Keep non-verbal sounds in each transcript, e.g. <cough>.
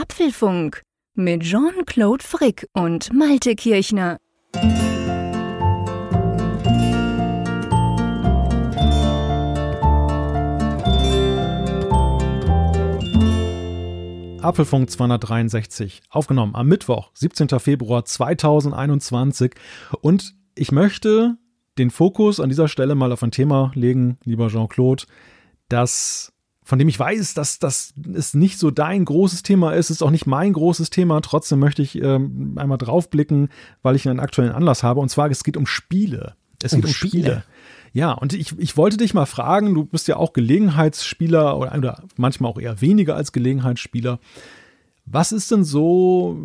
Apfelfunk mit Jean-Claude Frick und Malte Kirchner. Apfelfunk 263, aufgenommen am Mittwoch, 17. Februar 2021. Und ich möchte den Fokus an dieser Stelle mal auf ein Thema legen, lieber Jean-Claude, das von dem ich weiß, dass das ist nicht so dein großes Thema ist, ist auch nicht mein großes Thema. Trotzdem möchte ich ähm, einmal draufblicken, weil ich einen aktuellen Anlass habe. Und zwar, es geht um Spiele. Es um geht um Spiele. Spiele. Ja, und ich, ich wollte dich mal fragen, du bist ja auch Gelegenheitsspieler oder, oder manchmal auch eher weniger als Gelegenheitsspieler. Was ist denn so,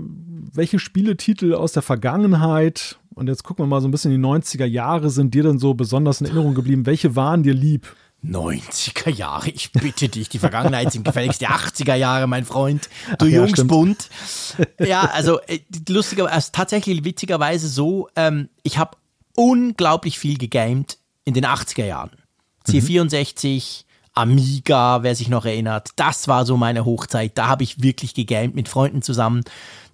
welche Spieletitel aus der Vergangenheit, und jetzt gucken wir mal so ein bisschen in die 90er Jahre, sind dir denn so besonders in Erinnerung geblieben? Welche waren dir lieb? 90er Jahre, ich bitte dich, die Vergangenheit sind gefälligst die 80er Jahre, mein Freund, du ja, Jungsbund. Ja, also äh, lustiger, also tatsächlich witzigerweise so, ähm, ich habe unglaublich viel gegamed in den 80er Jahren. C64, Amiga, wer sich noch erinnert, das war so meine Hochzeit, da habe ich wirklich gegamed mit Freunden zusammen.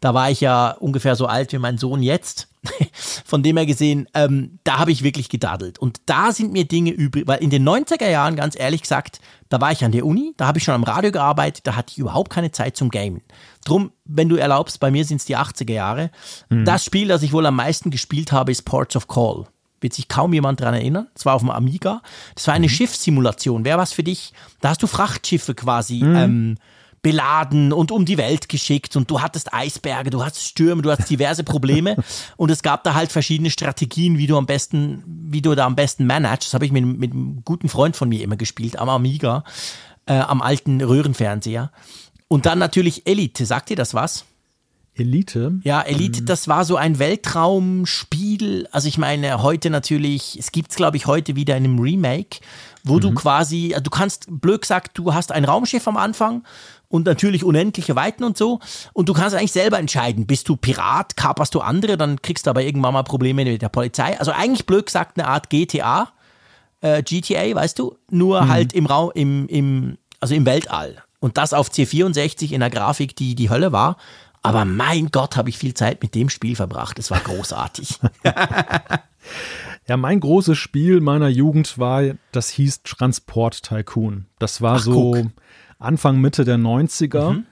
Da war ich ja ungefähr so alt wie mein Sohn jetzt. <laughs> Von dem her gesehen, ähm, da habe ich wirklich gedaddelt. Und da sind mir Dinge übrig, weil in den 90er Jahren, ganz ehrlich gesagt, da war ich an der Uni, da habe ich schon am Radio gearbeitet, da hatte ich überhaupt keine Zeit zum Gamen. Drum, wenn du erlaubst, bei mir sind es die 80er Jahre. Mhm. Das Spiel, das ich wohl am meisten gespielt habe, ist Ports of Call. Wird sich kaum jemand daran erinnern. Das war auf dem Amiga. Das war eine mhm. Schiffssimulation. Wäre was für dich? Da hast du Frachtschiffe quasi. Mhm. Ähm, beladen und um die Welt geschickt und du hattest Eisberge, du hattest Stürme, du hattest diverse Probleme <laughs> und es gab da halt verschiedene Strategien, wie du am besten, wie du da am besten managst. Das habe ich mit, mit einem guten Freund von mir immer gespielt, am Amiga, äh, am alten Röhrenfernseher. Und dann natürlich Elite, sagt dir das was? Elite. Ja, Elite, ähm. das war so ein Weltraumspiel. Also ich meine, heute natürlich, es gibt es glaube ich heute wieder in einem Remake, wo mhm. du quasi, du kannst, blöd gesagt, du hast ein Raumschiff am Anfang und natürlich unendliche Weiten und so. Und du kannst eigentlich selber entscheiden, bist du Pirat, kaperst du andere, dann kriegst du aber irgendwann mal Probleme mit der Polizei. Also eigentlich blöd gesagt eine Art GTA, äh, GTA, weißt du, nur mhm. halt im Raum, im, im, also im Weltall. Und das auf C64 in der Grafik, die die Hölle war. Aber mein Gott, habe ich viel Zeit mit dem Spiel verbracht. Es war großartig. <laughs> ja, mein großes Spiel meiner Jugend war, das hieß Transport Tycoon. Das war Ach, so. Guck Anfang, Mitte der 90er. Mhm.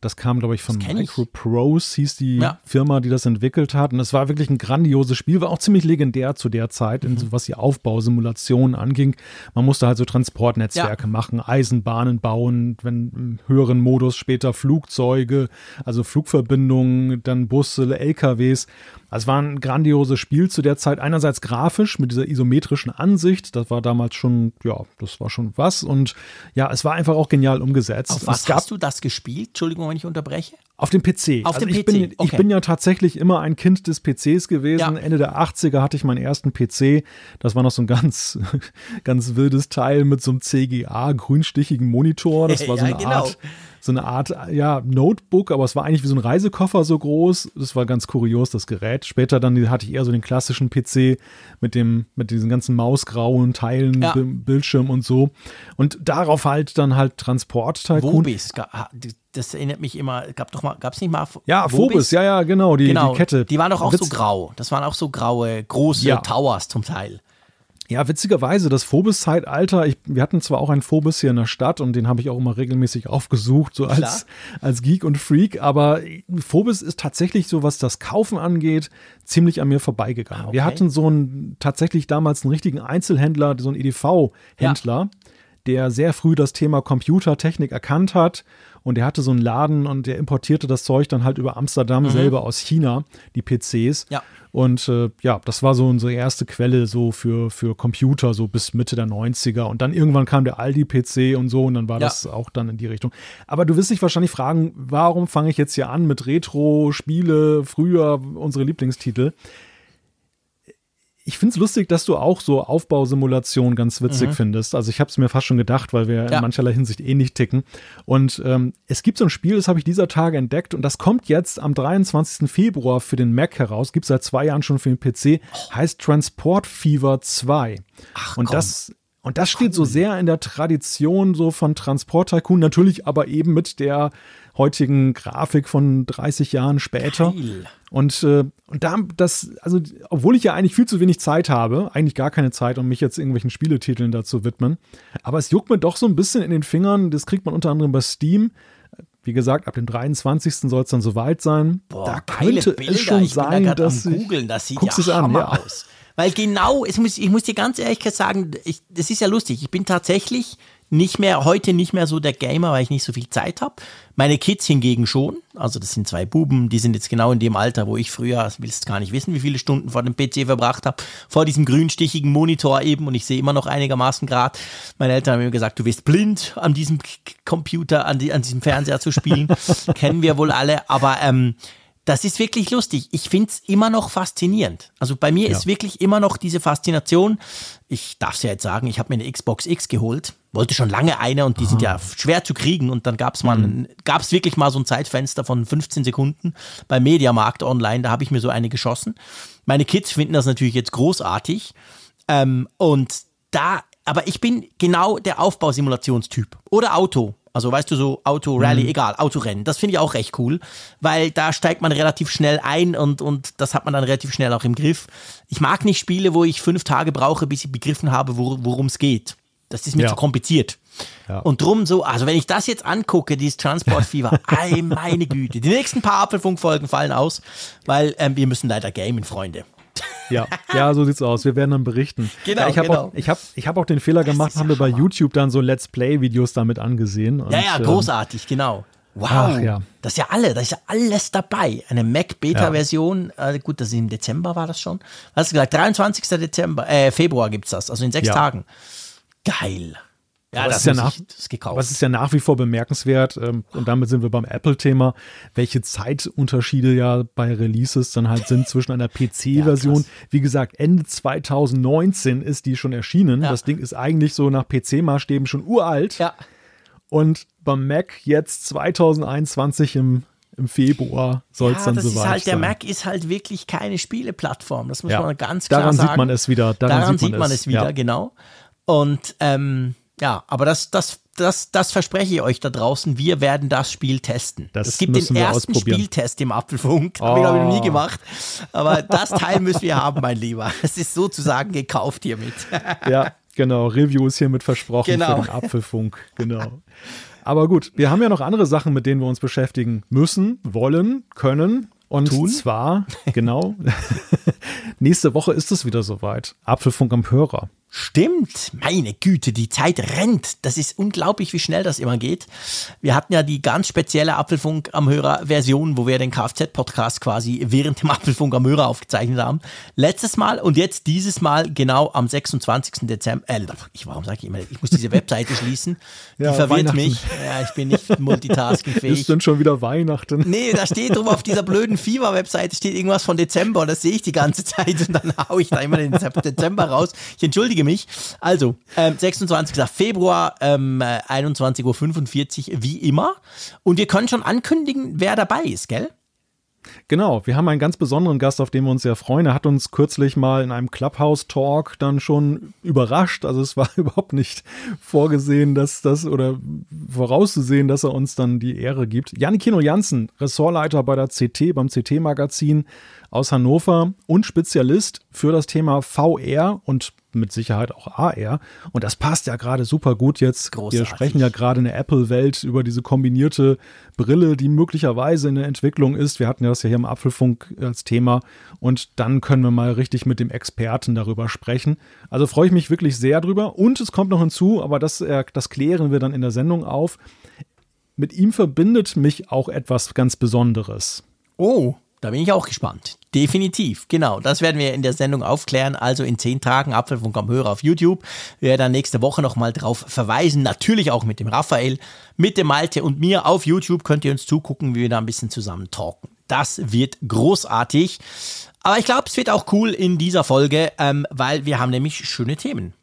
Das kam, glaube ich, von Microprose, hieß die ja. Firma, die das entwickelt hat. Und es war wirklich ein grandioses Spiel, war auch ziemlich legendär zu der Zeit, mhm. in, was die Aufbausimulationen anging. Man musste halt so Transportnetzwerke ja. machen, Eisenbahnen bauen, wenn im höheren Modus später Flugzeuge, also Flugverbindungen, dann Busse, LKWs. Also es war ein grandioses Spiel zu der Zeit. Einerseits grafisch mit dieser isometrischen Ansicht. Das war damals schon, ja, das war schon was. Und ja, es war einfach auch genial umgesetzt. Auf was hast du das gespielt? Entschuldigung, wenn ich unterbreche. Auf dem PC. Auf also dem ich PC. Bin, okay. Ich bin ja tatsächlich immer ein Kind des PCs gewesen. Ja. Ende der 80er hatte ich meinen ersten PC. Das war noch so ein ganz, <laughs> ganz wildes Teil mit so einem CGA, grünstichigen Monitor. Das war so eine ja, genau. Art so eine Art, ja, Notebook, aber es war eigentlich wie so ein Reisekoffer so groß. Das war ganz kurios, das Gerät. Später dann hatte ich eher so den klassischen PC mit dem, mit diesen ganzen mausgrauen Teilen, ja. Bildschirm und so. Und darauf halt dann halt Transport Tycoon. Wobis, das erinnert mich immer, gab doch mal, gab es nicht mal Ja, Phobis, ja, ja, genau, die, genau, die Kette. Die waren doch auch Witz. so grau. Das waren auch so graue, große ja. Towers zum Teil. Ja, witzigerweise, das Phobis-Zeitalter, wir hatten zwar auch einen Phobis hier in der Stadt und den habe ich auch immer regelmäßig aufgesucht, so als, als Geek und Freak, aber Phobis ist tatsächlich so, was das Kaufen angeht, ziemlich an mir vorbeigegangen. Okay. Wir hatten so einen, tatsächlich damals einen richtigen Einzelhändler, so einen EDV-Händler, ja. Der sehr früh das Thema Computertechnik erkannt hat und der hatte so einen Laden und der importierte das Zeug dann halt über Amsterdam mhm. selber aus China, die PCs. Ja. Und äh, ja, das war so unsere erste Quelle so für, für Computer, so bis Mitte der 90er. Und dann irgendwann kam der Aldi-PC und so und dann war ja. das auch dann in die Richtung. Aber du wirst dich wahrscheinlich fragen, warum fange ich jetzt hier an mit Retro-Spiele, früher unsere Lieblingstitel? Ich finde es lustig, dass du auch so Aufbausimulationen ganz witzig mhm. findest. Also ich habe es mir fast schon gedacht, weil wir ja. in mancherlei Hinsicht ähnlich ticken. Und ähm, es gibt so ein Spiel, das habe ich dieser Tage entdeckt und das kommt jetzt am 23. Februar für den Mac heraus. Gibt seit zwei Jahren schon für den PC. Oh. Heißt Transport Fever 2. Ach, und komm. das und das steht so sehr in der Tradition so von Transport Tycoon, natürlich aber eben mit der heutigen Grafik von 30 Jahren später. Geil. Und, äh, und da, das, also, obwohl ich ja eigentlich viel zu wenig Zeit habe, eigentlich gar keine Zeit, um mich jetzt irgendwelchen Spieletiteln dazu widmen, aber es juckt mir doch so ein bisschen in den Fingern, das kriegt man unter anderem bei Steam. Wie gesagt, ab dem 23. soll es dann soweit sein. Boah, da könnte es schon sein, da dass am Googlen, das sieht ja Hammer an, ja. aus. Weil genau, ich muss, ich muss dir ganz ehrlich sagen, ich, das ist ja lustig. Ich bin tatsächlich nicht mehr, heute nicht mehr so der Gamer, weil ich nicht so viel Zeit habe. Meine Kids hingegen schon. Also das sind zwei Buben, die sind jetzt genau in dem Alter, wo ich früher, willst gar nicht wissen, wie viele Stunden vor dem PC verbracht habe, vor diesem grünstichigen Monitor eben und ich sehe immer noch einigermaßen grad. Meine Eltern haben mir gesagt, du wirst blind an diesem Computer, an, die, an diesem Fernseher zu spielen. <laughs> Kennen wir wohl alle, aber ähm, das ist wirklich lustig. Ich finde es immer noch faszinierend. Also bei mir ja. ist wirklich immer noch diese Faszination. Ich darf es ja jetzt sagen, ich habe mir eine Xbox X geholt. Wollte schon lange eine und die Aha. sind ja schwer zu kriegen. Und dann gab es mal, mhm. gab es wirklich mal so ein Zeitfenster von 15 Sekunden bei Mediamarkt online. Da habe ich mir so eine geschossen. Meine Kids finden das natürlich jetzt großartig. Ähm, und da, aber ich bin genau der Aufbausimulationstyp. Oder Auto. Also weißt du, so Auto, Rallye, mhm. egal, Autorennen. Das finde ich auch recht cool, weil da steigt man relativ schnell ein und, und das hat man dann relativ schnell auch im Griff. Ich mag nicht Spiele, wo ich fünf Tage brauche, bis ich begriffen habe, worum es geht. Das ist mir ja. zu kompliziert. Ja. Und drum so, also wenn ich das jetzt angucke, dieses Transportfieber, <laughs> ei meine Güte. Die nächsten paar Apfelfunkfolgen fallen aus, weil ähm, wir müssen leider gamen, Freunde. <laughs> Ja, ja, so sieht's aus. Wir werden dann berichten. Genau, ja, ich habe genau. auch, ich hab, ich hab auch den Fehler gemacht, haben wir bei YouTube dann so Let's Play-Videos damit angesehen. Und, ja, ja, ähm, großartig, ähm, genau. Wow, Ach, ja. das ist ja alle, das ist ja alles dabei. Eine Mac-Beta-Version, ja. äh, gut, das ist im Dezember war das schon. Hast du gesagt? 23. Dezember, äh, Februar gibt's das, also in sechs ja. Tagen. Geil. Ja, das, ist ja nach, das ist ja nach wie vor bemerkenswert. Ähm, und damit sind wir beim Apple-Thema, welche Zeitunterschiede ja bei Releases dann halt sind zwischen einer <laughs> PC-Version. Ja, Wie gesagt, Ende 2019 ist die schon erschienen. Ja. Das Ding ist eigentlich so nach PC-Maßstäben schon uralt. Ja. Und beim Mac jetzt 2021 im im Februar soll es ja, dann soweit sein. Das ist halt, der Mac ist halt wirklich keine Spieleplattform. Das muss ja. man ganz klar Daran sagen. Daran sieht man es wieder. Daran, Daran sieht man, man es, es wieder, ja. genau. Und ähm, ja, aber das, das, das, das verspreche ich euch da draußen. Wir werden das Spiel testen. Das es gibt den ersten Spieltest im Apfelfunk. Oh. Habe ich, glaube ich, noch nie oh. gemacht. Aber das Teil müssen wir haben, mein Lieber. Es ist sozusagen gekauft hiermit. <laughs> ja, genau. Review ist hiermit versprochen genau. für den Apfelfunk. Genau. Aber gut, wir haben ja noch andere Sachen, mit denen wir uns beschäftigen müssen, wollen, können. Und Tun? zwar, genau, <laughs> nächste Woche ist es wieder soweit. Apfelfunk am Hörer. Stimmt, meine Güte, die Zeit rennt. Das ist unglaublich, wie schnell das immer geht. Wir hatten ja die ganz spezielle Apfelfunk am Hörer Version, wo wir den Kfz-Podcast quasi während dem Apfelfunk am Hörer aufgezeichnet haben. Letztes Mal und jetzt dieses Mal genau am 26. Dezember. Äh, ich, warum sage ich immer, ich muss diese Webseite <laughs> schließen. Die ja, verwirrt mich. Ja, ich bin nicht multitaskingfähig. Ist denn schon wieder Weihnachten? Nee, da steht drum auf dieser blöden Fieber-Webseite steht irgendwas von Dezember. Das sehe ich die ganze Zeit und dann haue ich da immer den Dezember raus. Ich entschuldige entschuldige mich. Also, ähm, 26. Februar, ähm, 21.45 Uhr, wie immer. Und wir können schon ankündigen, wer dabei ist, gell? Genau, wir haben einen ganz besonderen Gast, auf den wir uns sehr freuen. Er hat uns kürzlich mal in einem Clubhouse-Talk dann schon überrascht. Also es war <laughs> überhaupt nicht vorgesehen, dass das oder vorauszusehen, dass er uns dann die Ehre gibt. Jan Kino Jansen, Ressortleiter bei der CT, beim CT-Magazin aus Hannover und Spezialist für das Thema VR und mit Sicherheit auch AR. Und das passt ja gerade super gut jetzt. Großartig. Wir sprechen ja gerade in der Apple-Welt über diese kombinierte Brille, die möglicherweise in der Entwicklung ist. Wir hatten ja das ja hier im Apfelfunk als Thema. Und dann können wir mal richtig mit dem Experten darüber sprechen. Also freue ich mich wirklich sehr drüber. Und es kommt noch hinzu, aber das, äh, das klären wir dann in der Sendung auf. Mit ihm verbindet mich auch etwas ganz Besonderes. Oh, da bin ich auch gespannt. Definitiv, genau. Das werden wir in der Sendung aufklären. Also in zehn Tagen Apfelfunk am Hörer auf YouTube. Wir werden dann nächste Woche nochmal drauf verweisen. Natürlich auch mit dem Raphael, mit dem Malte und mir auf YouTube könnt ihr uns zugucken, wie wir da ein bisschen zusammen talken. Das wird großartig. Aber ich glaube, es wird auch cool in dieser Folge, ähm, weil wir haben nämlich schöne Themen.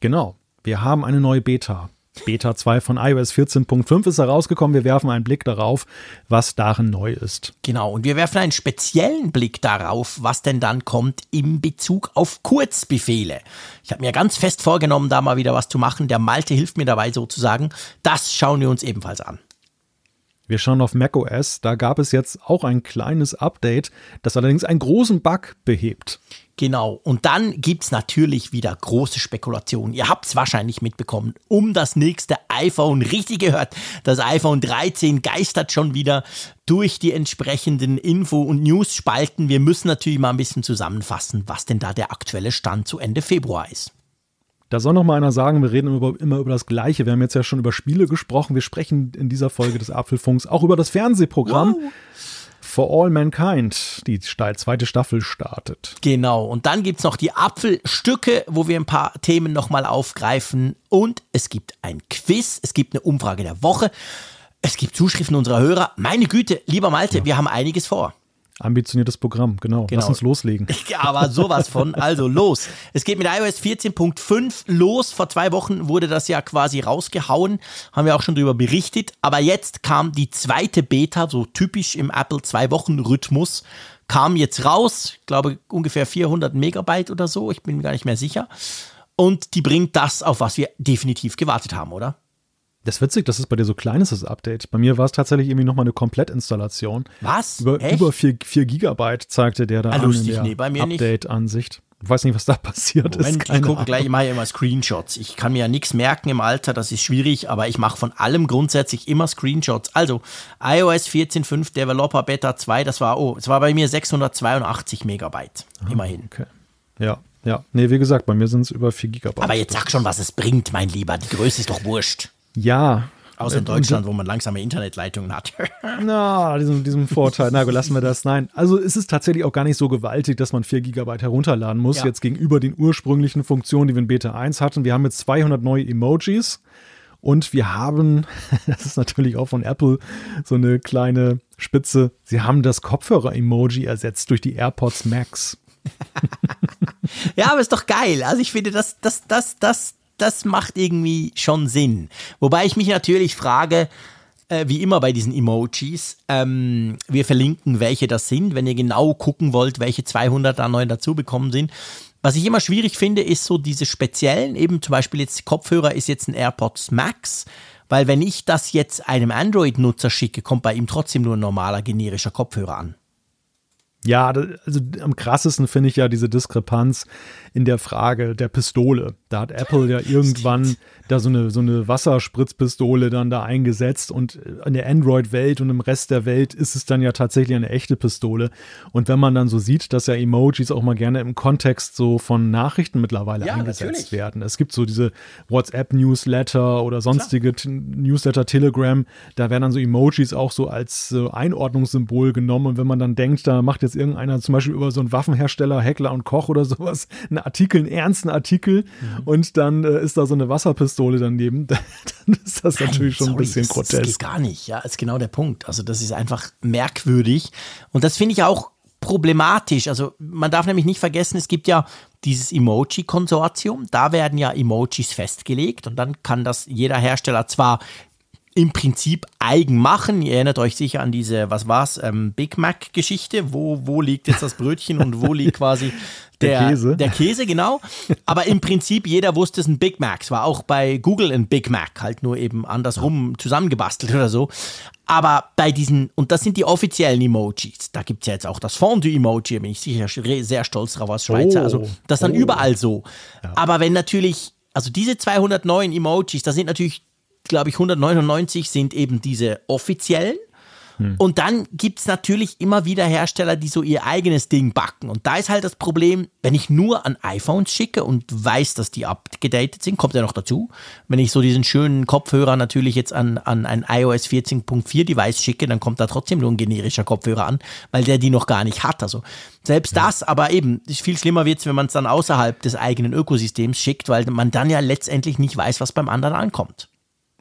Genau. Wir haben eine neue Beta. Beta 2 von iOS 14.5 ist herausgekommen. Wir werfen einen Blick darauf, was darin neu ist. Genau, und wir werfen einen speziellen Blick darauf, was denn dann kommt im Bezug auf Kurzbefehle. Ich habe mir ganz fest vorgenommen, da mal wieder was zu machen. Der Malte hilft mir dabei sozusagen. Das schauen wir uns ebenfalls an. Wir schauen auf macOS. Da gab es jetzt auch ein kleines Update, das allerdings einen großen Bug behebt. Genau. Und dann gibt es natürlich wieder große Spekulationen. Ihr habt es wahrscheinlich mitbekommen. Um das nächste iPhone, richtig gehört, das iPhone 13 geistert schon wieder durch die entsprechenden Info- und News-Spalten. Wir müssen natürlich mal ein bisschen zusammenfassen, was denn da der aktuelle Stand zu Ende Februar ist. Da soll noch mal einer sagen, wir reden immer, immer, über das Gleiche. Wir haben jetzt ja schon über Spiele gesprochen. Wir sprechen in dieser Folge des Apfelfunks auch über das Fernsehprogramm. Wow. For All Mankind, die zweite Staffel startet. Genau, und dann gibt es noch die Apfelstücke, wo wir ein paar Themen nochmal aufgreifen. Und es gibt ein Quiz, es gibt eine Umfrage der Woche, es gibt Zuschriften unserer Hörer. Meine Güte, lieber Malte, ja. wir haben einiges vor. Ambitioniertes Programm, genau. genau. Lass uns loslegen. Aber sowas von. Also los. Es geht mit iOS 14.5 los. Vor zwei Wochen wurde das ja quasi rausgehauen. Haben wir auch schon darüber berichtet. Aber jetzt kam die zweite Beta, so typisch im Apple Zwei-Wochen-Rhythmus. Kam jetzt raus. Ich glaube ungefähr 400 Megabyte oder so. Ich bin mir gar nicht mehr sicher. Und die bringt das, auf was wir definitiv gewartet haben, oder? Das ist witzig, dass es bei dir so klein ist, das Update. Bei mir war es tatsächlich irgendwie nochmal eine Komplettinstallation. Was? Über, Echt? über 4, 4 Gigabyte zeigte der da ah, an lustig, in der nee, bei mir Update-Ansicht. Ich weiß nicht, was da <laughs> passiert Moment, ist. ich gucke gleich, ich mache immer Screenshots. Ich kann mir ja nichts merken im Alter, das ist schwierig, aber ich mache von allem grundsätzlich immer Screenshots. Also, iOS 14.5 Developer Beta 2, das war, oh, es war bei mir 682 Megabyte. Ah, immerhin. Okay. Ja, ja. Nee, wie gesagt, bei mir sind es über 4 Gigabyte. Aber jetzt sag schon, was es bringt, mein Lieber. Die Größe ist doch wurscht. Ja, Außer in Deutschland, wo man langsame Internetleitungen hat. <laughs> Na, diesem, diesem Vorteil. Na, lassen wir das. Nein. Also es ist tatsächlich auch gar nicht so gewaltig, dass man 4 GB herunterladen muss, ja. jetzt gegenüber den ursprünglichen Funktionen, die wir in Beta 1 hatten. Wir haben jetzt 200 neue Emojis. Und wir haben, <laughs> das ist natürlich auch von Apple so eine kleine Spitze, sie haben das Kopfhörer-Emoji ersetzt durch die AirPods Max. <laughs> ja, aber ist doch geil. Also ich finde, das, das, das, das, das macht irgendwie schon Sinn. Wobei ich mich natürlich frage, äh, wie immer bei diesen Emojis, ähm, wir verlinken, welche das sind, wenn ihr genau gucken wollt, welche 200 da neu dazubekommen sind. Was ich immer schwierig finde, ist so diese speziellen, eben zum Beispiel jetzt Kopfhörer ist jetzt ein AirPods Max, weil wenn ich das jetzt einem Android-Nutzer schicke, kommt bei ihm trotzdem nur ein normaler generischer Kopfhörer an. Ja, also am krassesten finde ich ja diese Diskrepanz in der Frage der Pistole. Da hat Apple ja irgendwann da so eine, so eine Wasserspritzpistole dann da eingesetzt und in der Android-Welt und im Rest der Welt ist es dann ja tatsächlich eine echte Pistole. Und wenn man dann so sieht, dass ja Emojis auch mal gerne im Kontext so von Nachrichten mittlerweile ja, eingesetzt natürlich. werden. Es gibt so diese WhatsApp-Newsletter oder sonstige Newsletter, Telegram, da werden dann so Emojis auch so als äh, Einordnungssymbol genommen. Und wenn man dann denkt, da macht jetzt irgendeiner zum Beispiel über so einen Waffenhersteller, Heckler und Koch oder sowas, einen Artikel, einen ernsten Artikel mhm. und dann äh, ist da so eine Wasserpistole daneben, <laughs> dann ist das Nein, natürlich schon sorry, ein bisschen grotesk. Das geht gar nicht, ja, ist genau der Punkt. Also das ist einfach merkwürdig und das finde ich auch problematisch. Also man darf nämlich nicht vergessen, es gibt ja dieses Emoji-Konsortium, da werden ja Emojis festgelegt und dann kann das jeder Hersteller zwar im Prinzip eigen machen. Ihr erinnert euch sicher an diese, was war's, ähm, Big Mac-Geschichte. Wo, wo liegt jetzt das Brötchen und wo liegt quasi <laughs> der, der, Käse? Der Käse, genau. Aber im Prinzip jeder wusste, es ein Big Mac. Es war auch bei Google ein Big Mac, halt nur eben andersrum zusammengebastelt oder so. Aber bei diesen, und das sind die offiziellen Emojis, da gibt es ja jetzt auch das Fondue-Emoji, bin ich sicher sehr stolz drauf als Schweizer. Oh, also das ist dann oh. überall so. Ja. Aber wenn natürlich, also diese 209 Emojis, da sind natürlich glaube ich, 199 sind eben diese offiziellen. Hm. Und dann gibt es natürlich immer wieder Hersteller, die so ihr eigenes Ding backen. Und da ist halt das Problem, wenn ich nur an iPhones schicke und weiß, dass die abgedatet sind, kommt ja noch dazu. Wenn ich so diesen schönen Kopfhörer natürlich jetzt an, an ein iOS 14.4 Device schicke, dann kommt da trotzdem nur ein generischer Kopfhörer an, weil der die noch gar nicht hat. Also selbst ja. das, aber eben, viel schlimmer wird es, wenn man es dann außerhalb des eigenen Ökosystems schickt, weil man dann ja letztendlich nicht weiß, was beim anderen ankommt.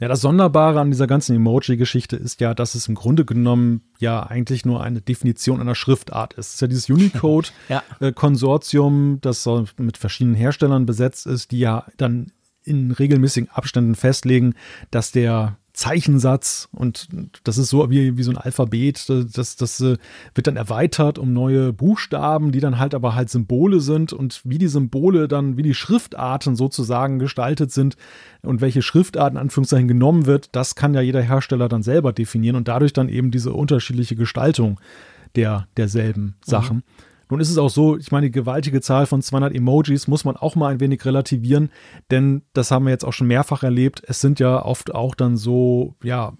Ja, das Sonderbare an dieser ganzen Emoji-Geschichte ist ja, dass es im Grunde genommen ja eigentlich nur eine Definition einer Schriftart ist. Es ist ja dieses Unicode-Konsortium, <laughs> ja. das mit verschiedenen Herstellern besetzt ist, die ja dann in regelmäßigen Abständen festlegen, dass der Zeichensatz und das ist so wie, wie so ein Alphabet. Das, das äh, wird dann erweitert um neue Buchstaben, die dann halt aber halt Symbole sind und wie die Symbole dann, wie die Schriftarten sozusagen gestaltet sind und welche Schriftarten Anführungszeichen genommen wird, das kann ja jeder Hersteller dann selber definieren und dadurch dann eben diese unterschiedliche Gestaltung der, derselben Sachen. Mhm. Nun ist es auch so, ich meine, die gewaltige Zahl von 200 Emojis muss man auch mal ein wenig relativieren, denn das haben wir jetzt auch schon mehrfach erlebt. Es sind ja oft auch dann so, ja,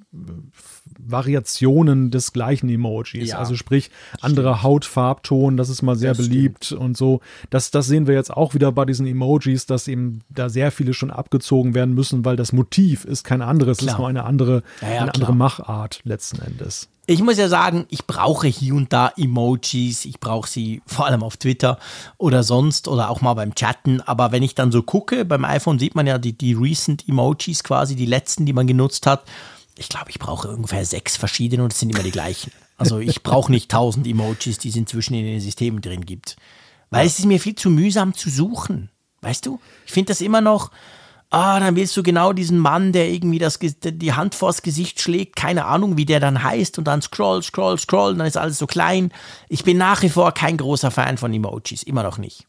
Variationen des gleichen Emojis. Ja, also sprich, anderer Hautfarbton, das ist mal sehr das beliebt stimmt. und so. Das, das sehen wir jetzt auch wieder bei diesen Emojis, dass eben da sehr viele schon abgezogen werden müssen, weil das Motiv ist kein anderes, es ist nur eine andere, ja, ja, eine andere Machart letzten Endes. Ich muss ja sagen, ich brauche hier und da Emojis. Ich brauche sie vor allem auf Twitter oder sonst oder auch mal beim Chatten. Aber wenn ich dann so gucke, beim iPhone sieht man ja die, die recent Emojis quasi, die letzten, die man genutzt hat. Ich glaube, ich brauche ungefähr sechs verschiedene und es sind immer die gleichen. Also ich brauche nicht tausend Emojis, die es inzwischen in den Systemen drin gibt. Weil es ist mir viel zu mühsam zu suchen. Weißt du? Ich finde das immer noch, ah, dann willst du genau diesen Mann, der irgendwie das, die Hand vors Gesicht schlägt, keine Ahnung, wie der dann heißt und dann scroll, scroll, scroll, und dann ist alles so klein. Ich bin nach wie vor kein großer Fan von Emojis, immer noch nicht.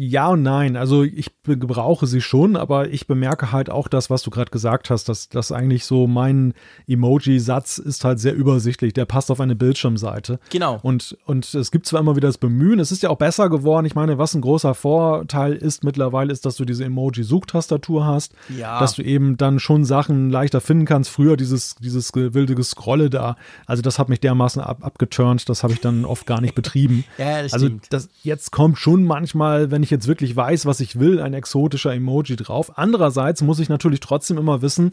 Ja und nein. Also ich gebrauche sie schon, aber ich bemerke halt auch das, was du gerade gesagt hast, dass das eigentlich so mein Emoji-Satz ist halt sehr übersichtlich. Der passt auf eine Bildschirmseite. Genau. Und, und es gibt zwar immer wieder das Bemühen, es ist ja auch besser geworden. Ich meine, was ein großer Vorteil ist mittlerweile, ist, dass du diese Emoji-Suchtastatur hast. Ja. Dass du eben dann schon Sachen leichter finden kannst. Früher dieses, dieses wilde Gescrolle da. Also das hat mich dermaßen ab, abgeturnt. Das habe ich dann oft gar nicht betrieben. <laughs> ja, das also stimmt. das, jetzt kommt schon manchmal, wenn ich jetzt wirklich weiß, was ich will, ein exotischer Emoji drauf. Andererseits muss ich natürlich trotzdem immer wissen,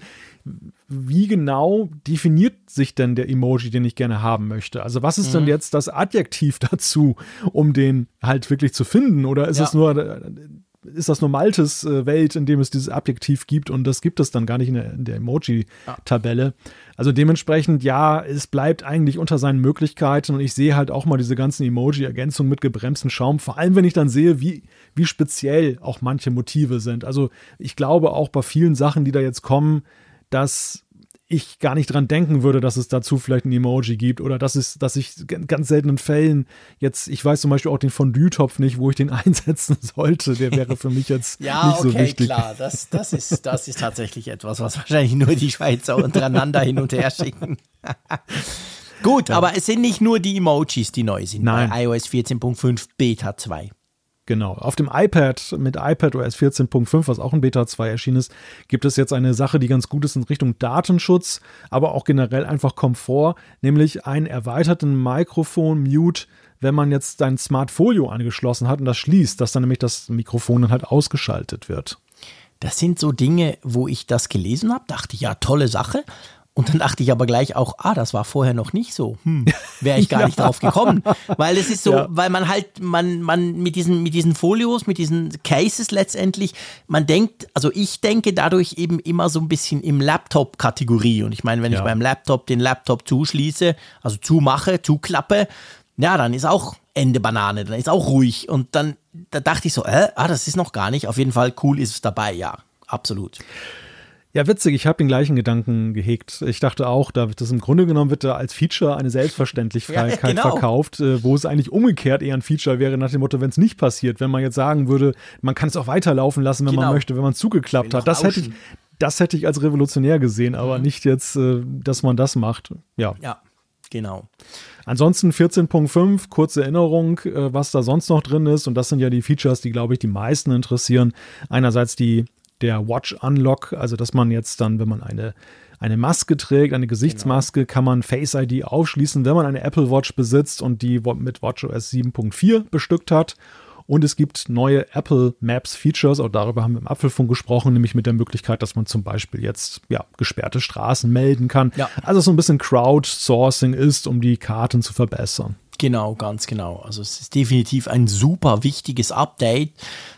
wie genau definiert sich denn der Emoji, den ich gerne haben möchte? Also was ist mhm. denn jetzt das Adjektiv <laughs> dazu, um den halt wirklich zu finden? Oder ist ja. es nur ist das nur Maltes äh, Welt, in dem es dieses Adjektiv gibt und das gibt es dann gar nicht in der, der Emoji-Tabelle. Also dementsprechend, ja, es bleibt eigentlich unter seinen Möglichkeiten und ich sehe halt auch mal diese ganzen Emoji-Ergänzungen mit gebremsten Schaum, vor allem wenn ich dann sehe, wie, wie speziell auch manche Motive sind. Also ich glaube auch bei vielen Sachen, die da jetzt kommen, dass ich gar nicht dran denken würde, dass es dazu vielleicht ein Emoji gibt oder dass es, dass ich in ganz seltenen Fällen jetzt, ich weiß zum Beispiel auch den Fondue-Topf nicht, wo ich den <laughs> einsetzen sollte. Der wäre für mich jetzt <laughs> ja, nicht okay, so wichtig. Ja, klar, das, das, ist, das ist tatsächlich etwas, was wahrscheinlich nur die Schweizer untereinander hin und her schicken. <laughs> Gut, ja. aber es sind nicht nur die Emojis, die neu sind Nein. bei iOS 14.5 Beta 2. Genau. Auf dem iPad mit iPad OS 14.5, was auch in Beta 2 erschienen ist, gibt es jetzt eine Sache, die ganz gut ist in Richtung Datenschutz, aber auch generell einfach Komfort, nämlich einen erweiterten Mikrofon-Mute, wenn man jetzt sein Smartfolio angeschlossen hat und das schließt, dass dann nämlich das Mikrofon dann halt ausgeschaltet wird. Das sind so Dinge, wo ich das gelesen habe, dachte ja, tolle Sache. Und dann dachte ich aber gleich auch, ah, das war vorher noch nicht so. Hm, wäre ich <laughs> gar ja. nicht drauf gekommen. Weil es ist so, ja. weil man halt, man, man mit diesen, mit diesen Folios, mit diesen Cases letztendlich, man denkt, also ich denke dadurch eben immer so ein bisschen im Laptop-Kategorie. Und ich meine, wenn ja. ich beim Laptop den Laptop zuschließe, also zumache, zuklappe, ja, dann ist auch Ende Banane, dann ist auch ruhig. Und dann, da dachte ich so, äh, ah, das ist noch gar nicht. Auf jeden Fall cool ist es dabei, ja, absolut. Ja, witzig, ich habe den gleichen Gedanken gehegt. Ich dachte auch, da das im Grunde genommen wird da als Feature eine Selbstverständlichkeit <laughs> ja, genau. verkauft, äh, wo es eigentlich umgekehrt eher ein Feature wäre, nach dem Motto, wenn es nicht passiert, wenn man jetzt sagen würde, man kann es auch weiterlaufen lassen, wenn genau. man möchte, wenn man es zugeklappt hat. Das hätte, ich, das hätte ich als revolutionär gesehen, aber mhm. nicht jetzt, äh, dass man das macht. Ja. Ja, genau. Ansonsten 14.5, kurze Erinnerung, äh, was da sonst noch drin ist. Und das sind ja die Features, die, glaube ich, die meisten interessieren. Einerseits die der Watch Unlock, also dass man jetzt dann, wenn man eine, eine Maske trägt, eine Gesichtsmaske, genau. kann man Face ID aufschließen, wenn man eine Apple Watch besitzt und die mit WatchOS 7.4 bestückt hat. Und es gibt neue Apple Maps Features, auch darüber haben wir im Apfelfunk gesprochen, nämlich mit der Möglichkeit, dass man zum Beispiel jetzt ja, gesperrte Straßen melden kann. Ja. Also so ein bisschen Crowdsourcing ist, um die Karten zu verbessern. Genau, ganz genau. Also es ist definitiv ein super wichtiges Update.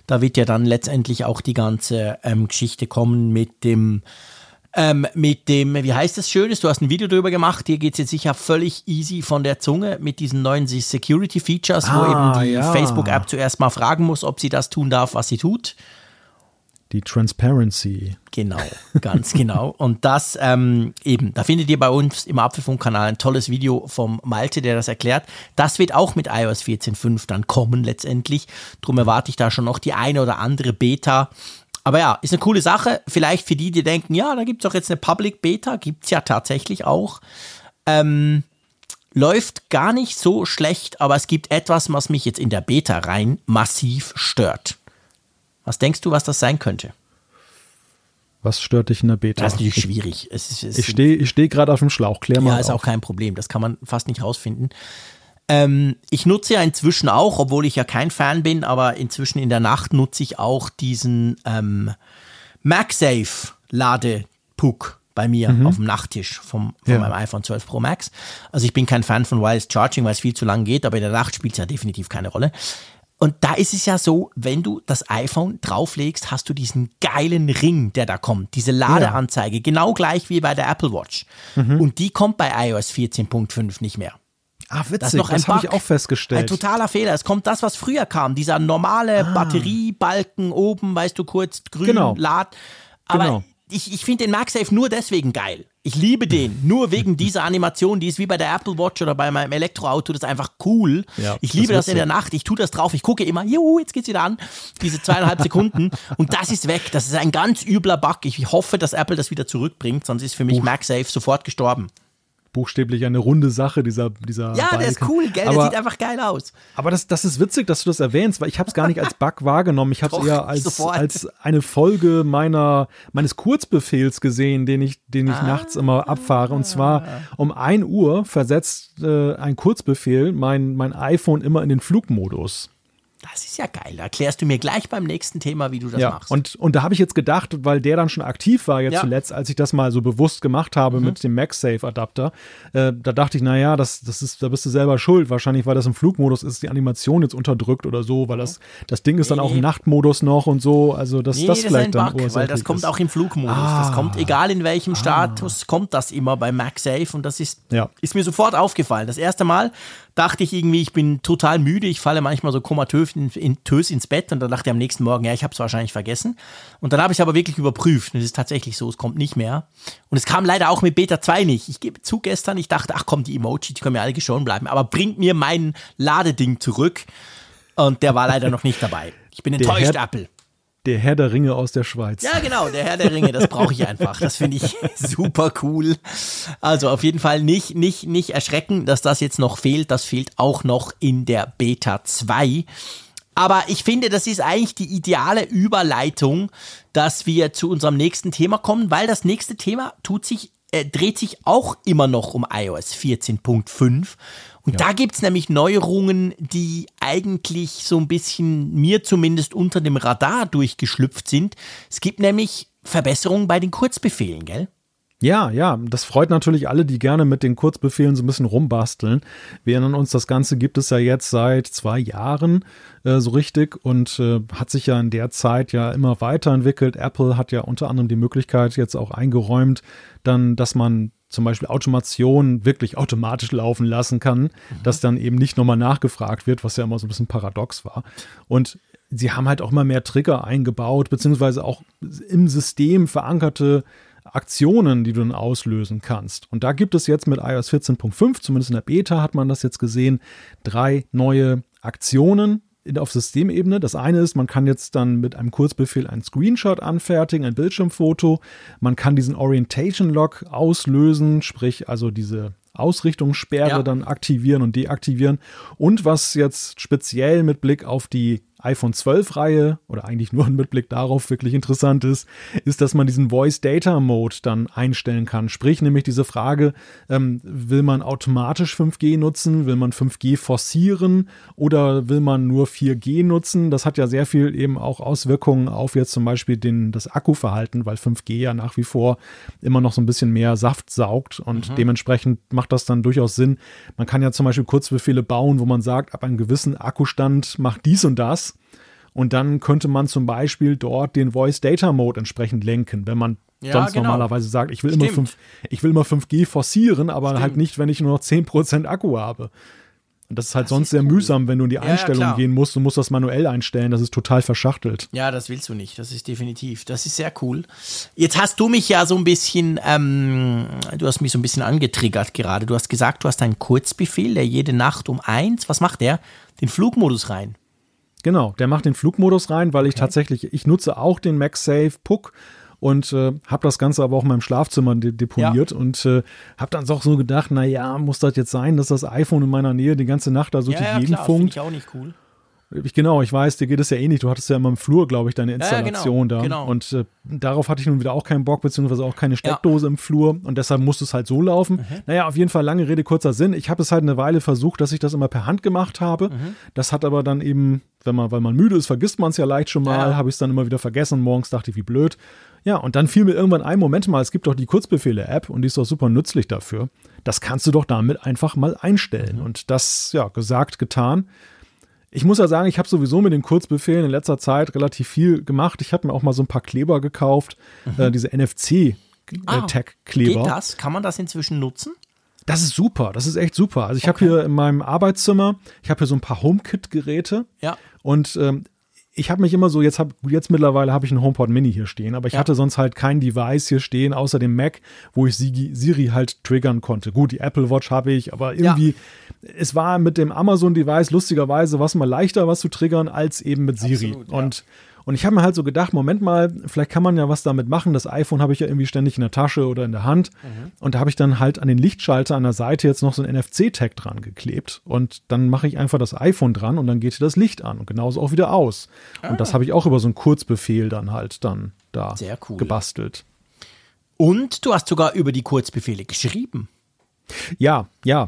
Da wird ja dann letztendlich auch die ganze ähm, Geschichte kommen mit dem, ähm, mit dem, wie heißt das Schönes? Du hast ein Video darüber gemacht. Hier geht es jetzt sicher völlig easy von der Zunge mit diesen neuen Security Features, ah, wo eben die ja. Facebook-App zuerst mal fragen muss, ob sie das tun darf, was sie tut. Die Transparency. Genau, ganz genau. Und das ähm, eben, da findet ihr bei uns im Apfelfunk-Kanal ein tolles Video vom Malte, der das erklärt. Das wird auch mit iOS 14.5 dann kommen letztendlich. Drum erwarte ich da schon noch die eine oder andere Beta. Aber ja, ist eine coole Sache. Vielleicht für die, die denken, ja, da gibt es doch jetzt eine Public Beta, gibt es ja tatsächlich auch. Ähm, läuft gar nicht so schlecht, aber es gibt etwas, was mich jetzt in der Beta rein massiv stört. Was denkst du, was das sein könnte? Was stört dich in der Beta? Das ist natürlich schwierig. Es ist, es ich stehe ich steh gerade auf dem Schlauch. Klär mal. Ja, ist auf. auch kein Problem. Das kann man fast nicht rausfinden. Ähm, ich nutze ja inzwischen auch, obwohl ich ja kein Fan bin, aber inzwischen in der Nacht nutze ich auch diesen ähm, MagSafe Ladepuck bei mir mhm. auf dem Nachttisch vom, von ja. meinem iPhone 12 Pro Max. Also ich bin kein Fan von Wireless Charging, weil es viel zu lang geht, aber in der Nacht spielt es ja definitiv keine Rolle. Und da ist es ja so, wenn du das iPhone drauflegst, hast du diesen geilen Ring, der da kommt, diese Ladeanzeige, ja. genau gleich wie bei der Apple Watch. Mhm. Und die kommt bei iOS 14.5 nicht mehr. Ah, witzig, das, das habe ich auch festgestellt. Ein totaler Fehler. Es kommt das, was früher kam, dieser normale ah. Batteriebalken oben, weißt du, kurz grün, genau. Lad. Aber genau ich, ich finde den MagSafe nur deswegen geil. Ich liebe den, <laughs> nur wegen dieser Animation, die ist wie bei der Apple Watch oder bei meinem Elektroauto, das ist einfach cool. Ja, ich liebe das, das in der Nacht, ich tue das drauf, ich gucke immer, juhu, jetzt geht's wieder an, diese zweieinhalb Sekunden. Und das ist weg. Das ist ein ganz übler Bug. Ich hoffe, dass Apple das wieder zurückbringt, sonst ist für mich MagSafe sofort gestorben buchstäblich eine runde Sache, dieser, dieser Ja, Balken. der ist cool, gell? Aber, der sieht einfach geil aus. Aber das, das ist witzig, dass du das erwähnst, weil ich habe es gar nicht als Bug wahrgenommen. Ich habe es eher <laughs> als, als eine Folge meiner, meines Kurzbefehls gesehen, den ich, den ich ah, nachts immer abfahre. Und zwar um 1 Uhr versetzt äh, ein Kurzbefehl mein, mein iPhone immer in den Flugmodus. Das ist ja geil. Da erklärst du mir gleich beim nächsten Thema, wie du das ja, machst. Und, und da habe ich jetzt gedacht, weil der dann schon aktiv war jetzt ja. zuletzt, als ich das mal so bewusst gemacht habe mhm. mit dem MagSafe-Adapter, äh, da dachte ich, naja, das, das ist, da bist du selber schuld. Wahrscheinlich, weil das im Flugmodus ist, die Animation jetzt unterdrückt oder so, weil das, das Ding ist nee, dann auch im Nachtmodus noch und so. Also das, nee, das, das vielleicht ist ein Bug, dann weil das kommt ist. auch im Flugmodus. Ah. Das kommt, egal in welchem ah. Status, kommt das immer bei MagSafe und das ist, ja. ist mir sofort aufgefallen. Das erste Mal dachte ich irgendwie, ich bin total müde, ich falle manchmal so komatös in, in, ins Bett und dann dachte ich am nächsten Morgen, ja, ich habe es wahrscheinlich vergessen. Und dann habe ich es aber wirklich überprüft und es ist tatsächlich so, es kommt nicht mehr. Und es kam leider auch mit Beta 2 nicht. Ich gebe zu gestern, ich dachte, ach komm, die Emojis, die können mir alle geschoren bleiben, aber bringt mir mein Ladeding zurück. Und der war leider noch nicht dabei. Ich bin enttäuscht, Apple. Der Herr der Ringe aus der Schweiz. Ja, genau, der Herr der Ringe, das brauche ich einfach. Das finde ich <laughs> super cool. Also auf jeden Fall nicht, nicht, nicht erschrecken, dass das jetzt noch fehlt. Das fehlt auch noch in der Beta 2. Aber ich finde, das ist eigentlich die ideale Überleitung, dass wir zu unserem nächsten Thema kommen, weil das nächste Thema tut sich, äh, dreht sich auch immer noch um iOS 14.5. Und ja. da gibt es nämlich Neuerungen, die eigentlich so ein bisschen mir zumindest unter dem Radar durchgeschlüpft sind. Es gibt nämlich Verbesserungen bei den Kurzbefehlen, gell? Ja, ja, das freut natürlich alle, die gerne mit den Kurzbefehlen so ein bisschen rumbasteln. Wir erinnern uns, das Ganze gibt es ja jetzt seit zwei Jahren äh, so richtig und äh, hat sich ja in der Zeit ja immer weiterentwickelt. Apple hat ja unter anderem die Möglichkeit jetzt auch eingeräumt, dann, dass man zum Beispiel Automation wirklich automatisch laufen lassen kann, mhm. dass dann eben nicht nochmal nachgefragt wird, was ja immer so ein bisschen paradox war. Und sie haben halt auch immer mehr Trigger eingebaut, beziehungsweise auch im System verankerte Aktionen, die du dann auslösen kannst. Und da gibt es jetzt mit iOS 14.5, zumindest in der Beta hat man das jetzt gesehen, drei neue Aktionen, auf Systemebene. Das eine ist, man kann jetzt dann mit einem Kurzbefehl einen Screenshot anfertigen, ein Bildschirmfoto. Man kann diesen Orientation Lock auslösen, sprich also diese Ausrichtungssperre ja. dann aktivieren und deaktivieren. Und was jetzt speziell mit Blick auf die iPhone 12 Reihe oder eigentlich nur mit Blick darauf wirklich interessant ist, ist, dass man diesen Voice Data Mode dann einstellen kann. Sprich nämlich diese Frage, ähm, will man automatisch 5G nutzen, will man 5G forcieren oder will man nur 4G nutzen? Das hat ja sehr viel eben auch Auswirkungen auf jetzt zum Beispiel den, das Akkuverhalten, weil 5G ja nach wie vor immer noch so ein bisschen mehr Saft saugt und mhm. dementsprechend macht das dann durchaus Sinn. Man kann ja zum Beispiel Kurzbefehle bauen, wo man sagt, ab einem gewissen Akkustand macht dies und das und dann könnte man zum Beispiel dort den Voice Data Mode entsprechend lenken, wenn man ja, sonst genau. normalerweise sagt, ich will, immer 5, ich will immer 5G forcieren, aber Stimmt. halt nicht, wenn ich nur noch 10% Akku habe. Und das ist halt das sonst ist sehr cool. mühsam, wenn du in die Einstellung ja, gehen musst. Du musst das manuell einstellen. Das ist total verschachtelt. Ja, das willst du nicht. Das ist definitiv. Das ist sehr cool. Jetzt hast du mich ja so ein bisschen, ähm, du hast mich so ein bisschen angetriggert gerade. Du hast gesagt, du hast einen Kurzbefehl, der jede Nacht um eins, was macht der? Den Flugmodus rein. Genau, der macht den Flugmodus rein, weil ich tatsächlich, ich nutze auch den MagSafe Puck und äh, habe das Ganze aber auch in meinem Schlafzimmer de deponiert ja. und äh, habe dann auch so gedacht, naja, muss das jetzt sein, dass das iPhone in meiner Nähe die ganze Nacht da so ja, die Gegend funkt? Ja, ich auch nicht cool. Ich, genau, ich weiß, dir geht es ja eh nicht. Du hattest ja immer im Flur, glaube ich, deine Installation ja, genau, da. Genau. Und äh, darauf hatte ich nun wieder auch keinen Bock, beziehungsweise auch keine Steckdose ja. im Flur. Und deshalb musste es halt so laufen. Mhm. Naja, auf jeden Fall lange Rede, kurzer Sinn. Ich habe es halt eine Weile versucht, dass ich das immer per Hand gemacht habe. Mhm. Das hat aber dann eben, wenn man, weil man müde ist, vergisst man es ja leicht schon mal, ja. habe ich es dann immer wieder vergessen. Morgens dachte ich, wie blöd. Ja, und dann fiel mir irgendwann ein, Moment mal, es gibt doch die Kurzbefehle-App und die ist doch super nützlich dafür. Das kannst du doch damit einfach mal einstellen. Mhm. Und das, ja, gesagt, getan. Ich muss ja sagen, ich habe sowieso mit den Kurzbefehlen in letzter Zeit relativ viel gemacht. Ich habe mir auch mal so ein paar Kleber gekauft, mhm. äh, diese NFC-Tag-Kleber. Äh, ah, geht das? Kann man das inzwischen nutzen? Das ist super, das ist echt super. Also ich okay. habe hier in meinem Arbeitszimmer, ich habe hier so ein paar HomeKit-Geräte. Ja. Und ähm, ich habe mich immer so, jetzt, hab, jetzt mittlerweile habe ich einen HomePod Mini hier stehen, aber ich ja. hatte sonst halt kein Device hier stehen, außer dem Mac, wo ich Siri halt triggern konnte. Gut, die Apple Watch habe ich, aber irgendwie, ja. es war mit dem Amazon Device lustigerweise was mal leichter, was zu triggern, als eben mit Siri. Absolut, ja. Und und ich habe mir halt so gedacht, Moment mal, vielleicht kann man ja was damit machen. Das iPhone habe ich ja irgendwie ständig in der Tasche oder in der Hand. Mhm. Und da habe ich dann halt an den Lichtschalter an der Seite jetzt noch so ein NFC-Tag dran geklebt. Und dann mache ich einfach das iPhone dran und dann geht hier das Licht an und genauso auch wieder aus. Ah. Und das habe ich auch über so einen Kurzbefehl dann halt dann da cool. gebastelt. Und du hast sogar über die Kurzbefehle geschrieben. Ja, ja,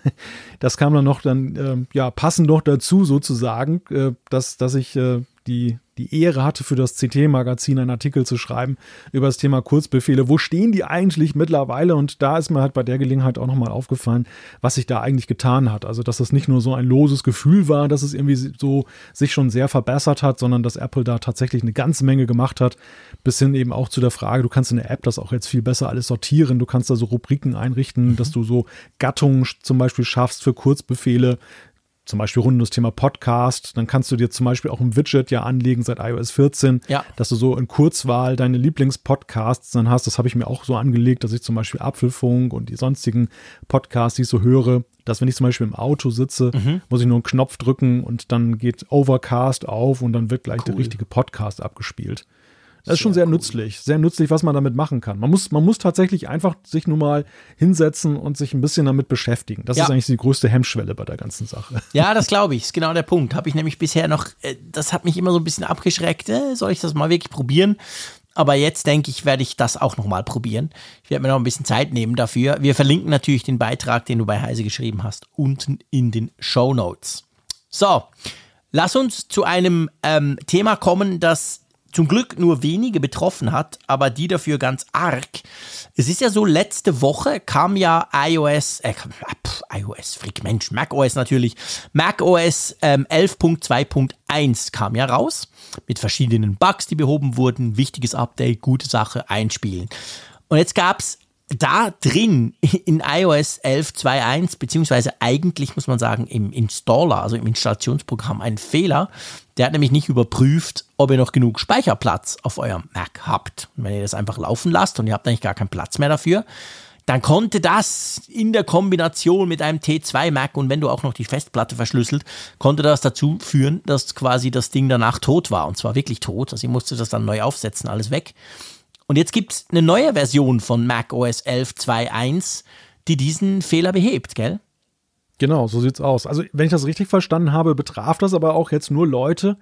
<laughs> das kam dann noch dann äh, ja passend noch dazu sozusagen, äh, dass dass ich äh, die die Ehre hatte, für das CT-Magazin einen Artikel zu schreiben über das Thema Kurzbefehle. Wo stehen die eigentlich mittlerweile? Und da ist mir halt bei der Gelegenheit auch nochmal aufgefallen, was sich da eigentlich getan hat. Also, dass das nicht nur so ein loses Gefühl war, dass es irgendwie so sich schon sehr verbessert hat, sondern dass Apple da tatsächlich eine ganze Menge gemacht hat, bis hin eben auch zu der Frage, du kannst in der App das auch jetzt viel besser alles sortieren. Du kannst da so Rubriken einrichten, mhm. dass du so Gattungen zum Beispiel schaffst für Kurzbefehle, zum Beispiel rund um das Thema Podcast, dann kannst du dir zum Beispiel auch ein Widget ja anlegen seit iOS 14, ja. dass du so in Kurzwahl deine Lieblingspodcasts dann hast. Das habe ich mir auch so angelegt, dass ich zum Beispiel Apfelfunk und die sonstigen Podcasts, die ich so höre, dass wenn ich zum Beispiel im Auto sitze, mhm. muss ich nur einen Knopf drücken und dann geht Overcast auf und dann wird gleich cool. der richtige Podcast abgespielt. Das ist schon sehr cool. nützlich, sehr nützlich, was man damit machen kann. Man muss, man muss tatsächlich einfach sich nur mal hinsetzen und sich ein bisschen damit beschäftigen. Das ja. ist eigentlich die größte Hemmschwelle bei der ganzen Sache. Ja, das glaube ich. Ist genau der Punkt. Habe ich nämlich bisher noch, äh, das hat mich immer so ein bisschen abgeschreckt. Äh, soll ich das mal wirklich probieren? Aber jetzt denke ich, werde ich das auch noch mal probieren. Ich werde mir noch ein bisschen Zeit nehmen dafür. Wir verlinken natürlich den Beitrag, den du bei Heise geschrieben hast, unten in den Show Notes. So, lass uns zu einem ähm, Thema kommen, das zum Glück nur wenige betroffen hat, aber die dafür ganz arg. Es ist ja so, letzte Woche kam ja iOS, äh, pff, iOS, Frick Mensch, macOS natürlich, macOS ähm, 11.2.1 kam ja raus mit verschiedenen Bugs, die behoben wurden, wichtiges Update, gute Sache, einspielen. Und jetzt gab es da drin in iOS 11.2.1, beziehungsweise eigentlich muss man sagen im Installer, also im Installationsprogramm, einen Fehler. Der hat nämlich nicht überprüft, ob ihr noch genug Speicherplatz auf eurem Mac habt. Und wenn ihr das einfach laufen lasst und ihr habt eigentlich gar keinen Platz mehr dafür, dann konnte das in der Kombination mit einem T2 Mac und wenn du auch noch die Festplatte verschlüsselt, konnte das dazu führen, dass quasi das Ding danach tot war. Und zwar wirklich tot. Also ich musste das dann neu aufsetzen, alles weg. Und jetzt gibt es eine neue Version von Mac OS 11.2.1, die diesen Fehler behebt, gell? Genau, so sieht's aus. Also, wenn ich das richtig verstanden habe, betraf das aber auch jetzt nur Leute,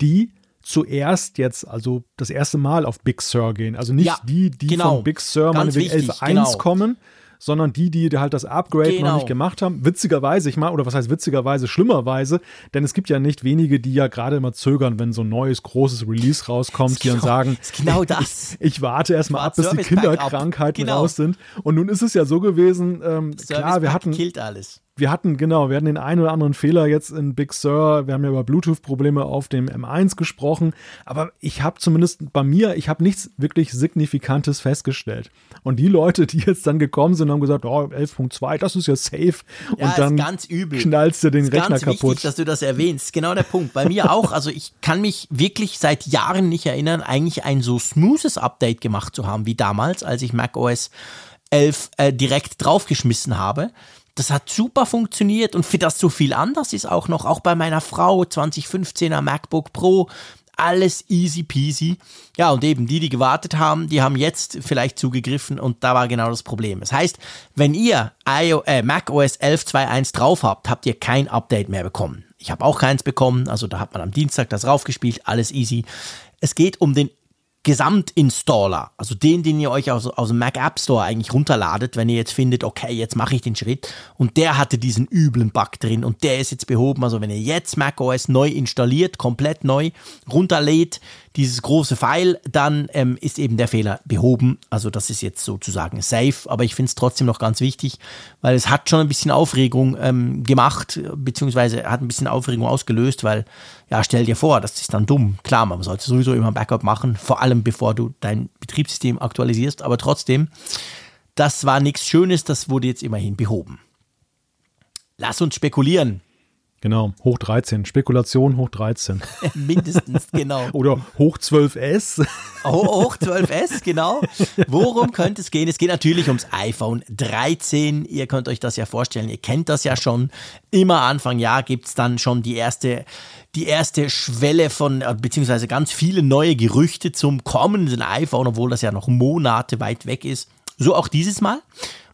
die zuerst jetzt, also das erste Mal auf Big Sur gehen. Also nicht ja, die, die genau. von Big Sur meinetwegen 11.1 genau. kommen, sondern die, die halt das Upgrade genau. noch nicht gemacht haben. Witzigerweise, ich meine, oder was heißt witzigerweise, schlimmerweise, denn es gibt ja nicht wenige, die ja gerade immer zögern, wenn so ein neues, großes Release rauskommt, die genau, dann sagen, genau das. Ich, ich warte erstmal ab, bis die Kinderkrankheiten genau. raus sind. Und nun ist es ja so gewesen, ähm, klar, wir hatten. killt alles wir hatten, genau, wir hatten den einen oder anderen Fehler jetzt in Big Sur. Wir haben ja über Bluetooth-Probleme auf dem M1 gesprochen. Aber ich habe zumindest bei mir, ich habe nichts wirklich Signifikantes festgestellt. Und die Leute, die jetzt dann gekommen sind, haben gesagt, oh, 11.2, das ist ja safe. Ja, und dann ganz übel. knallst du den ist Rechner ganz kaputt. Wichtig, dass du das erwähnst. Genau der Punkt. Bei mir auch. Also ich kann mich wirklich seit Jahren nicht erinnern, eigentlich ein so smoothes Update gemacht zu haben wie damals, als ich macOS 11 äh, direkt draufgeschmissen habe. Das hat super funktioniert und für das so viel anders ist auch noch, auch bei meiner Frau 2015er MacBook Pro, alles easy peasy. Ja, und eben die, die gewartet haben, die haben jetzt vielleicht zugegriffen und da war genau das Problem. Das heißt, wenn ihr äh, Mac OS 11.2.1 drauf habt, habt ihr kein Update mehr bekommen. Ich habe auch keins bekommen, also da hat man am Dienstag das raufgespielt, alles easy. Es geht um den Gesamtinstaller, also den, den ihr euch aus, aus dem Mac App Store eigentlich runterladet, wenn ihr jetzt findet, okay, jetzt mache ich den Schritt und der hatte diesen üblen Bug drin und der ist jetzt behoben. Also wenn ihr jetzt Mac OS neu installiert, komplett neu runterlädt, dieses große File, dann ähm, ist eben der Fehler behoben. Also das ist jetzt sozusagen safe, aber ich finde es trotzdem noch ganz wichtig, weil es hat schon ein bisschen Aufregung ähm, gemacht, beziehungsweise hat ein bisschen Aufregung ausgelöst, weil, ja, stell dir vor, das ist dann dumm. Klar, man sollte sowieso immer ein Backup machen, vor allem bevor du dein Betriebssystem aktualisierst, aber trotzdem, das war nichts Schönes, das wurde jetzt immerhin behoben. Lass uns spekulieren. Genau, hoch 13. Spekulation hoch 13. <laughs> Mindestens, genau. Oder hoch 12S. Hoch 12S, genau. Worum könnte es gehen? Es geht natürlich ums iPhone 13. Ihr könnt euch das ja vorstellen, ihr kennt das ja schon. Immer Anfang Jahr gibt es dann schon die erste, die erste Schwelle von, äh, beziehungsweise ganz viele neue Gerüchte zum kommenden iPhone, obwohl das ja noch Monate weit weg ist. So auch dieses Mal.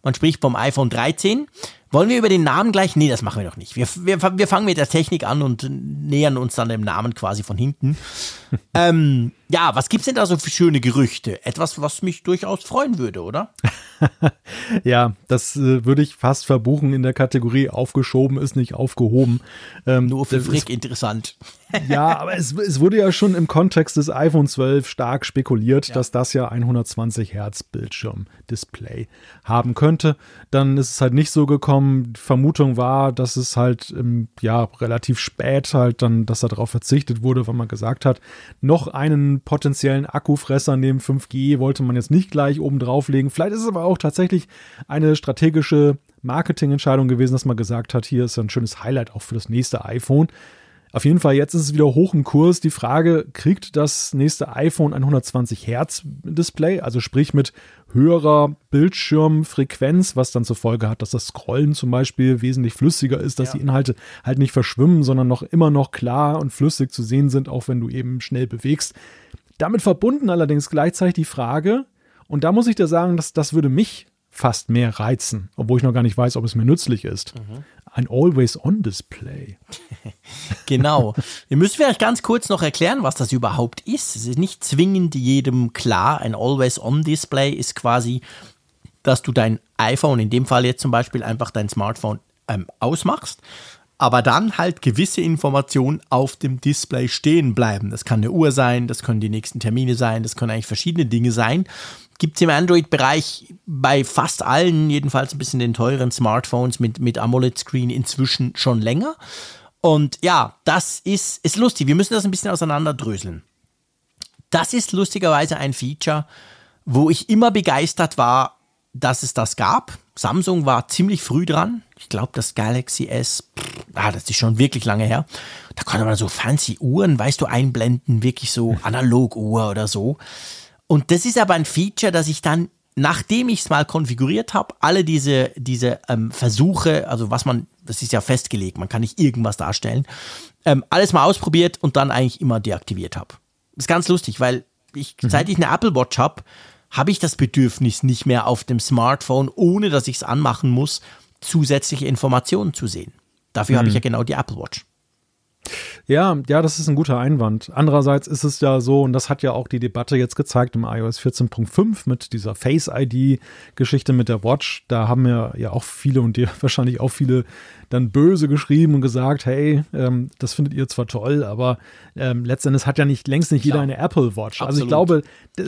Man spricht vom iPhone 13. Wollen wir über den Namen gleich? Nee, das machen wir doch nicht. Wir, wir, wir fangen mit der Technik an und nähern uns dann dem Namen quasi von hinten. <laughs> ähm, ja, was gibt's denn da so für schöne Gerüchte? Etwas, was mich durchaus freuen würde, oder? <laughs> ja, das äh, würde ich fast verbuchen in der Kategorie aufgeschoben ist nicht aufgehoben. Ähm, Nur für Frick interessant. <laughs> ja, aber es, es, wurde ja schon im Kontext des iPhone 12 stark spekuliert, ja. dass das ja 120 Hertz Bildschirm-Display haben könnte. Dann ist es halt nicht so gekommen. Die Vermutung war, dass es halt im, ja, relativ spät halt dann, dass darauf verzichtet wurde, weil man gesagt hat, noch einen potenziellen Akkufresser neben 5G wollte man jetzt nicht gleich oben drauflegen. Vielleicht ist es aber auch tatsächlich eine strategische Marketingentscheidung gewesen, dass man gesagt hat, hier ist ein schönes Highlight auch für das nächste iPhone. Auf jeden Fall, jetzt ist es wieder hoch im Kurs. Die Frage, kriegt das nächste iPhone ein 120 Hertz Display, also sprich mit höherer Bildschirmfrequenz, was dann zur Folge hat, dass das Scrollen zum Beispiel wesentlich flüssiger ist, dass ja. die Inhalte halt nicht verschwimmen, sondern noch immer noch klar und flüssig zu sehen sind, auch wenn du eben schnell bewegst. Damit verbunden allerdings gleichzeitig die Frage, und da muss ich dir sagen, dass das würde mich fast mehr reizen, obwohl ich noch gar nicht weiß, ob es mir nützlich ist. Mhm. Ein Always-On-Display. <laughs> genau. Wir müssen vielleicht ganz kurz noch erklären, was das überhaupt ist. Es ist nicht zwingend jedem klar. Ein Always-On-Display ist quasi, dass du dein iPhone, in dem Fall jetzt zum Beispiel einfach dein Smartphone ähm, ausmachst aber dann halt gewisse Informationen auf dem Display stehen bleiben. Das kann eine Uhr sein, das können die nächsten Termine sein, das können eigentlich verschiedene Dinge sein. Gibt es im Android-Bereich bei fast allen, jedenfalls ein bisschen den teuren Smartphones mit, mit AMOLED-Screen inzwischen schon länger. Und ja, das ist, ist lustig. Wir müssen das ein bisschen auseinanderdröseln. Das ist lustigerweise ein Feature, wo ich immer begeistert war, dass es das gab. Samsung war ziemlich früh dran. Ich glaube, das Galaxy S, pff, ah, das ist schon wirklich lange her. Da konnte man so fancy Uhren, weißt du, einblenden, wirklich so <laughs> Analoguhr oder so. Und das ist aber ein Feature, das ich dann, nachdem ich es mal konfiguriert habe, alle diese, diese ähm, Versuche, also was man, das ist ja festgelegt, man kann nicht irgendwas darstellen, ähm, alles mal ausprobiert und dann eigentlich immer deaktiviert habe. Ist ganz lustig, weil ich, mhm. seit ich eine Apple Watch habe, habe ich das Bedürfnis nicht mehr auf dem Smartphone, ohne dass ich es anmachen muss, zusätzliche Informationen zu sehen. Dafür mhm. habe ich ja genau die Apple Watch. Ja, ja, das ist ein guter Einwand. Andererseits ist es ja so, und das hat ja auch die Debatte jetzt gezeigt im iOS 14.5 mit dieser Face-ID-Geschichte mit der Watch. Da haben ja, ja auch viele und dir <laughs> wahrscheinlich auch viele dann böse geschrieben und gesagt, hey, ähm, das findet ihr zwar toll, aber ähm, letztendlich hat ja nicht längst nicht jeder eine Apple Watch. Absolut. Also ich glaube,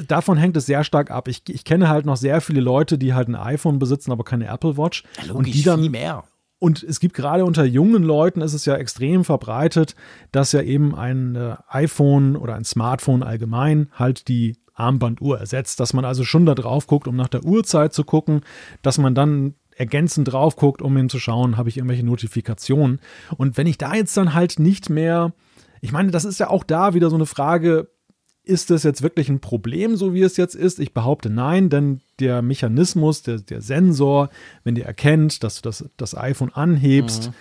davon hängt es sehr stark ab. Ich, ich kenne halt noch sehr viele Leute, die halt ein iPhone besitzen, aber keine Apple Watch. Ja, logisch, und die dann, viel mehr und es gibt gerade unter jungen Leuten ist es ja extrem verbreitet, dass ja eben ein äh, iPhone oder ein Smartphone allgemein halt die Armbanduhr ersetzt, dass man also schon da drauf guckt, um nach der Uhrzeit zu gucken, dass man dann ergänzend drauf guckt, um eben zu schauen, habe ich irgendwelche Notifikationen. Und wenn ich da jetzt dann halt nicht mehr, ich meine, das ist ja auch da wieder so eine Frage, ist das jetzt wirklich ein Problem, so wie es jetzt ist? Ich behaupte nein, denn der Mechanismus, der, der Sensor, wenn der erkennt, dass du das, das iPhone anhebst, mhm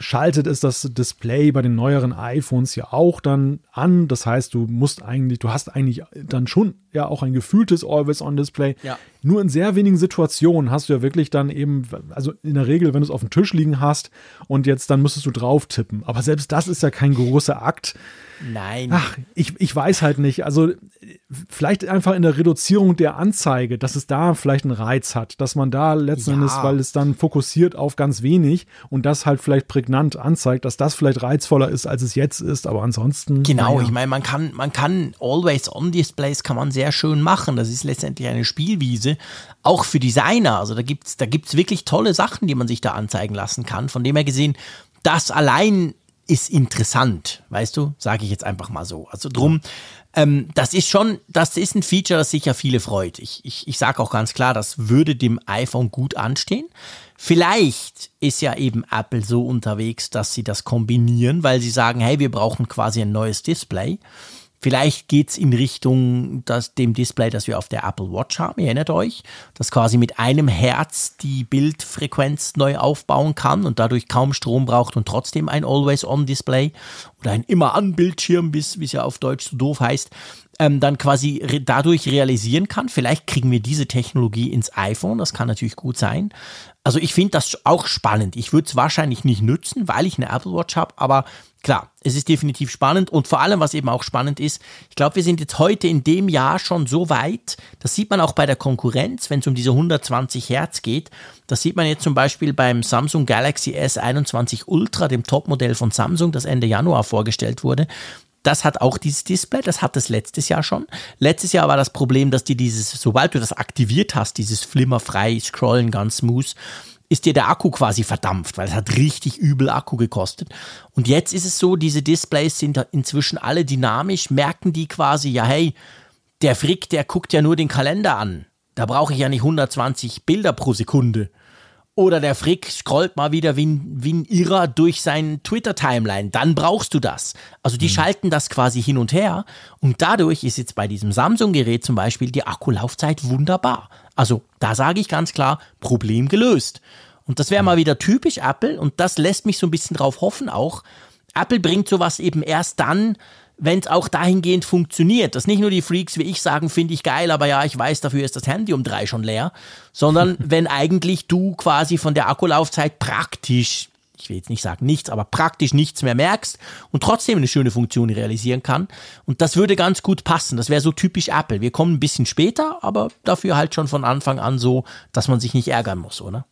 schaltet es das Display bei den neueren iPhones ja auch dann an. Das heißt, du musst eigentlich, du hast eigentlich dann schon ja auch ein gefühltes Always-on-Display. Ja. Nur in sehr wenigen Situationen hast du ja wirklich dann eben, also in der Regel, wenn du es auf dem Tisch liegen hast und jetzt dann müsstest du drauf tippen. Aber selbst das ist ja kein großer Akt. Nein. Ach, ich, ich weiß halt nicht. Also vielleicht einfach in der Reduzierung der Anzeige, dass es da vielleicht einen Reiz hat, dass man da letzten ja. Endes, weil es dann fokussiert auf ganz wenig und das halt vielleicht prägnant anzeigt, dass das vielleicht reizvoller ist, als es jetzt ist, aber ansonsten. Genau, naja. ich meine, man kann, man kann Always-On-Displays kann man sehr schön machen. Das ist letztendlich eine Spielwiese, auch für Designer. Also da gibt's da gibt's wirklich tolle Sachen, die man sich da anzeigen lassen kann. Von dem her gesehen, das allein ist interessant, weißt du, sage ich jetzt einfach mal so. Also drum, ähm, das ist schon, das ist ein Feature, das sicher viele freut. Ich, ich, ich sage auch ganz klar, das würde dem iPhone gut anstehen. Vielleicht ist ja eben Apple so unterwegs, dass sie das kombinieren, weil sie sagen, hey, wir brauchen quasi ein neues Display. Vielleicht geht's in Richtung das, dem Display, das wir auf der Apple Watch haben. Ihr erinnert euch, das quasi mit einem Herz die Bildfrequenz neu aufbauen kann und dadurch kaum Strom braucht und trotzdem ein Always-On-Display oder ein Immer-an-Bildschirm, wie es ja auf Deutsch so doof heißt, ähm, dann quasi re dadurch realisieren kann. Vielleicht kriegen wir diese Technologie ins iPhone, das kann natürlich gut sein. Also ich finde das auch spannend. Ich würde es wahrscheinlich nicht nützen, weil ich eine Apple Watch habe, aber klar, es ist definitiv spannend und vor allem, was eben auch spannend ist, ich glaube, wir sind jetzt heute in dem Jahr schon so weit, das sieht man auch bei der Konkurrenz, wenn es um diese 120 Hertz geht, das sieht man jetzt zum Beispiel beim Samsung Galaxy S21 Ultra, dem Topmodell von Samsung, das Ende Januar vorgestellt wurde. Das hat auch dieses Display, das hat es letztes Jahr schon. Letztes Jahr war das Problem, dass die dieses, sobald du das aktiviert hast, dieses flimmerfrei Scrollen ganz smooth, ist dir der Akku quasi verdampft, weil es hat richtig übel Akku gekostet. Und jetzt ist es so, diese Displays sind inzwischen alle dynamisch, merken die quasi, ja hey, der Frick, der guckt ja nur den Kalender an. Da brauche ich ja nicht 120 Bilder pro Sekunde. Oder der Frick scrollt mal wieder wie ein, wie ein Irrer durch seinen Twitter-Timeline. Dann brauchst du das. Also die mhm. schalten das quasi hin und her. Und dadurch ist jetzt bei diesem Samsung-Gerät zum Beispiel die Akkulaufzeit wunderbar. Also da sage ich ganz klar, Problem gelöst. Und das wäre mal wieder typisch Apple. Und das lässt mich so ein bisschen drauf hoffen auch. Apple bringt sowas eben erst dann, wenn es auch dahingehend funktioniert, dass nicht nur die Freaks wie ich sagen, finde ich geil, aber ja, ich weiß, dafür ist das Handy um drei schon leer, sondern <laughs> wenn eigentlich du quasi von der Akkulaufzeit praktisch, ich will jetzt nicht sagen nichts, aber praktisch nichts mehr merkst und trotzdem eine schöne Funktion realisieren kann. Und das würde ganz gut passen. Das wäre so typisch Apple. Wir kommen ein bisschen später, aber dafür halt schon von Anfang an so, dass man sich nicht ärgern muss, oder?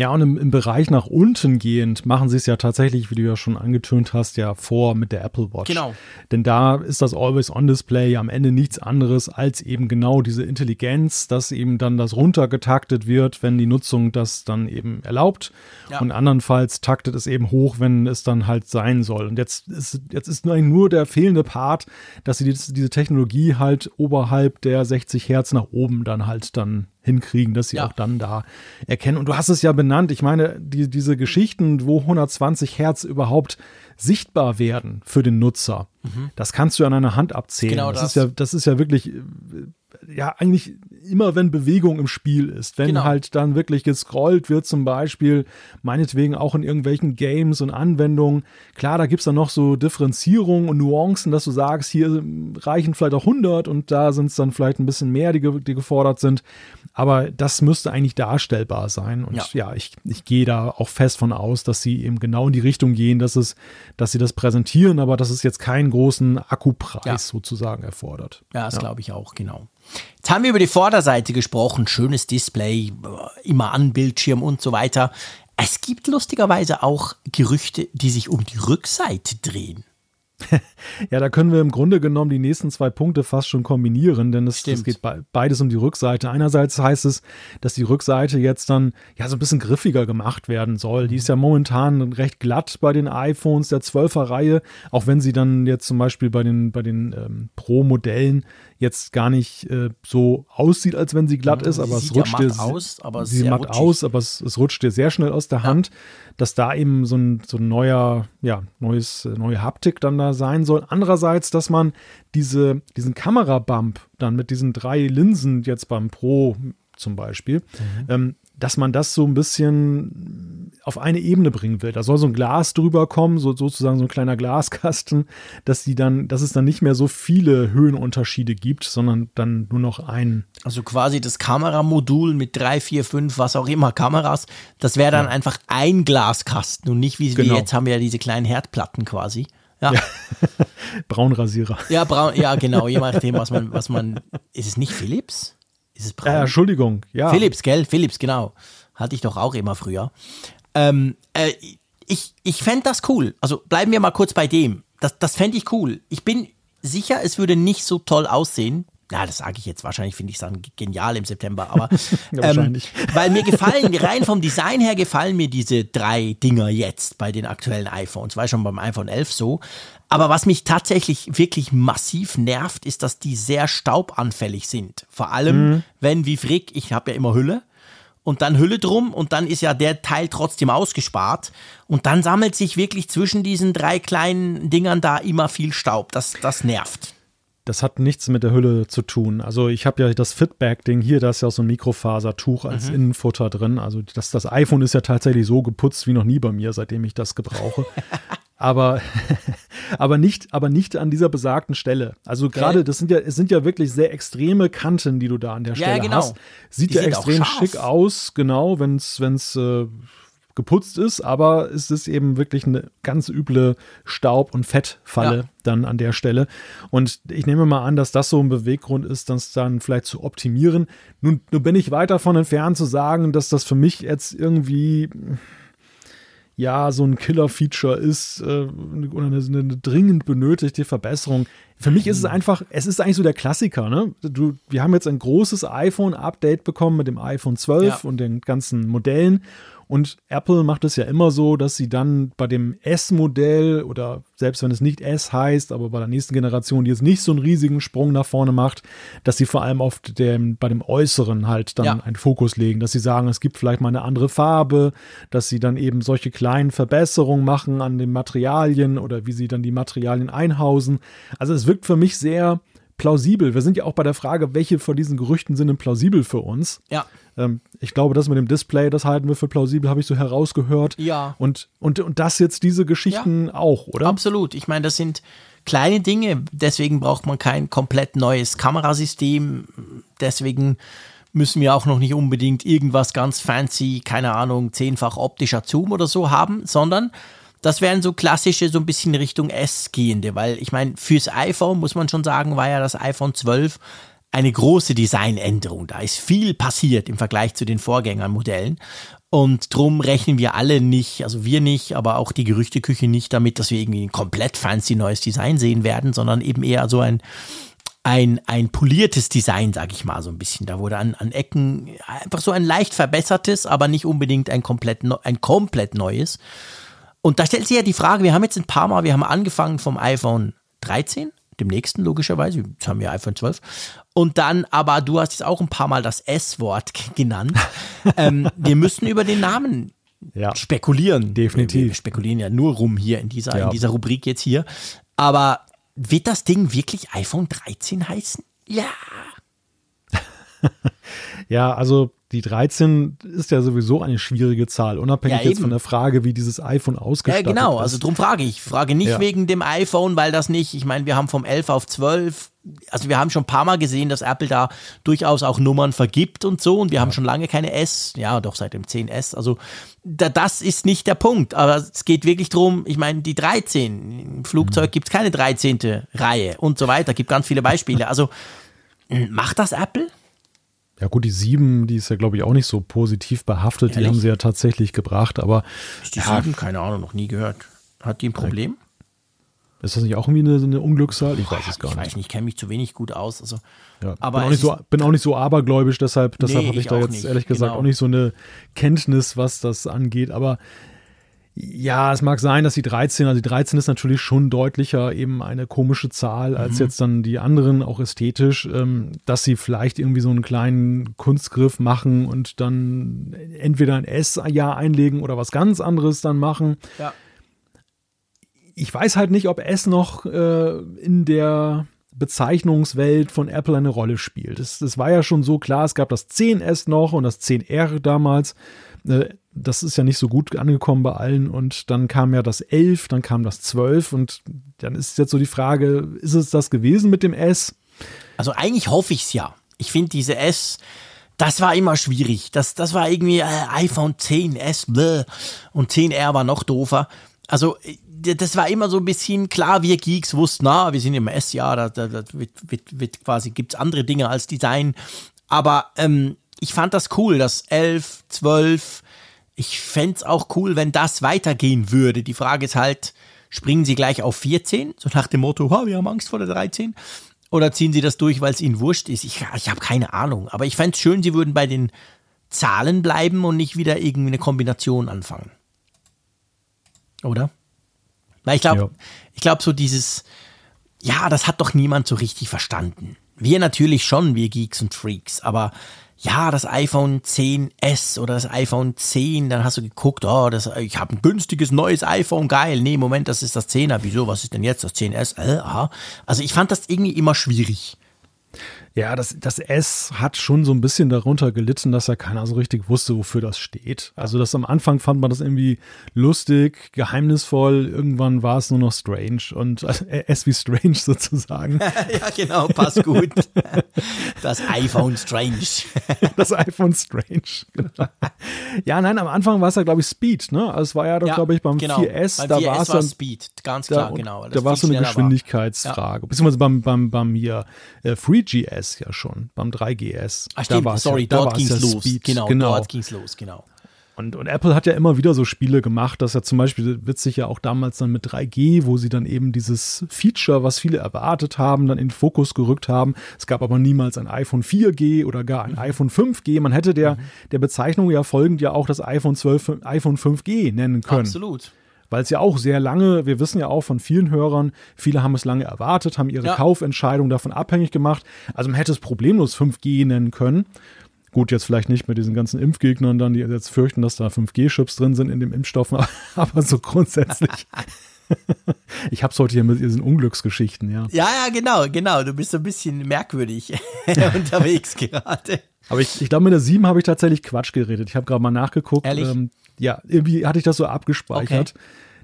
Ja, und im, im, Bereich nach unten gehend machen sie es ja tatsächlich, wie du ja schon angetönt hast, ja vor mit der Apple Watch. Genau. Denn da ist das Always-On-Display ja am Ende nichts anderes als eben genau diese Intelligenz, dass eben dann das runtergetaktet wird, wenn die Nutzung das dann eben erlaubt. Ja. Und andernfalls taktet es eben hoch, wenn es dann halt sein soll. Und jetzt ist, jetzt ist nur der fehlende Part, dass sie diese, diese Technologie halt oberhalb der 60 Hertz nach oben dann halt dann hinkriegen, dass sie ja. auch dann da erkennen. Und du hast es ja benannt. Ich meine, die, diese Geschichten, wo 120 Hertz überhaupt sichtbar werden für den Nutzer, mhm. das kannst du an einer Hand abzählen. Genau das, das. Ist ja, das ist ja wirklich ja eigentlich immer, wenn Bewegung im Spiel ist, wenn genau. halt dann wirklich gescrollt wird, zum Beispiel, meinetwegen auch in irgendwelchen Games und Anwendungen. Klar, da gibt es dann noch so Differenzierungen und Nuancen, dass du sagst, hier reichen vielleicht auch 100 und da sind es dann vielleicht ein bisschen mehr, die, die gefordert sind. Aber das müsste eigentlich darstellbar sein. Und ja, ja ich, ich gehe da auch fest von aus, dass sie eben genau in die Richtung gehen, dass es, dass sie das präsentieren, aber dass es jetzt keinen großen Akkupreis ja. sozusagen erfordert. Ja, das ja. glaube ich auch, genau. Jetzt haben wir über die Vorderseite gesprochen, schönes Display, immer an Bildschirm und so weiter. Es gibt lustigerweise auch Gerüchte, die sich um die Rückseite drehen. <laughs> ja, da können wir im Grunde genommen die nächsten zwei Punkte fast schon kombinieren, denn es, es geht beides um die Rückseite. Einerseits heißt es, dass die Rückseite jetzt dann ja so ein bisschen griffiger gemacht werden soll. Die ist ja momentan recht glatt bei den iPhones der 12er Reihe, auch wenn sie dann jetzt zum Beispiel bei den, bei den ähm, Pro-Modellen jetzt gar nicht äh, so aussieht, als wenn sie glatt ist, aber es rutscht ja dir aus, aber sie matt rutschig. aus, aber es, es, rutscht dir sehr schnell aus der ja. Hand, dass da eben so ein, so ein neuer, ja, neues, neue Haptik dann da sein soll. Andererseits, dass man diese, diesen Kamerabump dann mit diesen drei Linsen jetzt beim Pro zum Beispiel, mhm. ähm, dass man das so ein bisschen auf eine Ebene bringen will. Da soll so ein Glas drüber kommen, so, sozusagen so ein kleiner Glaskasten, <laughs> dass die dann, dass es dann nicht mehr so viele Höhenunterschiede gibt, sondern dann nur noch ein. Also quasi das Kameramodul mit drei, vier, fünf, was auch immer Kameras, das wäre dann ja. einfach ein Glaskasten und nicht wie genau. wir jetzt haben wir ja diese kleinen Herdplatten quasi. Ja. ja. <laughs> Braunrasierer. Ja, braun, ja, genau, je <laughs> nachdem, was man, was man. Ist es nicht Philips? Ist es braun? Äh, Entschuldigung, ja. Philips, gell? Philips, genau. Hatte ich doch auch immer früher. Ähm, äh, ich ich fände das cool. Also bleiben wir mal kurz bei dem. Das, das fände ich cool. Ich bin sicher, es würde nicht so toll aussehen. Na, das sage ich jetzt. Wahrscheinlich finde ich es dann genial im September. Aber <laughs> ja, ähm, weil mir gefallen, rein vom Design her gefallen mir diese drei Dinger jetzt bei den aktuellen iPhones. War schon beim iPhone 11 so. Aber was mich tatsächlich wirklich massiv nervt, ist, dass die sehr staubanfällig sind. Vor allem, mhm. wenn wie Frick, ich habe ja immer Hülle und dann Hülle drum und dann ist ja der Teil trotzdem ausgespart und dann sammelt sich wirklich zwischen diesen drei kleinen Dingern da immer viel Staub. Das, das nervt. Das hat nichts mit der Hülle zu tun. Also ich habe ja das Fitback-Ding hier, da ist ja auch so ein Mikrofasertuch als mhm. Innenfutter drin. Also das, das iPhone ist ja tatsächlich so geputzt wie noch nie bei mir, seitdem ich das gebrauche. <laughs> aber, <laughs> aber, nicht, aber nicht an dieser besagten Stelle. Also gerade, das sind ja, es sind ja wirklich sehr extreme Kanten, die du da an der Stelle ja, genau. hast. Sieht die ja extrem schick aus, genau, wenn es äh, geputzt ist, aber es ist eben wirklich eine ganz üble Staub- und Fettfalle ja. dann an der Stelle. Und ich nehme mal an, dass das so ein Beweggrund ist, das dann vielleicht zu optimieren. Nun, nun bin ich weit davon entfernt zu sagen, dass das für mich jetzt irgendwie ja, so ein Killer-Feature ist äh, oder eine, eine, dringend benötigte Verbesserung. Für mich ist es einfach, es ist eigentlich so der Klassiker. Ne? Du, wir haben jetzt ein großes iPhone-Update bekommen mit dem iPhone 12 ja. und den ganzen Modellen. Und Apple macht es ja immer so, dass sie dann bei dem S-Modell oder selbst wenn es nicht S heißt, aber bei der nächsten Generation, die jetzt nicht so einen riesigen Sprung nach vorne macht, dass sie vor allem auf dem, bei dem Äußeren halt dann ja. einen Fokus legen, dass sie sagen, es gibt vielleicht mal eine andere Farbe, dass sie dann eben solche kleinen Verbesserungen machen an den Materialien oder wie sie dann die Materialien einhausen. Also es wirkt für mich sehr plausibel. Wir sind ja auch bei der Frage, welche von diesen Gerüchten sind denn plausibel für uns? Ja. Ähm, ich glaube, das mit dem Display, das halten wir für plausibel, habe ich so herausgehört. Ja. Und, und, und das jetzt diese Geschichten ja. auch, oder? Absolut. Ich meine, das sind kleine Dinge. Deswegen braucht man kein komplett neues Kamerasystem. Deswegen müssen wir auch noch nicht unbedingt irgendwas ganz fancy, keine Ahnung, zehnfach optischer Zoom oder so haben, sondern das wären so klassische, so ein bisschen Richtung S gehende, weil ich meine, fürs iPhone muss man schon sagen, war ja das iPhone 12 eine große Designänderung. Da ist viel passiert im Vergleich zu den Vorgängermodellen. Und drum rechnen wir alle nicht, also wir nicht, aber auch die Gerüchteküche nicht damit, dass wir irgendwie ein komplett fancy neues Design sehen werden, sondern eben eher so ein, ein, ein poliertes Design, sag ich mal, so ein bisschen. Da wurde an, an Ecken einfach so ein leicht verbessertes, aber nicht unbedingt ein komplett, ein komplett neues. Und da stellt sich ja die Frage, wir haben jetzt ein paar Mal, wir haben angefangen vom iPhone 13, dem nächsten logischerweise, jetzt haben wir iPhone 12. Und dann, aber du hast jetzt auch ein paar Mal das S-Wort <laughs> genannt. ähm, wir müssen über den Namen ja, spekulieren. Definitiv. Wir, spekulieren ja nur rum hier in dieser, ja. in dieser Rubrik jetzt hier. Aber wird das Ding wirklich iPhone 13 heißen? Ja. <laughs> ja, also die 13 ist ja sowieso eine schwierige Zahl, unabhängig ja, jetzt von der Frage, wie dieses iPhone ausgestattet ist. Ja, genau, ist. also darum frage ich. Ich frage nicht ja. wegen dem iPhone, weil das nicht, ich meine, wir haben vom 11 auf 12, also wir haben schon ein paar Mal gesehen, dass Apple da durchaus auch Nummern vergibt und so und wir ja. haben schon lange keine S, ja, doch seit dem 10S, also da, das ist nicht der Punkt, aber es geht wirklich darum, ich meine, die 13, im Flugzeug mhm. gibt es keine 13. Reihe und so weiter, gibt ganz viele Beispiele, also macht das Apple? Ja gut, die sieben, die ist ja glaube ich auch nicht so positiv behaftet. Ehrlich? Die haben sie ja tatsächlich gebracht, aber ist die ja, sieben? Keine Ahnung, noch nie gehört. Hat die ein Problem? Ist das nicht auch irgendwie eine, eine Unglückszahl? Ich weiß es gar ich nicht. Ich weiß nicht, ich kenne mich zu wenig gut aus. Also, ja, aber bin auch, nicht so, bin auch nicht so abergläubisch, deshalb, deshalb nee, habe ich, ich da jetzt nicht. ehrlich gesagt genau. auch nicht so eine Kenntnis, was das angeht. Aber ja, es mag sein, dass die 13, also die 13 ist natürlich schon deutlicher eben eine komische Zahl als mhm. jetzt dann die anderen, auch ästhetisch, ähm, dass sie vielleicht irgendwie so einen kleinen Kunstgriff machen und dann entweder ein S-Jahr einlegen oder was ganz anderes dann machen. Ja. Ich weiß halt nicht, ob S noch äh, in der Bezeichnungswelt von Apple eine Rolle spielt. Das, das war ja schon so klar, es gab das 10S noch und das 10R damals. Äh, das ist ja nicht so gut angekommen bei allen und dann kam ja das 11, dann kam das 12 und dann ist jetzt so die Frage, ist es das gewesen mit dem S? Also eigentlich hoffe ich es ja. Ich finde diese S, das war immer schwierig. Das, das war irgendwie äh, iPhone 10S bläh, und 10R war noch doofer. Also äh, das war immer so ein bisschen klar, wir Geeks wussten, na, wir sind im S-Jahr, da, da, da wird, wird, wird quasi, gibt es andere Dinge als Design. Aber ähm, ich fand das cool, dass 11, 12, ich fände es auch cool, wenn das weitergehen würde. Die Frage ist halt, springen sie gleich auf 14, so nach dem Motto, wir haben Angst vor der 13? Oder ziehen sie das durch, weil es ihnen wurscht ist? Ich, ich habe keine Ahnung. Aber ich fände es schön, sie würden bei den Zahlen bleiben und nicht wieder irgendwie eine Kombination anfangen. Oder? Weil ich glaube, ja. ich glaube, so dieses, ja, das hat doch niemand so richtig verstanden. Wir natürlich schon, wir Geeks und Freaks, aber ja, das iPhone 10s oder das iPhone 10, dann hast du geguckt, oh, das, ich habe ein günstiges neues iPhone, geil. Nee, Moment, das ist das 10er. Wieso, was ist denn jetzt das 10s? Äh, aha. Also ich fand das irgendwie immer schwierig. Ja, das, das S hat schon so ein bisschen darunter gelitten, dass ja keiner so richtig wusste, wofür das steht. Also das am Anfang fand man das irgendwie lustig, geheimnisvoll. Irgendwann war es nur noch strange und also, <laughs> S wie strange <laughs> sozusagen. <laughs> ja, genau, passt gut. Das iPhone strange. das iPhone strange. Genau. Ja, nein, am Anfang war es ja, glaube ich, Speed. Ne? Also es war ja doch, ja, glaube ich, beim genau. 4S. Beim da 4S war es dann, Speed, ganz klar, da, genau. Da war es so eine Geschwindigkeitsfrage. Ja. Beziehungsweise beim, beim, beim hier äh, 3GS 3GS ja schon, beim 3GS. Ach stimmt, da sorry, ja, dort ging es ja los. Speed. Genau, genau, dort ging es los, genau. Und, und, Apple hat ja immer wieder so Spiele gemacht, dass ja zum Beispiel witzig ja auch damals dann mit 3G, wo sie dann eben dieses Feature, was viele erwartet haben, dann in den Fokus gerückt haben. Es gab aber niemals ein iPhone 4G oder gar ein mhm. iPhone 5G. Man hätte der, mhm. der Bezeichnung ja folgend ja auch das iPhone 12, iPhone 5G nennen können. Absolut weil es ja auch sehr lange, wir wissen ja auch von vielen Hörern, viele haben es lange erwartet, haben ihre ja. Kaufentscheidung davon abhängig gemacht. Also man hätte es problemlos 5G nennen können. Gut, jetzt vielleicht nicht mit diesen ganzen Impfgegnern dann, die jetzt fürchten, dass da 5G-Chips drin sind in dem Impfstoff, <laughs> aber so grundsätzlich. <laughs> ich hab's heute hier mit diesen Unglücksgeschichten, ja. Ja, ja, genau, genau. Du bist so ein bisschen merkwürdig <laughs> unterwegs gerade. Aber ich, ich glaube, mit der 7 habe ich tatsächlich Quatsch geredet. Ich habe gerade mal nachgeguckt. Ehrlich? Ähm, ja, irgendwie hatte ich das so abgespeichert. Okay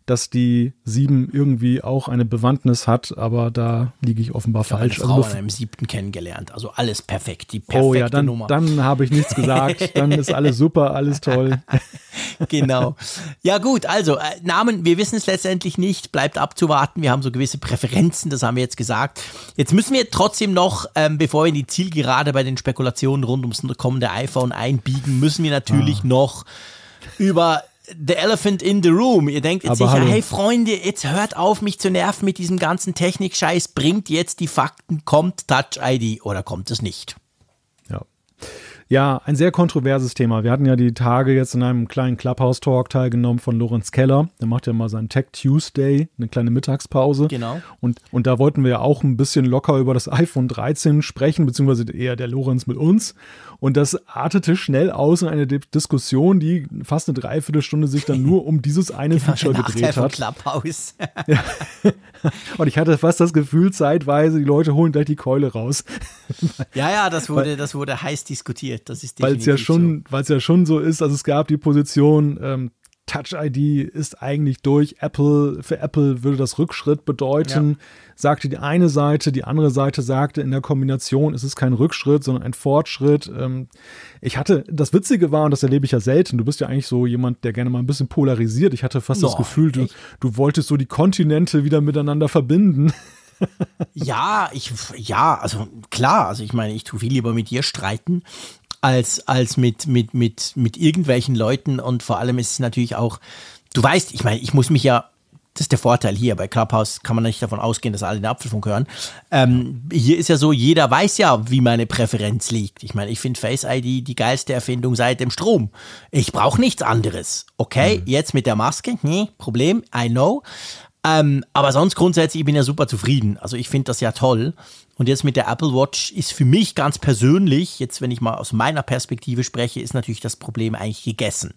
dass die 7 irgendwie auch eine Bewandtnis hat, aber da liege ich offenbar ich falsch. Ich habe eine Frau also, an einem siebten kennengelernt, also alles perfekt, die perfekte Oh ja, dann, Nummer. dann habe ich nichts gesagt, <laughs> dann ist alles super, alles toll. <laughs> genau. Ja gut, also äh, Namen, wir wissen es letztendlich nicht, bleibt abzuwarten, wir haben so gewisse Präferenzen, das haben wir jetzt gesagt. Jetzt müssen wir trotzdem noch, ähm, bevor wir in die Zielgerade bei den Spekulationen rund ums kommende iPhone einbiegen, müssen wir natürlich ah. noch über The Elephant in the Room. Ihr denkt jetzt Aber sicher, hallo. hey Freunde, jetzt hört auf, mich zu nerven mit diesem ganzen Technik-Scheiß. Bringt jetzt die Fakten, kommt Touch ID oder kommt es nicht? Ja. Ein sehr kontroverses Thema. Wir hatten ja die Tage jetzt in einem kleinen Clubhouse-Talk teilgenommen von Lorenz Keller. Der macht ja mal seinen Tech Tuesday, eine kleine Mittagspause. Genau. Und, und da wollten wir ja auch ein bisschen locker über das iPhone 13 sprechen, beziehungsweise eher der Lorenz mit uns. Und das artete schnell aus in eine Diskussion, die fast eine Dreiviertelstunde sich dann nur um dieses eine <laughs> Feature gedreht hat. Clubhouse. <laughs> ja. Und ich hatte fast das Gefühl zeitweise, die Leute holen gleich die Keule raus. Ja, ja, das wurde, das wurde heiß diskutiert. Das ist Weil es ja schon, so. weil es ja schon so ist, also es gab die Position, ähm, Touch ID ist eigentlich durch. Apple, für Apple würde das Rückschritt bedeuten, ja. sagte die eine Seite, die andere Seite sagte, in der Kombination ist es kein Rückschritt, sondern ein Fortschritt. Ähm, ich hatte, das Witzige war, und das erlebe ich ja selten, du bist ja eigentlich so jemand, der gerne mal ein bisschen polarisiert. Ich hatte fast no, das Gefühl, du, du wolltest so die Kontinente wieder miteinander verbinden. <laughs> ja, ich, ja, also klar, also ich meine, ich tue viel lieber mit dir streiten, als, als mit, mit, mit, mit irgendwelchen Leuten. Und vor allem ist es natürlich auch, du weißt, ich meine, ich muss mich ja das ist der Vorteil hier. Bei Clubhouse kann man nicht davon ausgehen, dass alle den Apfelfunk hören. Ähm, hier ist ja so, jeder weiß ja, wie meine Präferenz liegt. Ich meine, ich finde Face ID die geilste Erfindung seit dem Strom. Ich brauche nichts anderes. Okay, mhm. jetzt mit der Maske, nee, Problem, I know. Ähm, aber sonst grundsätzlich, ich bin ja super zufrieden. Also ich finde das ja toll. Und jetzt mit der Apple Watch ist für mich ganz persönlich, jetzt wenn ich mal aus meiner Perspektive spreche, ist natürlich das Problem eigentlich gegessen.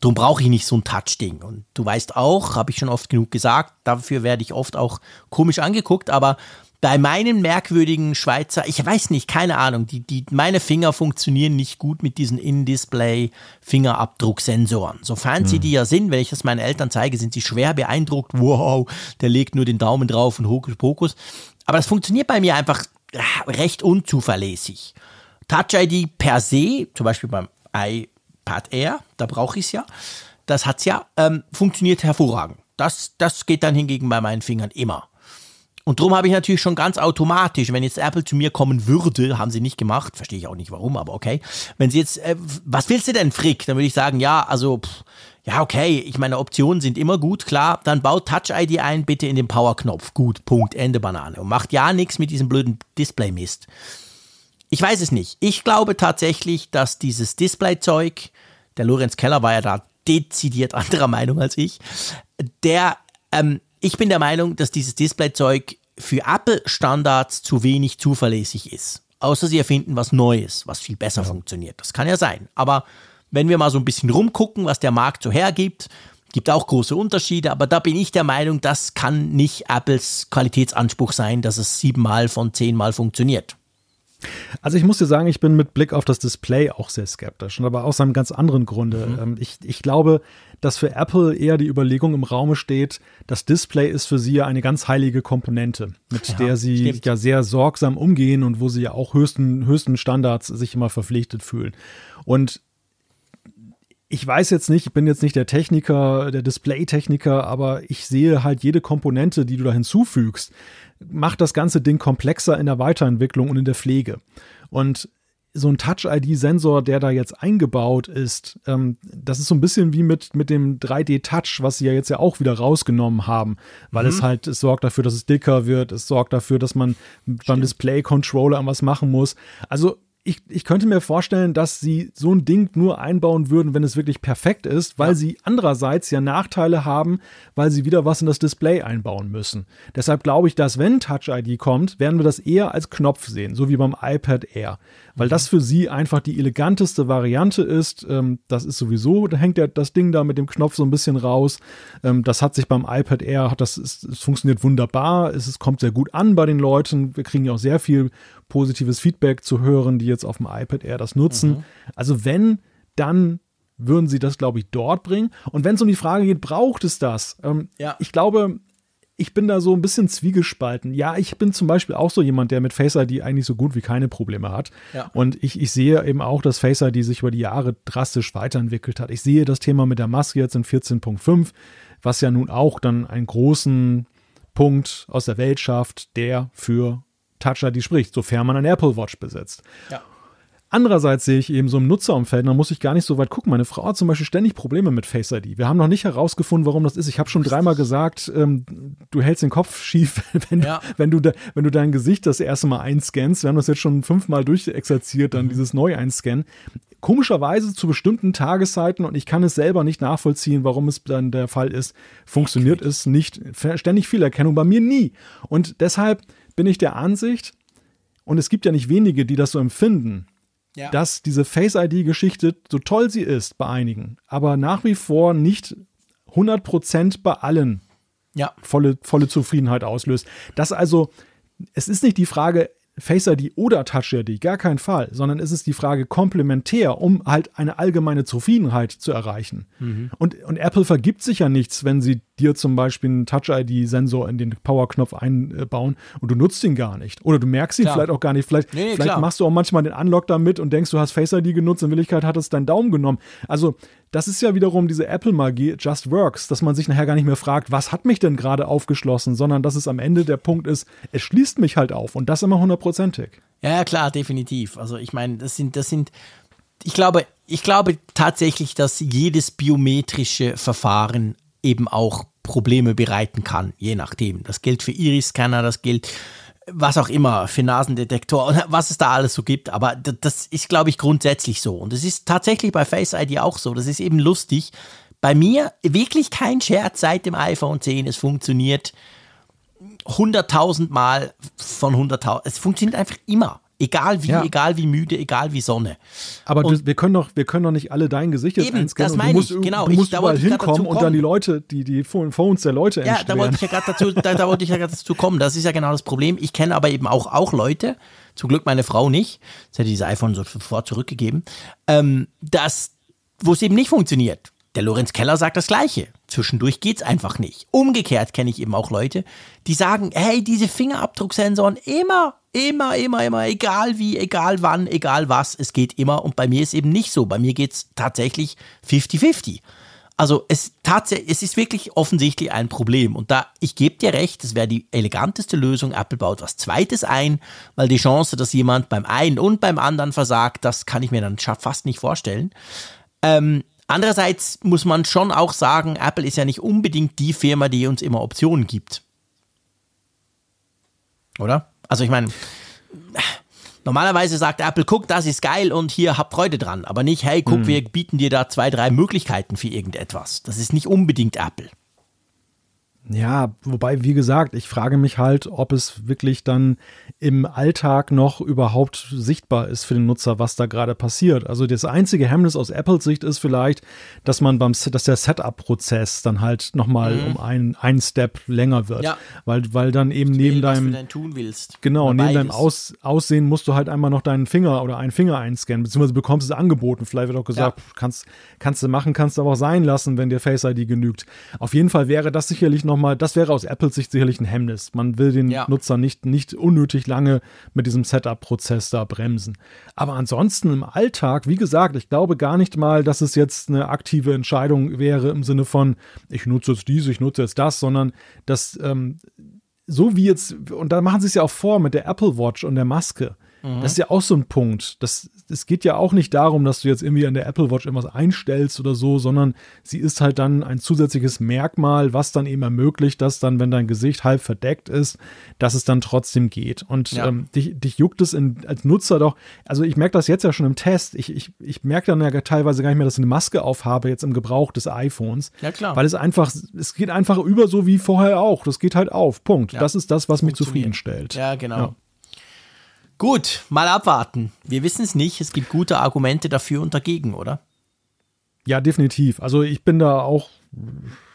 Darum brauche ich nicht so ein Touch-Ding. Und du weißt auch, habe ich schon oft genug gesagt, dafür werde ich oft auch komisch angeguckt, aber bei meinen merkwürdigen Schweizer, ich weiß nicht, keine Ahnung, die, die, meine Finger funktionieren nicht gut mit diesen In-Display-Fingerabdrucksensoren. Sofern mhm. sie hm. die ja sind, wenn ich das meinen Eltern zeige, sind sie schwer beeindruckt. Wow, der legt nur den Daumen drauf und Hokuspokus. Aber das funktioniert bei mir einfach recht unzuverlässig. Touch ID per se, zum Beispiel beim iPad Air, da brauche ich es ja, das hat es ja, ähm, funktioniert hervorragend. Das, das geht dann hingegen bei meinen Fingern immer. Und darum habe ich natürlich schon ganz automatisch, wenn jetzt Apple zu mir kommen würde, haben sie nicht gemacht, verstehe ich auch nicht warum, aber okay. Wenn sie jetzt, äh, was willst du denn, Frick? Dann würde ich sagen, ja, also, pff, ja, okay, ich meine, Optionen sind immer gut, klar. Dann baut Touch-ID ein, bitte in den Power-Knopf. Gut, Punkt, Ende Banane. Und macht ja nichts mit diesem blöden Display-Mist. Ich weiß es nicht. Ich glaube tatsächlich, dass dieses Display-Zeug, der Lorenz Keller war ja da dezidiert <laughs> anderer Meinung als ich, der, ähm, ich bin der Meinung, dass dieses Displayzeug für Apple-Standards zu wenig zuverlässig ist. Außer sie erfinden was Neues, was viel besser ja. funktioniert. Das kann ja sein. Aber wenn wir mal so ein bisschen rumgucken, was der Markt so hergibt, gibt auch große Unterschiede, aber da bin ich der Meinung, das kann nicht Apples Qualitätsanspruch sein, dass es siebenmal von zehnmal funktioniert. Also ich muss dir sagen, ich bin mit Blick auf das Display auch sehr skeptisch, aber aus einem ganz anderen Grunde. Mhm. Ähm, ich, ich glaube, dass für Apple eher die Überlegung im Raume steht, das Display ist für sie ja eine ganz heilige Komponente, mit ja, der sie stimmt. ja sehr sorgsam umgehen und wo sie ja auch höchsten, höchsten Standards sich immer verpflichtet fühlen. Und ich weiß jetzt nicht, ich bin jetzt nicht der Techniker, der Display-Techniker, aber ich sehe halt jede Komponente, die du da hinzufügst, macht das ganze Ding komplexer in der Weiterentwicklung und in der Pflege. Und so ein Touch-ID-Sensor, der da jetzt eingebaut ist, ähm, das ist so ein bisschen wie mit, mit dem 3D-Touch, was sie ja jetzt ja auch wieder rausgenommen haben, weil mhm. es halt, es sorgt dafür, dass es dicker wird, es sorgt dafür, dass man Stimmt. beim Display-Controller was machen muss. Also ich, ich könnte mir vorstellen, dass sie so ein Ding nur einbauen würden, wenn es wirklich perfekt ist, weil ja. sie andererseits ja Nachteile haben, weil sie wieder was in das Display einbauen müssen. Deshalb glaube ich, dass wenn Touch ID kommt, werden wir das eher als Knopf sehen, so wie beim iPad Air weil das für sie einfach die eleganteste Variante ist. Ähm, das ist sowieso, da hängt ja das Ding da mit dem Knopf so ein bisschen raus. Ähm, das hat sich beim iPad Air, hat das, ist, es funktioniert wunderbar. Es, es kommt sehr gut an bei den Leuten. Wir kriegen ja auch sehr viel positives Feedback zu hören, die jetzt auf dem iPad Air das nutzen. Mhm. Also wenn, dann würden sie das, glaube ich, dort bringen. Und wenn es um die Frage geht, braucht es das? Ähm, ja. Ich glaube, ich bin da so ein bisschen zwiegespalten. Ja, ich bin zum Beispiel auch so jemand, der mit Face ID eigentlich so gut wie keine Probleme hat. Ja. Und ich, ich sehe eben auch, dass Face ID sich über die Jahre drastisch weiterentwickelt hat. Ich sehe das Thema mit der Maske jetzt in 14.5, was ja nun auch dann einen großen Punkt aus der Welt schafft, der für Touch ID spricht, sofern man ein Apple Watch besitzt. Ja. Andererseits sehe ich eben so im Nutzerumfeld, da muss ich gar nicht so weit gucken. Meine Frau hat zum Beispiel ständig Probleme mit Face ID. Wir haben noch nicht herausgefunden, warum das ist. Ich habe schon dreimal gesagt, ähm, du hältst den Kopf schief, <laughs> wenn, ja. wenn, du de, wenn du dein Gesicht das erste Mal einscannst. Wir haben das jetzt schon fünfmal durchexerziert, dann mhm. dieses Neu-Einscannen. Komischerweise zu bestimmten Tageszeiten, und ich kann es selber nicht nachvollziehen, warum es dann der Fall ist, funktioniert okay. es nicht. Ständig Fehlerkennung, bei mir nie. Und deshalb bin ich der Ansicht, und es gibt ja nicht wenige, die das so empfinden, ja. dass diese Face-ID-Geschichte, so toll sie ist bei einigen, aber nach wie vor nicht 100% bei allen ja. volle, volle Zufriedenheit auslöst. Das also, es ist nicht die Frage, Face ID oder Touch ID, gar kein Fall, sondern es ist die Frage komplementär, um halt eine allgemeine Zufriedenheit zu erreichen. Mhm. Und, und Apple vergibt sich ja nichts, wenn sie dir zum Beispiel einen Touch-ID-Sensor in den Power-Knopf einbauen und du nutzt ihn gar nicht. Oder du merkst ihn klar. vielleicht auch gar nicht. Vielleicht, nee, vielleicht machst du auch manchmal den Unlock damit und denkst, du hast Face ID genutzt, in Wirklichkeit hat es deinen Daumen genommen. Also, das ist ja wiederum diese Apple-Magie, just works, dass man sich nachher gar nicht mehr fragt, was hat mich denn gerade aufgeschlossen, sondern dass es am Ende der Punkt ist, es schließt mich halt auf und das immer hundertprozentig. Ja, klar, definitiv. Also ich meine, das sind, das sind, ich glaube, ich glaube tatsächlich, dass jedes biometrische Verfahren eben auch Probleme bereiten kann, je nachdem. Das gilt für Iris-Scanner, das gilt was auch immer, für Nasendetektor, was es da alles so gibt. Aber das ist, glaube ich, grundsätzlich so. Und es ist tatsächlich bei Face ID auch so. Das ist eben lustig. Bei mir wirklich kein Scherz seit dem iPhone 10. Es funktioniert 100.000 Mal von 100.000. Es funktioniert einfach immer. Egal wie, ja. egal wie müde, egal wie Sonne. Aber du, wir können doch, wir können doch nicht alle dein Gesicht jetzt eben, einscannen. Das meine du musst, ich, genau. Du musst ich, überall hinkommen und dann die Leute, die, die Phones der Leute Ja, da wollte ich ja gerade dazu, da, da wollte ich ja gerade dazu kommen. Das ist ja genau das Problem. Ich kenne aber eben auch, auch Leute, zum Glück meine Frau nicht, sie hat dieses iPhone sofort zurückgegeben, ähm, dass, wo es eben nicht funktioniert. Der Lorenz Keller sagt das Gleiche. Zwischendurch geht's einfach nicht. Umgekehrt kenne ich eben auch Leute, die sagen, hey, diese Fingerabdrucksensoren immer, immer, immer, immer, egal wie, egal wann, egal was, es geht immer. Und bei mir ist eben nicht so. Bei mir geht's tatsächlich 50-50. Also es, es ist wirklich offensichtlich ein Problem. Und da, ich gebe dir recht, das wäre die eleganteste Lösung. Apple baut was Zweites ein, weil die Chance, dass jemand beim einen und beim anderen versagt, das kann ich mir dann fast nicht vorstellen. Ähm, Andererseits muss man schon auch sagen, Apple ist ja nicht unbedingt die Firma, die uns immer Optionen gibt. Oder? Also ich meine, normalerweise sagt Apple, guck, das ist geil und hier habt Freude dran. Aber nicht, hey, guck, hm. wir bieten dir da zwei, drei Möglichkeiten für irgendetwas. Das ist nicht unbedingt Apple. Ja, wobei, wie gesagt, ich frage mich halt, ob es wirklich dann im Alltag noch überhaupt sichtbar ist für den Nutzer, was da gerade passiert. Also das einzige Hemmnis aus Apples Sicht ist vielleicht, dass man beim, dass der Setup-Prozess dann halt nochmal mhm. um einen, einen Step länger wird. Ja. Weil, weil dann eben neben will, deinem. Du tun willst. Genau, neben deinem Aus, Aussehen musst du halt einmal noch deinen Finger oder einen Finger einscannen, beziehungsweise bekommst es angeboten. Vielleicht wird auch gesagt, ja. kannst, kannst du machen, kannst du aber auch sein lassen, wenn dir Face ID genügt. Auf jeden Fall wäre das sicherlich noch nochmal, das wäre aus Apples Sicht sicherlich ein Hemmnis. Man will den ja. Nutzer nicht, nicht unnötig lange mit diesem Setup-Prozess da bremsen. Aber ansonsten im Alltag, wie gesagt, ich glaube gar nicht mal, dass es jetzt eine aktive Entscheidung wäre im Sinne von, ich nutze jetzt dies, ich nutze jetzt das, sondern dass ähm, so wie jetzt, und da machen sie es ja auch vor mit der Apple Watch und der Maske. Mhm. Das ist ja auch so ein Punkt. Das, es geht ja auch nicht darum, dass du jetzt irgendwie an der Apple Watch irgendwas einstellst oder so, sondern sie ist halt dann ein zusätzliches Merkmal, was dann eben ermöglicht, dass dann, wenn dein Gesicht halb verdeckt ist, dass es dann trotzdem geht. Und ja. ähm, dich, dich juckt es in, als Nutzer doch, also ich merke das jetzt ja schon im Test. Ich, ich, ich merke dann ja teilweise gar nicht mehr, dass ich eine Maske aufhabe jetzt im Gebrauch des iPhones. Ja, klar. Weil es einfach, es geht einfach über so wie vorher auch. Das geht halt auf. Punkt. Ja. Das ist das, was mich zufriedenstellt. Ja, genau. Ja. Gut, mal abwarten. Wir wissen es nicht. Es gibt gute Argumente dafür und dagegen, oder? Ja, definitiv. Also ich bin da auch,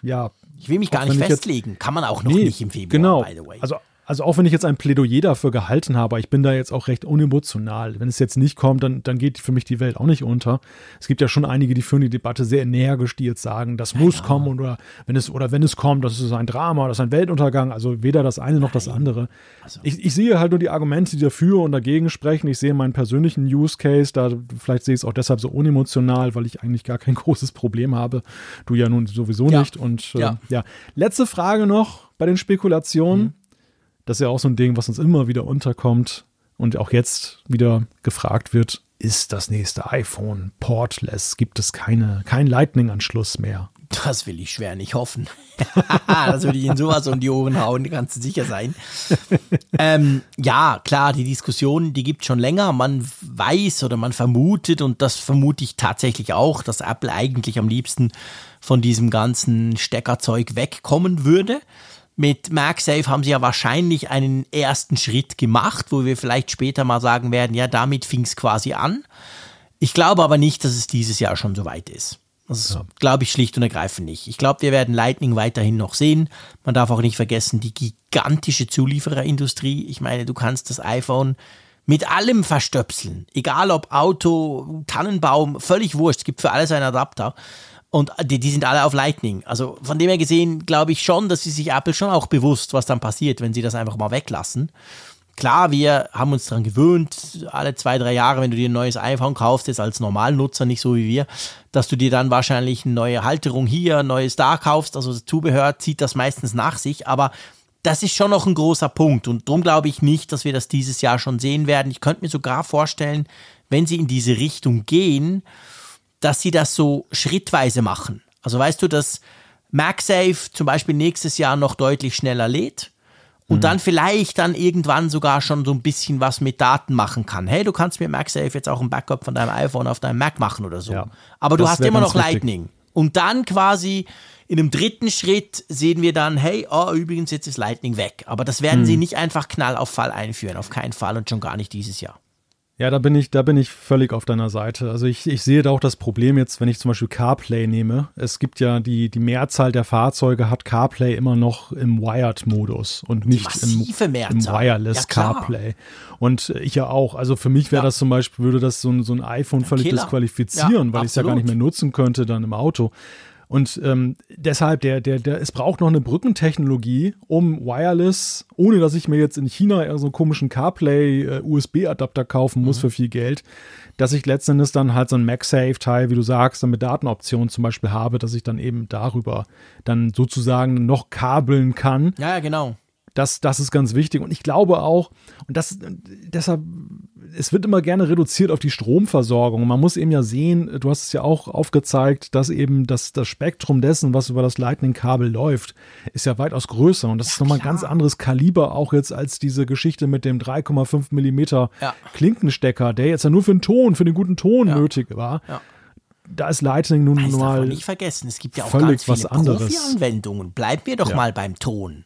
ja. Ich will mich gar nicht festlegen. Kann man auch noch nee, nicht im Februar, genau. by the way. Also also auch wenn ich jetzt ein Plädoyer dafür gehalten habe, ich bin da jetzt auch recht unemotional. Wenn es jetzt nicht kommt, dann, dann geht für mich die Welt auch nicht unter. Es gibt ja schon einige, die führen die Debatte sehr energisch, die jetzt sagen, das muss ja. kommen oder wenn es oder wenn es kommt, das ist ein Drama, das ist ein Weltuntergang. Also weder das eine noch Nein. das andere. Also. Ich, ich sehe halt nur die Argumente, die dafür und dagegen sprechen. Ich sehe meinen persönlichen Use Case, da vielleicht sehe ich es auch deshalb so unemotional, weil ich eigentlich gar kein <laughs> großes Problem habe. Du ja nun sowieso ja. nicht. Und äh, ja. ja. Letzte Frage noch bei den Spekulationen. Mhm das ist ja auch so ein Ding, was uns immer wieder unterkommt und auch jetzt wieder gefragt wird, ist das nächste iPhone portless? Gibt es keine, keinen Lightning-Anschluss mehr? Das will ich schwer nicht hoffen. <laughs> das würde ich in sowas um die Ohren hauen, kannst du sicher sein. <laughs> ähm, ja, klar, die Diskussion, die gibt schon länger. Man weiß oder man vermutet, und das vermute ich tatsächlich auch, dass Apple eigentlich am liebsten von diesem ganzen Steckerzeug wegkommen würde. Mit MagSafe haben sie ja wahrscheinlich einen ersten Schritt gemacht, wo wir vielleicht später mal sagen werden, ja, damit fing es quasi an. Ich glaube aber nicht, dass es dieses Jahr schon so weit ist. Das ja. glaube ich schlicht und ergreifend nicht. Ich glaube, wir werden Lightning weiterhin noch sehen. Man darf auch nicht vergessen, die gigantische Zuliefererindustrie. Ich meine, du kannst das iPhone mit allem verstöpseln. Egal ob Auto, Tannenbaum, völlig wurscht. Es gibt für alles einen Adapter. Und die, die sind alle auf Lightning. Also von dem her gesehen glaube ich schon, dass sie sich Apple schon auch bewusst, was dann passiert, wenn sie das einfach mal weglassen. Klar, wir haben uns daran gewöhnt, alle zwei, drei Jahre, wenn du dir ein neues iPhone kaufst, jetzt als Normalnutzer, nicht so wie wir, dass du dir dann wahrscheinlich eine neue Halterung hier, ein neues da kaufst. Also das Zubehör zieht das meistens nach sich, aber das ist schon noch ein großer Punkt und darum glaube ich nicht, dass wir das dieses Jahr schon sehen werden. Ich könnte mir sogar vorstellen, wenn sie in diese Richtung gehen, dass sie das so schrittweise machen. Also weißt du, dass MagSafe zum Beispiel nächstes Jahr noch deutlich schneller lädt und mhm. dann vielleicht dann irgendwann sogar schon so ein bisschen was mit Daten machen kann. Hey, du kannst mit MagSafe jetzt auch ein Backup von deinem iPhone auf deinem Mac machen oder so. Ja, Aber du hast immer noch Lightning. Und dann quasi in einem dritten Schritt sehen wir dann, hey, oh, übrigens, jetzt ist Lightning weg. Aber das werden mhm. sie nicht einfach knall auf Fall einführen, auf keinen Fall und schon gar nicht dieses Jahr. Ja, da bin ich, da bin ich völlig auf deiner Seite. Also ich, ich sehe da auch das Problem jetzt, wenn ich zum Beispiel CarPlay nehme. Es gibt ja die, die Mehrzahl der Fahrzeuge hat CarPlay immer noch im Wired-Modus und nicht im, im, Wireless ja, CarPlay. Und ich ja auch. Also für mich wäre ja. das zum Beispiel, würde das so ein, so ein iPhone völlig Killer. disqualifizieren, ja, weil ich es ja gar nicht mehr nutzen könnte dann im Auto. Und ähm, deshalb, der, der, der, es braucht noch eine Brückentechnologie, um Wireless, ohne dass ich mir jetzt in China so einen komischen CarPlay-USB-Adapter äh, kaufen muss mhm. für viel Geld, dass ich letzten Endes dann halt so ein MagSafe-Teil, wie du sagst, dann mit Datenoptionen zum Beispiel habe, dass ich dann eben darüber dann sozusagen noch kabeln kann. Ja, ja genau. Das, das ist ganz wichtig. Und ich glaube auch, und das deshalb, es wird immer gerne reduziert auf die Stromversorgung. Man muss eben ja sehen, du hast es ja auch aufgezeigt, dass eben das, das Spektrum dessen, was über das Lightning-Kabel läuft, ist ja weitaus größer. Und das ja, ist nochmal ein ganz anderes Kaliber auch jetzt als diese Geschichte mit dem 3,5 Millimeter ja. Klinkenstecker, der jetzt ja nur für den Ton, für den guten Ton ja. nötig war. Ja da ist Lightning nun mal nicht vergessen, es gibt ja auch ganz viele Profi-Anwendungen. Bleiben wir doch ja. mal beim Ton.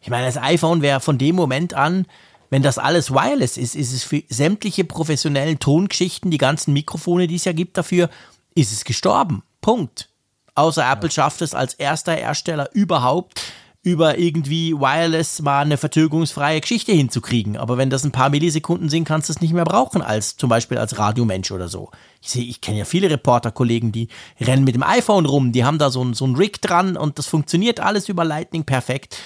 Ich meine, das iPhone wäre von dem Moment an, wenn das alles wireless ist, ist es für sämtliche professionellen Tongeschichten, die ganzen Mikrofone, die es ja gibt dafür, ist es gestorben. Punkt. Außer Apple schafft es als erster Hersteller überhaupt über irgendwie wireless mal eine verzögerungsfreie Geschichte hinzukriegen. Aber wenn das ein paar Millisekunden sind, kannst du es nicht mehr brauchen als zum Beispiel als Radiomensch oder so. Ich sehe, ich kenne ja viele Reporterkollegen, die rennen mit dem iPhone rum, die haben da so ein, so ein Rig dran und das funktioniert alles über Lightning perfekt.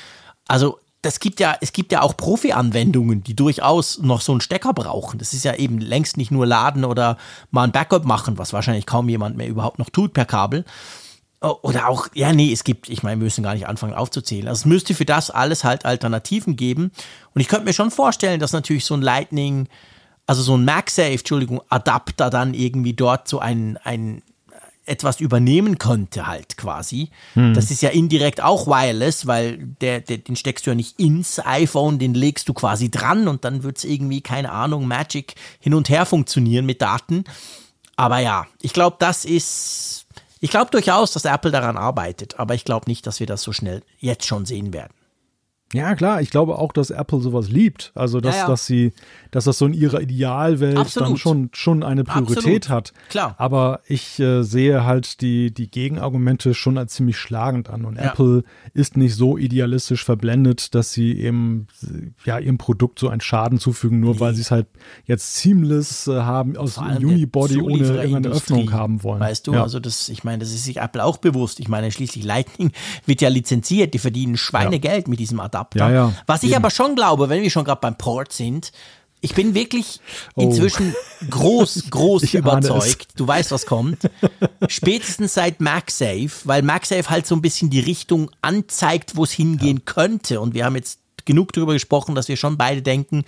Also das gibt ja, es gibt ja auch Profi-Anwendungen, die durchaus noch so einen Stecker brauchen. Das ist ja eben längst nicht nur laden oder mal ein Backup machen, was wahrscheinlich kaum jemand mehr überhaupt noch tut per Kabel. Oder auch, ja, nee, es gibt, ich meine, wir müssen gar nicht anfangen aufzuzählen. Also es müsste für das alles halt Alternativen geben. Und ich könnte mir schon vorstellen, dass natürlich so ein Lightning, also so ein MagSafe, Entschuldigung, Adapter dann irgendwie dort so ein, ein etwas übernehmen könnte, halt quasi. Hm. Das ist ja indirekt auch wireless, weil der, der, den steckst du ja nicht ins iPhone, den legst du quasi dran und dann wird es irgendwie, keine Ahnung, Magic hin und her funktionieren mit Daten. Aber ja, ich glaube, das ist. Ich glaube durchaus, dass Apple daran arbeitet, aber ich glaube nicht, dass wir das so schnell jetzt schon sehen werden. Ja, klar, ich glaube auch, dass Apple sowas liebt. Also, dass, ja, ja. dass sie, dass das so in ihrer Idealwelt Absolut. dann schon, schon eine Priorität Absolut. hat. Klar. Aber ich äh, sehe halt die, die Gegenargumente schon als ziemlich schlagend an. Und ja. Apple ist nicht so idealistisch verblendet, dass sie eben ja ihrem Produkt so einen Schaden zufügen, nur nee. weil sie es halt jetzt seamless äh, haben, aus Unibody ohne irgendeine Öffnung haben wollen. Weißt du, also das, ich meine, das ist sich Apple auch bewusst. Ich meine, schließlich Lightning <laughs> wird ja lizenziert, die verdienen Schweinegeld mit diesem Adapter. Adapter. Ja, ja, Was ich eben. aber schon glaube, wenn wir schon gerade beim Port sind, ich bin wirklich oh. inzwischen oh. groß, <laughs> groß überzeugt. Du weißt, was kommt. Spätestens seit MagSafe, weil MagSafe halt so ein bisschen die Richtung anzeigt, wo es hingehen ja. könnte. Und wir haben jetzt genug darüber gesprochen, dass wir schon beide denken,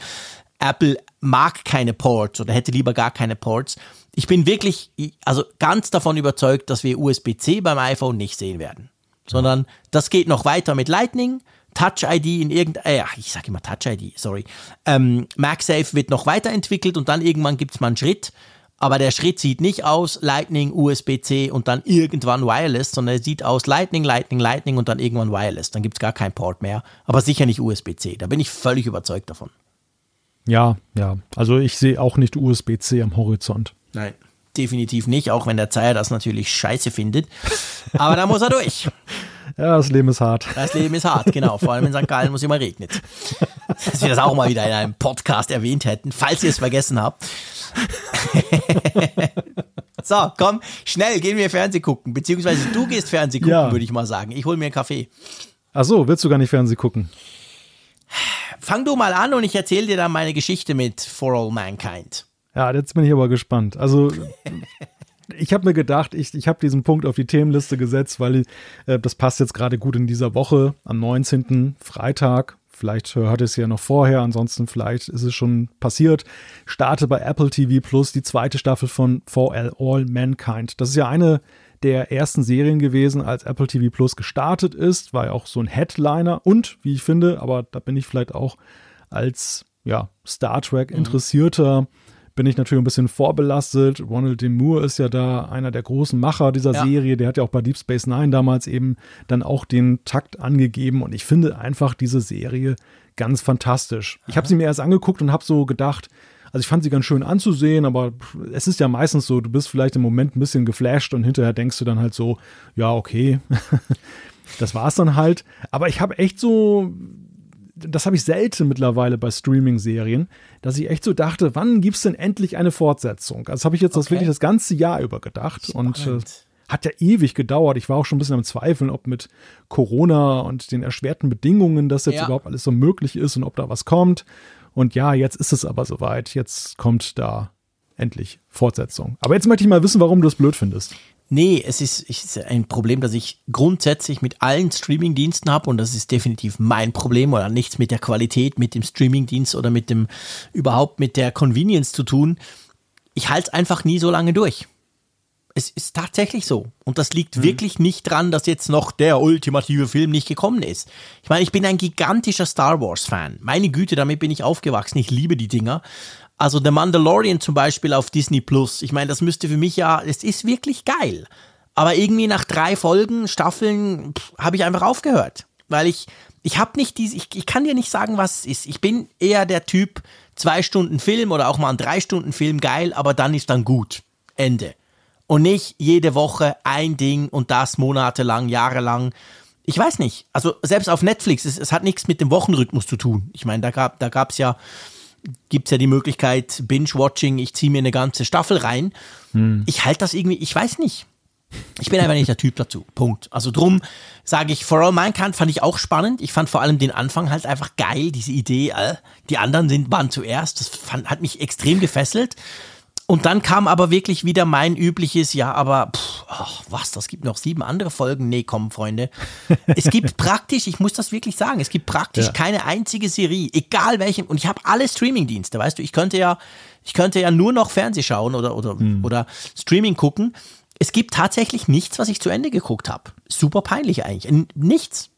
Apple mag keine Ports oder hätte lieber gar keine Ports. Ich bin wirklich, also ganz davon überzeugt, dass wir USB-C beim iPhone nicht sehen werden. Sondern das geht noch weiter mit Lightning Touch-ID in irgendein, äh, ich sage immer Touch-ID, sorry. Ähm, MagSafe wird noch weiterentwickelt und dann irgendwann gibt es mal einen Schritt. Aber der Schritt sieht nicht aus Lightning, USB-C und dann irgendwann Wireless, sondern er sieht aus Lightning, Lightning, Lightning und dann irgendwann Wireless. Dann gibt es gar keinen Port mehr. Aber sicher nicht USB-C. Da bin ich völlig überzeugt davon. Ja, ja. Also ich sehe auch nicht USB-C am Horizont. Nein, definitiv nicht, auch wenn der Zeier das natürlich scheiße findet. Aber da muss er durch. <laughs> Ja, das Leben ist hart. Das Leben ist hart, genau. Vor allem in St. Gallen, wo es immer regnet. <laughs> Dass wir das auch mal wieder in einem Podcast erwähnt hätten, falls ihr es vergessen habt. <laughs> so, komm, schnell gehen wir Fernseh gucken. Beziehungsweise du gehst Fernseh gucken, ja. würde ich mal sagen. Ich hole mir einen Kaffee. Ach so, willst du gar nicht Fernseh gucken? Fang du mal an und ich erzähle dir dann meine Geschichte mit For All Mankind. Ja, jetzt bin ich aber gespannt. Also <laughs> ich habe mir gedacht, ich, ich habe diesen Punkt auf die Themenliste gesetzt, weil äh, das passt jetzt gerade gut in dieser Woche, am 19. Freitag. Vielleicht hört es ja noch vorher, ansonsten vielleicht ist es schon passiert. Starte bei Apple TV Plus die zweite Staffel von For All Mankind. Das ist ja eine der ersten Serien gewesen, als Apple TV Plus gestartet ist. War ja auch so ein Headliner und, wie ich finde, aber da bin ich vielleicht auch als ja, Star Trek mhm. interessierter. Mhm bin ich natürlich ein bisschen vorbelastet. Ronald D. Moore ist ja da einer der großen Macher dieser ja. Serie. Der hat ja auch bei Deep Space Nine damals eben dann auch den Takt angegeben. Und ich finde einfach diese Serie ganz fantastisch. Ich habe sie mir erst angeguckt und habe so gedacht, also ich fand sie ganz schön anzusehen, aber es ist ja meistens so, du bist vielleicht im Moment ein bisschen geflasht und hinterher denkst du dann halt so, ja, okay, <laughs> das war's dann halt. Aber ich habe echt so das habe ich selten mittlerweile bei Streaming-Serien, dass ich echt so dachte, wann gibt es denn endlich eine Fortsetzung? Also habe ich jetzt okay. das wirklich das ganze Jahr über gedacht Spannend. und äh, hat ja ewig gedauert. Ich war auch schon ein bisschen am Zweifeln, ob mit Corona und den erschwerten Bedingungen das jetzt ja. überhaupt alles so möglich ist und ob da was kommt. Und ja, jetzt ist es aber soweit. Jetzt kommt da endlich Fortsetzung. Aber jetzt möchte ich mal wissen, warum du es blöd findest. Nee, es ist, es ist ein Problem, das ich grundsätzlich mit allen Streamingdiensten habe und das ist definitiv mein Problem oder nichts mit der Qualität, mit dem Streamingdienst oder mit dem überhaupt mit der Convenience zu tun. Ich halte es einfach nie so lange durch. Es ist tatsächlich so. Und das liegt mhm. wirklich nicht dran, dass jetzt noch der ultimative Film nicht gekommen ist. Ich meine, ich bin ein gigantischer Star Wars-Fan. Meine Güte, damit bin ich aufgewachsen. Ich liebe die Dinger. Also The Mandalorian zum Beispiel auf Disney Plus. Ich meine, das müsste für mich ja, es ist wirklich geil. Aber irgendwie nach drei Folgen, Staffeln, habe ich einfach aufgehört. Weil ich, ich habe nicht diese, ich, ich kann dir nicht sagen, was es ist. Ich bin eher der Typ, zwei Stunden Film oder auch mal ein drei Stunden Film geil, aber dann ist dann gut. Ende. Und nicht jede Woche ein Ding und das monatelang, jahrelang. Ich weiß nicht. Also selbst auf Netflix, es, es hat nichts mit dem Wochenrhythmus zu tun. Ich meine, da gab da gab's ja gibt es ja die Möglichkeit, Binge-Watching, ich ziehe mir eine ganze Staffel rein. Hm. Ich halte das irgendwie, ich weiß nicht. Ich bin einfach nicht der Typ dazu. Punkt. Also drum sage ich, For All Mankind fand ich auch spannend. Ich fand vor allem den Anfang halt einfach geil, diese Idee, äh, die anderen sind, waren zuerst. Das fand, hat mich extrem gefesselt. Und dann kam aber wirklich wieder mein übliches, ja, aber pff, ach, was, das gibt noch sieben andere Folgen. Nee, komm, Freunde. Es gibt <laughs> praktisch, ich muss das wirklich sagen, es gibt praktisch ja. keine einzige Serie, egal welchem, und ich habe alle Streamingdienste, weißt du, ich könnte ja, ich könnte ja nur noch Fernseh schauen oder, oder, hm. oder Streaming gucken. Es gibt tatsächlich nichts, was ich zu Ende geguckt habe. Super peinlich eigentlich. Nichts.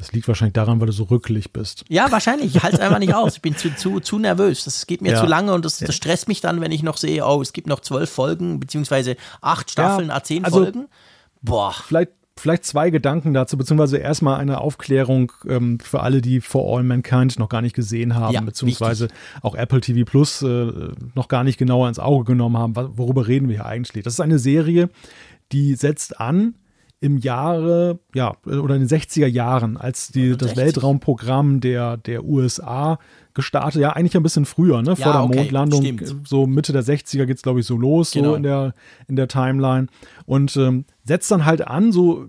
Das liegt wahrscheinlich daran, weil du so rücklich bist. Ja, wahrscheinlich. Ich halte es einfach nicht aus. Ich bin zu, zu, zu nervös. Das geht mir ja. zu lange und das, das, stresst mich dann, wenn ich noch sehe, oh, es gibt noch zwölf Folgen, beziehungsweise acht Staffeln, ja, zehn also Folgen. Boah. Vielleicht, vielleicht zwei Gedanken dazu, beziehungsweise erstmal eine Aufklärung ähm, für alle, die For All Mankind noch gar nicht gesehen haben, ja, beziehungsweise wichtig. auch Apple TV Plus äh, noch gar nicht genauer ins Auge genommen haben. Worüber reden wir hier eigentlich? Das ist eine Serie, die setzt an im Jahre, ja, oder in den 60er Jahren, als die, das Weltraumprogramm der, der USA gestartet, ja, eigentlich ein bisschen früher, ne, vor ja, der okay, Mondlandung, stimmt. so Mitte der 60er geht es, glaube ich, so los, genau. so in der, in der Timeline und ähm, setzt dann halt an, so,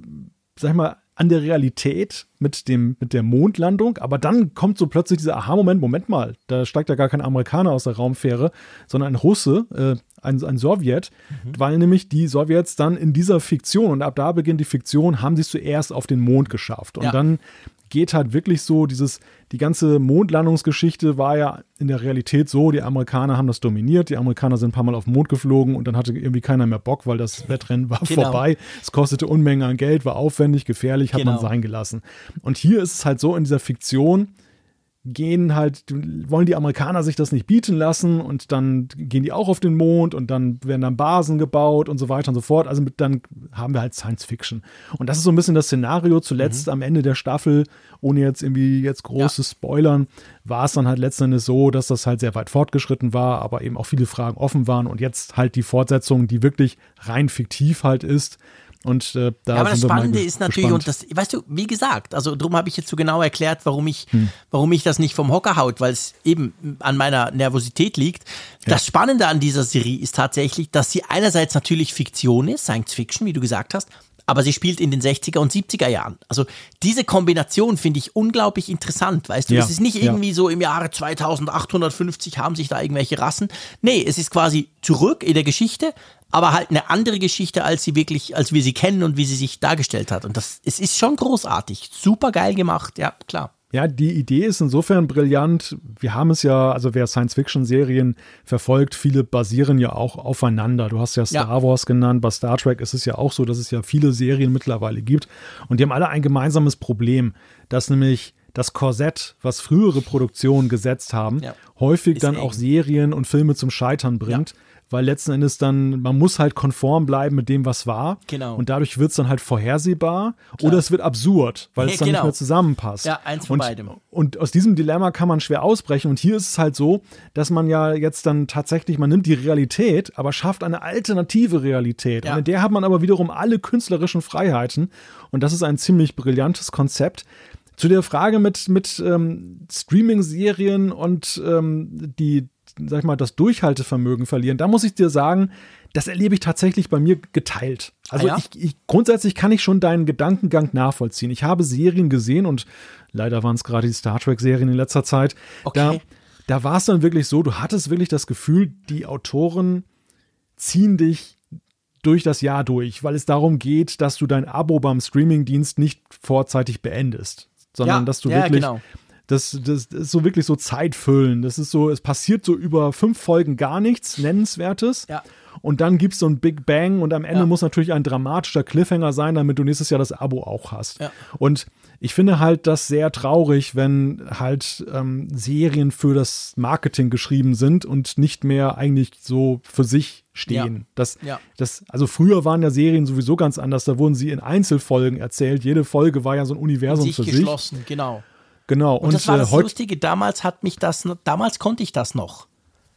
sag ich mal, an der Realität mit, dem, mit der Mondlandung, aber dann kommt so plötzlich dieser Aha-Moment, Moment mal, da steigt ja gar kein Amerikaner aus der Raumfähre, sondern ein Russe, äh, ein, ein Sowjet, mhm. weil nämlich die Sowjets dann in dieser Fiktion, und ab da beginnt die Fiktion, haben sie es zuerst auf den Mond geschafft. Und ja. dann geht halt wirklich so, dieses, die ganze Mondlandungsgeschichte war ja in der Realität so, die Amerikaner haben das dominiert, die Amerikaner sind ein paar Mal auf den Mond geflogen und dann hatte irgendwie keiner mehr Bock, weil das Wettrennen war genau. vorbei. Es kostete Unmengen an Geld, war aufwendig, gefährlich, hat genau. man sein gelassen. Und hier ist es halt so in dieser Fiktion, gehen halt, wollen die Amerikaner sich das nicht bieten lassen und dann gehen die auch auf den Mond und dann werden dann Basen gebaut und so weiter und so fort. Also mit, dann haben wir halt Science Fiction. Und das ist so ein bisschen das Szenario zuletzt mhm. am Ende der Staffel, ohne jetzt irgendwie jetzt großes ja. Spoilern, war es dann halt letztendlich so, dass das halt sehr weit fortgeschritten war, aber eben auch viele Fragen offen waren und jetzt halt die Fortsetzung, die wirklich rein fiktiv halt ist, und äh, da ja, aber das Spannende ist natürlich, und das, weißt du, wie gesagt, also darum habe ich jetzt so genau erklärt, warum ich, hm. warum ich das nicht vom Hocker haut, weil es eben an meiner Nervosität liegt. Ja. Das Spannende an dieser Serie ist tatsächlich, dass sie einerseits natürlich Fiktion ist, Science Fiction, wie du gesagt hast, aber sie spielt in den 60er und 70er Jahren. Also diese Kombination finde ich unglaublich interessant, weißt du? Ja, es ist nicht irgendwie ja. so im Jahre 2850 haben sich da irgendwelche Rassen. Nee, es ist quasi zurück in der Geschichte, aber halt eine andere Geschichte, als sie wirklich, als wir sie kennen und wie sie sich dargestellt hat. Und das, es ist schon großartig. Super geil gemacht, ja, klar. Ja, die Idee ist insofern brillant. Wir haben es ja, also wer Science-Fiction-Serien verfolgt, viele basieren ja auch aufeinander. Du hast ja Star ja. Wars genannt, bei Star Trek ist es ja auch so, dass es ja viele Serien mittlerweile gibt. Und die haben alle ein gemeinsames Problem, dass nämlich das Korsett, was frühere Produktionen gesetzt haben, ja. häufig ist dann eng. auch Serien und Filme zum Scheitern bringt. Ja weil letzten Endes dann, man muss halt konform bleiben mit dem, was war. Genau. Und dadurch wird es dann halt vorhersehbar Klar. oder es wird absurd, weil <laughs> es dann genau. nicht mehr zusammenpasst. Ja, eins von und, beidem. Und aus diesem Dilemma kann man schwer ausbrechen. Und hier ist es halt so, dass man ja jetzt dann tatsächlich, man nimmt die Realität, aber schafft eine alternative Realität. Ja. Und in der hat man aber wiederum alle künstlerischen Freiheiten. Und das ist ein ziemlich brillantes Konzept. Zu der Frage mit, mit ähm, Streaming-Serien und ähm, die, sag ich mal, das Durchhaltevermögen verlieren, da muss ich dir sagen, das erlebe ich tatsächlich bei mir geteilt. Also ah ja? ich, ich, grundsätzlich kann ich schon deinen Gedankengang nachvollziehen. Ich habe Serien gesehen und leider waren es gerade die Star Trek-Serien in letzter Zeit. Okay. Da, da war es dann wirklich so, du hattest wirklich das Gefühl, die Autoren ziehen dich durch das Jahr durch, weil es darum geht, dass du dein Abo beim Streamingdienst nicht vorzeitig beendest, sondern ja, dass du ja, wirklich genau. Das, das, das, ist so wirklich so Zeitfüllen. Das ist so, es passiert so über fünf Folgen gar nichts Nennenswertes. Ja. Und dann gibt es so ein Big Bang und am Ende ja. muss natürlich ein dramatischer Cliffhanger sein, damit du nächstes Jahr das Abo auch hast. Ja. Und ich finde halt das sehr traurig, wenn halt ähm, Serien für das Marketing geschrieben sind und nicht mehr eigentlich so für sich stehen. Ja. Das, ja. das, also früher waren ja Serien sowieso ganz anders. Da wurden sie in Einzelfolgen erzählt. Jede Folge war ja so ein Universum sich für geschlossen, sich. genau. Genau. Und, und das war das äh, Lustige. Damals hat mich das, damals konnte ich das noch.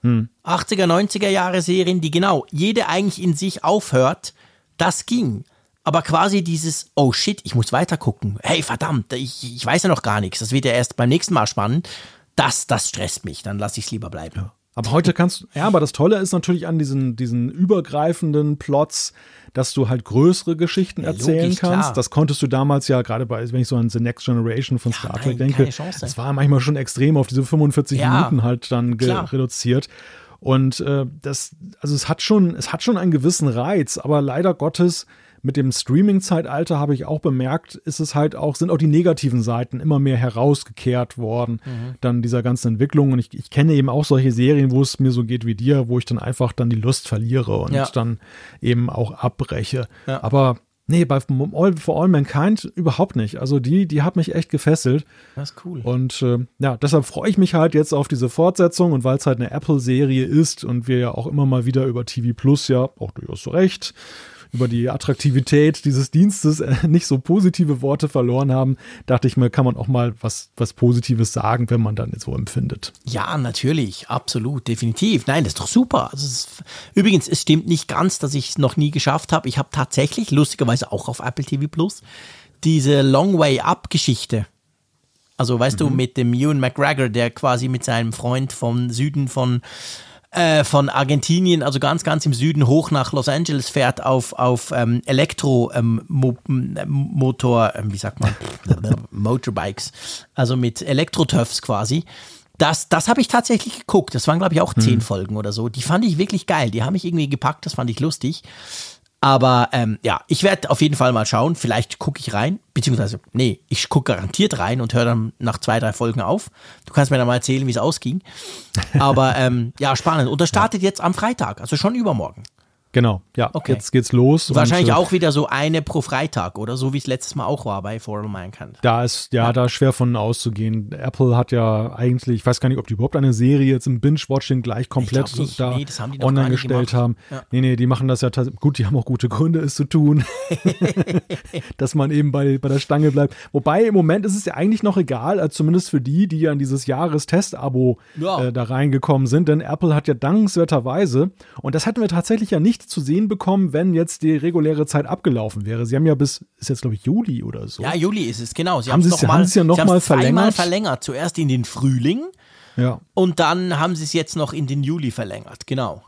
Hm. 80er, 90er Jahre Serien, die genau jede eigentlich in sich aufhört, das ging. Aber quasi dieses, oh shit, ich muss weiter gucken. Hey, verdammt, ich, ich weiß ja noch gar nichts. Das wird ja erst beim nächsten Mal spannend. Das, das stresst mich. Dann lasse ich es lieber bleiben. Ja. Aber heute kannst du, ja, aber das Tolle ist natürlich an diesen, diesen übergreifenden Plots, dass du halt größere Geschichten ja, erzählen logisch, kannst. Klar. Das konntest du damals ja gerade bei, wenn ich so an The Next Generation von ja, Star Trek nein, denke, das war manchmal schon extrem auf diese 45 ja, Minuten halt dann reduziert. Und äh, das, also es hat schon, es hat schon einen gewissen Reiz, aber leider Gottes mit dem Streaming-Zeitalter habe ich auch bemerkt, ist es halt auch, sind auch die negativen Seiten immer mehr herausgekehrt worden, mhm. dann dieser ganzen Entwicklung. Und ich, ich kenne eben auch solche Serien, wo es mir so geht wie dir, wo ich dann einfach dann die Lust verliere und ja. dann eben auch abbreche. Ja. Aber Nee, bei All, For All Mankind überhaupt nicht. Also die, die hat mich echt gefesselt. Das ist cool. Und äh, ja, deshalb freue ich mich halt jetzt auf diese Fortsetzung und weil es halt eine Apple-Serie ist und wir ja auch immer mal wieder über TV Plus ja auch durchaus so recht über die Attraktivität dieses Dienstes äh, nicht so positive Worte verloren haben, dachte ich mir, kann man auch mal was, was Positives sagen, wenn man dann so empfindet. Ja, natürlich, absolut, definitiv. Nein, das ist doch super. Also ist, übrigens, es stimmt nicht ganz, dass ich es noch nie geschafft habe. Ich habe tatsächlich, lustigerweise auch auf Apple TV Plus, diese Long Way Up Geschichte. Also weißt mhm. du, mit dem Ewan McGregor, der quasi mit seinem Freund vom Süden von äh, von Argentinien, also ganz, ganz im Süden hoch nach Los Angeles fährt auf, auf ähm, Elektromotor, ähm, ähm, wie sagt man, <laughs> Motorbikes, also mit Elektro-Töffs quasi. Das, das habe ich tatsächlich geguckt. Das waren, glaube ich, auch zehn hm. Folgen oder so. Die fand ich wirklich geil. Die haben mich irgendwie gepackt. Das fand ich lustig. Aber ähm, ja, ich werde auf jeden Fall mal schauen. Vielleicht gucke ich rein. Beziehungsweise, nee, ich gucke garantiert rein und höre dann nach zwei, drei Folgen auf. Du kannst mir dann mal erzählen, wie es ausging. Aber <laughs> ähm, ja, spannend. Und das startet ja. jetzt am Freitag, also schon übermorgen. Genau, ja. Okay. Jetzt geht's los. Wahrscheinlich und, äh, auch wieder so eine pro Freitag, oder? So wie es letztes Mal auch war bei For All Mankind. Da ist, ja, ja, da ist schwer von auszugehen. Apple hat ja eigentlich, ich weiß gar nicht, ob die überhaupt eine Serie jetzt im Binge-Watching gleich komplett da nee, online gestellt gemacht. haben. Ja. Nee, nee, die machen das ja gut, die haben auch gute Gründe, es zu tun. <laughs> dass man eben bei, bei der Stange bleibt. Wobei im Moment ist es ja eigentlich noch egal, also zumindest für die, die ja in dieses Jahrestest-Abo ja. äh, da reingekommen sind, denn Apple hat ja dankenswerterweise, und das hatten wir tatsächlich ja nicht zu sehen bekommen, wenn jetzt die reguläre Zeit abgelaufen wäre. Sie haben ja bis, ist jetzt glaube ich Juli oder so. Ja, Juli ist es, genau. Sie haben, es ja, ja nochmal verlängert. verlängert. Zuerst in den Frühling ja. und dann haben sie es jetzt noch in den Juli verlängert, genau.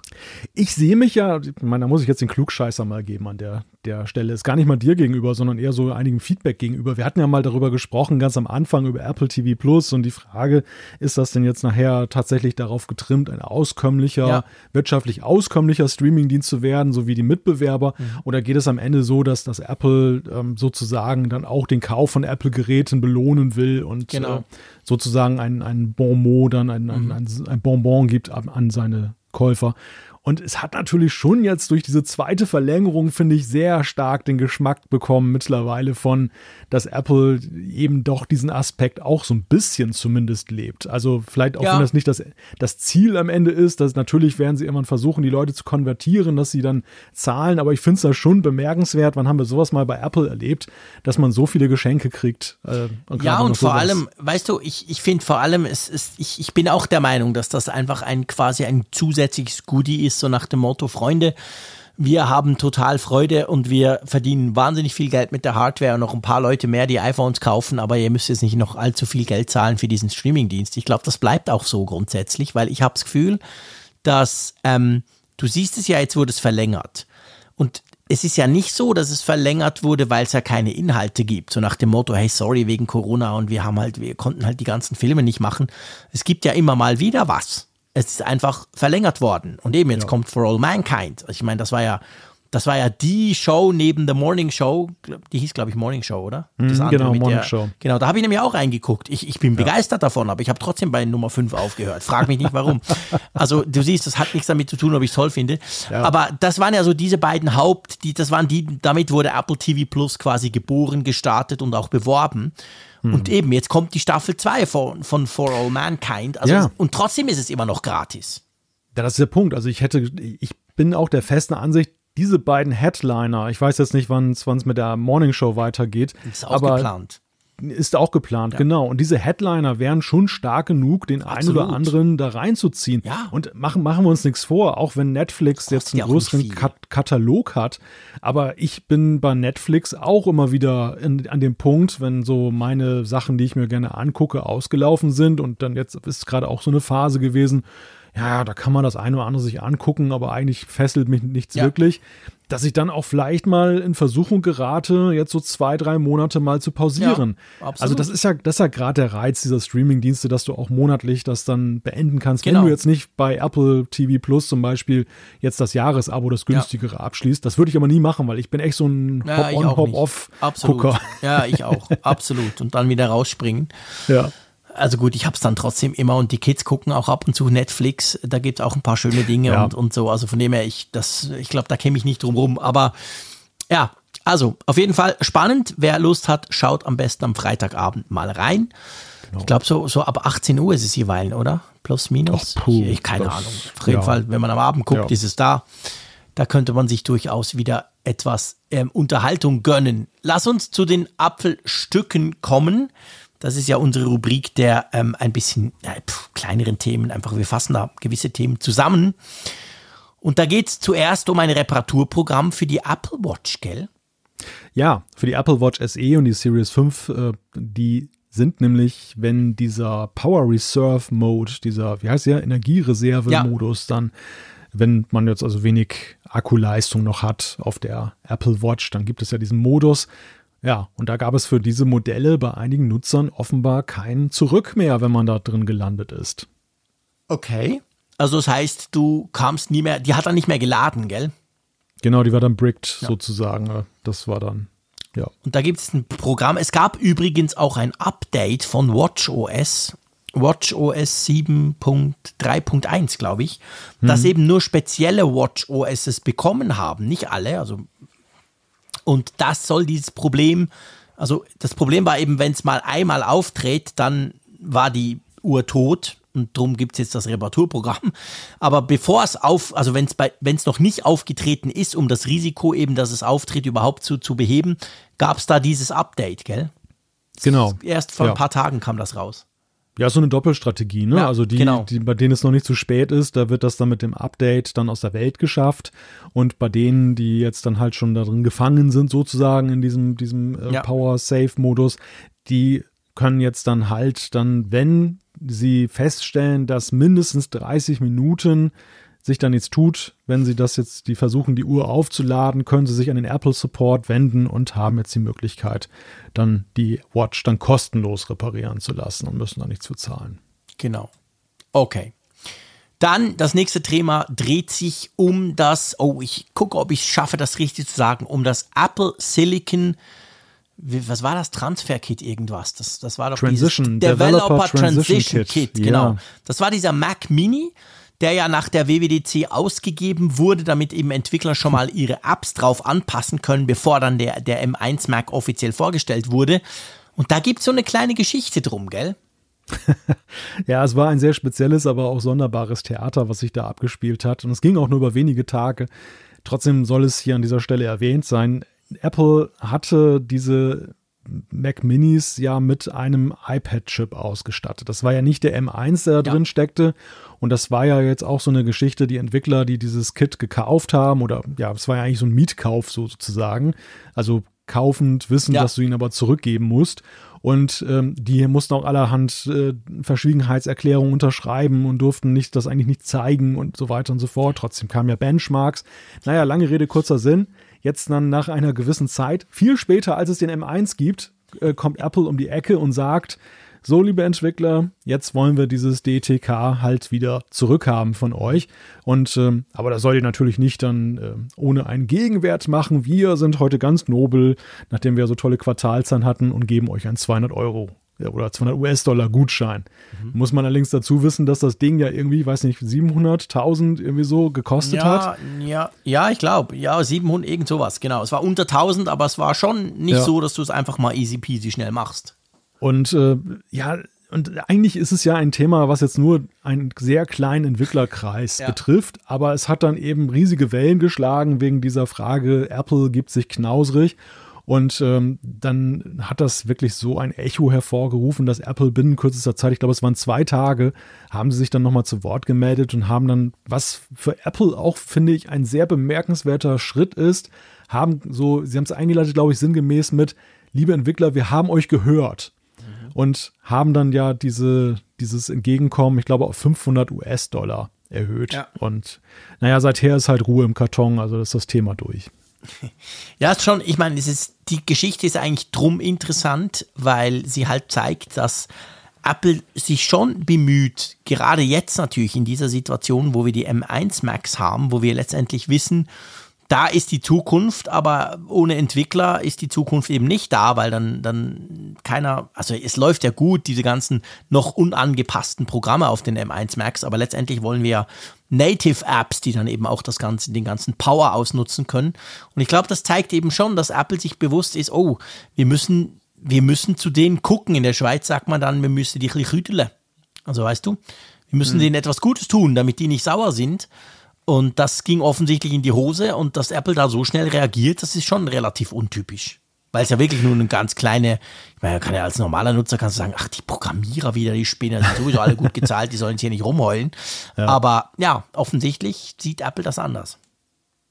Ich sehe mich ja, ich meine, da muss ich jetzt den Klugscheißer mal geben an der, der Stelle. Ist gar nicht mal dir gegenüber, sondern eher so einigem Feedback gegenüber. Wir hatten ja mal darüber gesprochen, ganz am Anfang über Apple TV Plus und die Frage, ist das denn jetzt nachher tatsächlich darauf getrimmt, ein auskömmlicher, ja. wirtschaftlich auskömmlicher Streamingdienst zu werden, so wie die Mitbewerber? Mhm. Oder geht es am Ende so, dass das Apple ähm, sozusagen dann auch den Kauf von Apple-Geräten belohnen will und genau. äh, sozusagen ein, ein Bonmot, dann ein, mhm. ein, ein Bonbon gibt an, an seine Käufer. Und es hat natürlich schon jetzt durch diese zweite Verlängerung, finde ich, sehr stark den Geschmack bekommen mittlerweile von, dass Apple eben doch diesen Aspekt auch so ein bisschen zumindest lebt. Also vielleicht auch, ja. wenn das nicht das, das Ziel am Ende ist, dass natürlich werden sie irgendwann versuchen, die Leute zu konvertieren, dass sie dann zahlen. Aber ich finde es da schon bemerkenswert. Wann haben wir sowas mal bei Apple erlebt, dass man so viele Geschenke kriegt? Äh, und ja, und vor allem, weißt du, ich, ich finde vor allem, es ist, ich, ich bin auch der Meinung, dass das einfach ein quasi ein zusätzliches Goodie ist, so nach dem Motto, Freunde, wir haben total Freude und wir verdienen wahnsinnig viel Geld mit der Hardware und noch ein paar Leute mehr, die iPhones kaufen, aber ihr müsst jetzt nicht noch allzu viel Geld zahlen für diesen Streamingdienst. Ich glaube, das bleibt auch so grundsätzlich, weil ich habe das Gefühl, dass ähm, du siehst es ja, jetzt wurde es verlängert. Und es ist ja nicht so, dass es verlängert wurde, weil es ja keine Inhalte gibt. So nach dem Motto, hey, sorry, wegen Corona und wir haben halt, wir konnten halt die ganzen Filme nicht machen. Es gibt ja immer mal wieder was es ist einfach verlängert worden. Und eben jetzt ja. kommt For All Mankind. Ich meine, das war ja, das war ja die Show neben der Morning Show. Die hieß, glaube ich, Morning Show, oder? Das mm, genau, Morning der, Show. Genau, da habe ich nämlich auch reingeguckt. Ich, ich bin ja. begeistert davon, aber ich habe trotzdem bei Nummer 5 aufgehört. Frag mich nicht warum. <laughs> also, du siehst, das hat nichts damit zu tun, ob ich es toll finde. Ja. Aber das waren ja so diese beiden Haupt, die, das waren die, damit wurde Apple TV Plus quasi geboren, gestartet und auch beworben. Hm. Und eben, jetzt kommt die Staffel 2 von, von For All Mankind. Also, ja. Und trotzdem ist es immer noch gratis. Ja, das ist der Punkt. Also ich hätte, ich bin auch der festen Ansicht, diese beiden Headliner, ich weiß jetzt nicht, wann es mit der Morning Show weitergeht. Ist auch aber geplant. Ist auch geplant, ja. genau. Und diese Headliner wären schon stark genug, den Absolut. einen oder anderen da reinzuziehen. Ja. Und machen, machen wir uns nichts vor, auch wenn Netflix jetzt einen größeren Kat Katalog hat. Aber ich bin bei Netflix auch immer wieder in, an dem Punkt, wenn so meine Sachen, die ich mir gerne angucke, ausgelaufen sind. Und dann jetzt ist gerade auch so eine Phase gewesen, ja, da kann man das eine oder andere sich angucken, aber eigentlich fesselt mich nichts ja. wirklich dass ich dann auch vielleicht mal in Versuchung gerate, jetzt so zwei, drei Monate mal zu pausieren. Ja, also das ist ja, das ist ja gerade der Reiz dieser Streaming-Dienste, dass du auch monatlich das dann beenden kannst. Genau. Wenn du jetzt nicht bei Apple TV Plus zum Beispiel jetzt das Jahresabo, das günstigere ja. abschließt. Das würde ich aber nie machen, weil ich bin echt so ein ja, Hop-on, Hop-off-Gucker. Ja, ich auch. Absolut. Und dann wieder rausspringen. Ja also gut, ich habe es dann trotzdem immer und die Kids gucken auch ab und zu Netflix. Da gibt es auch ein paar schöne Dinge ja. und, und so. Also von dem her, ich, ich glaube, da käme ich nicht drum rum. Aber ja, also auf jeden Fall spannend. Wer Lust hat, schaut am besten am Freitagabend mal rein. Genau. Ich glaube, so, so ab 18 Uhr ist es jeweils, oder? Plus, minus? Ach, puh, ich, keine das, Ahnung. Auf jeden ja. Fall, wenn man am Abend guckt, ja. ist es da. Da könnte man sich durchaus wieder etwas ähm, Unterhaltung gönnen. Lass uns zu den Apfelstücken kommen. Das ist ja unsere Rubrik der ähm, ein bisschen äh, pf, kleineren Themen. Einfach, wir fassen da gewisse Themen zusammen. Und da geht es zuerst um ein Reparaturprogramm für die Apple Watch, gell? Ja, für die Apple Watch SE und die Series 5, äh, die sind nämlich, wenn dieser Power Reserve Mode, dieser, wie heißt der, Energiereserve-Modus ja. dann, wenn man jetzt also wenig Akkuleistung noch hat auf der Apple Watch, dann gibt es ja diesen Modus, ja, und da gab es für diese Modelle bei einigen Nutzern offenbar kein Zurück mehr, wenn man da drin gelandet ist. Okay. Also das heißt, du kamst nie mehr, die hat dann nicht mehr geladen, gell? Genau, die war dann bricked ja. sozusagen. Das war dann, ja. Und da gibt es ein Programm. Es gab übrigens auch ein Update von WatchOS. WatchOS 7.3.1, glaube ich, hm. dass eben nur spezielle WatchOSs bekommen haben. Nicht alle, also und das soll dieses Problem, also das Problem war eben, wenn es mal einmal auftritt, dann war die Uhr tot und darum gibt es jetzt das Reparaturprogramm. Aber bevor es auf, also wenn es noch nicht aufgetreten ist, um das Risiko eben, dass es auftritt, überhaupt zu, zu beheben, gab es da dieses Update, gell? Genau. Erst vor ja. ein paar Tagen kam das raus. Ja, so eine Doppelstrategie, ne? Ja, also die, genau. die, bei denen es noch nicht zu spät ist, da wird das dann mit dem Update dann aus der Welt geschafft. Und bei denen, die jetzt dann halt schon da drin gefangen sind, sozusagen in diesem, diesem äh, ja. Power-Safe-Modus, die können jetzt dann halt dann, wenn sie feststellen, dass mindestens 30 Minuten sich dann nichts tut, wenn sie das jetzt, die versuchen, die Uhr aufzuladen, können sie sich an den Apple Support wenden und haben jetzt die Möglichkeit, dann die Watch dann kostenlos reparieren zu lassen und müssen da nichts für zahlen. Genau. Okay. Dann das nächste Thema dreht sich um das, oh, ich gucke, ob ich es schaffe, das richtig zu sagen, um das Apple Silicon was war das? Transfer-Kit irgendwas. Das, das war doch Transition, Developer, Developer Transition, Transition Kit. Kit genau. Ja. Das war dieser Mac Mini, der ja nach der WWDC ausgegeben wurde, damit eben Entwickler schon mal ihre Apps drauf anpassen können, bevor dann der, der M1 Mac offiziell vorgestellt wurde. Und da gibt es so eine kleine Geschichte drum, gell? <laughs> ja, es war ein sehr spezielles, aber auch sonderbares Theater, was sich da abgespielt hat. Und es ging auch nur über wenige Tage. Trotzdem soll es hier an dieser Stelle erwähnt sein. Apple hatte diese Mac Minis ja mit einem iPad-Chip ausgestattet. Das war ja nicht der M1, der da ja. drin steckte. Und das war ja jetzt auch so eine Geschichte, die Entwickler, die dieses Kit gekauft haben, oder ja, es war ja eigentlich so ein Mietkauf sozusagen. Also kaufend, wissend, ja. dass du ihn aber zurückgeben musst. Und ähm, die mussten auch allerhand äh, Verschwiegenheitserklärungen unterschreiben und durften nicht das eigentlich nicht zeigen und so weiter und so fort. Trotzdem kamen ja Benchmarks. Naja, lange Rede, kurzer Sinn. Jetzt dann nach einer gewissen Zeit, viel später als es den M1 gibt, äh, kommt Apple um die Ecke und sagt, so, liebe Entwickler, jetzt wollen wir dieses DTK halt wieder zurückhaben von euch. Und ähm, aber das sollt ihr natürlich nicht dann äh, ohne einen Gegenwert machen. Wir sind heute ganz nobel, nachdem wir so tolle Quartalzahlen hatten und geben euch ein 200 Euro oder 200 US-Dollar Gutschein. Mhm. Muss man allerdings dazu wissen, dass das Ding ja irgendwie, weiß nicht, 700.000 irgendwie so gekostet ja, hat. Ja, ja, ich glaube, ja, 700, irgend sowas, genau. Es war unter 1000, aber es war schon nicht ja. so, dass du es einfach mal easy peasy schnell machst. Und äh, ja, und eigentlich ist es ja ein Thema, was jetzt nur einen sehr kleinen Entwicklerkreis ja. betrifft, aber es hat dann eben riesige Wellen geschlagen wegen dieser Frage, Apple gibt sich knausrig. Und ähm, dann hat das wirklich so ein Echo hervorgerufen, dass Apple binnen kürzester Zeit, ich glaube, es waren zwei Tage, haben sie sich dann nochmal zu Wort gemeldet und haben dann, was für Apple auch, finde ich, ein sehr bemerkenswerter Schritt ist, haben so, sie haben es eingeleitet, glaube ich, sinngemäß mit, liebe Entwickler, wir haben euch gehört und haben dann ja diese, dieses Entgegenkommen, ich glaube, auf 500 US-Dollar erhöht. Ja. Und naja, seither ist halt Ruhe im Karton, also das ist das Thema durch. <laughs> Ja, schon, ich meine, es ist, die Geschichte ist eigentlich drum interessant, weil sie halt zeigt, dass Apple sich schon bemüht, gerade jetzt natürlich in dieser Situation, wo wir die M1 Max haben, wo wir letztendlich wissen, da ist die Zukunft, aber ohne Entwickler ist die Zukunft eben nicht da, weil dann, dann keiner, also es läuft ja gut, diese ganzen noch unangepassten Programme auf den M1 Max, aber letztendlich wollen wir ja Native Apps, die dann eben auch das ganze, den ganzen Power ausnutzen können. Und ich glaube, das zeigt eben schon, dass Apple sich bewusst ist, oh, wir müssen, wir müssen zu denen gucken. In der Schweiz sagt man dann, wir müssen die rütteln. Also weißt du, wir müssen hm. denen etwas Gutes tun, damit die nicht sauer sind. Und das ging offensichtlich in die Hose und dass Apple da so schnell reagiert, das ist schon relativ untypisch. Weil es ja wirklich nur eine ganz kleine, ich meine, kann ja als normaler Nutzer kannst du sagen, ach, die Programmierer wieder, die Spinner sind sowieso alle gut gezahlt, die sollen jetzt hier nicht rumheulen. Ja. Aber ja, offensichtlich sieht Apple das anders.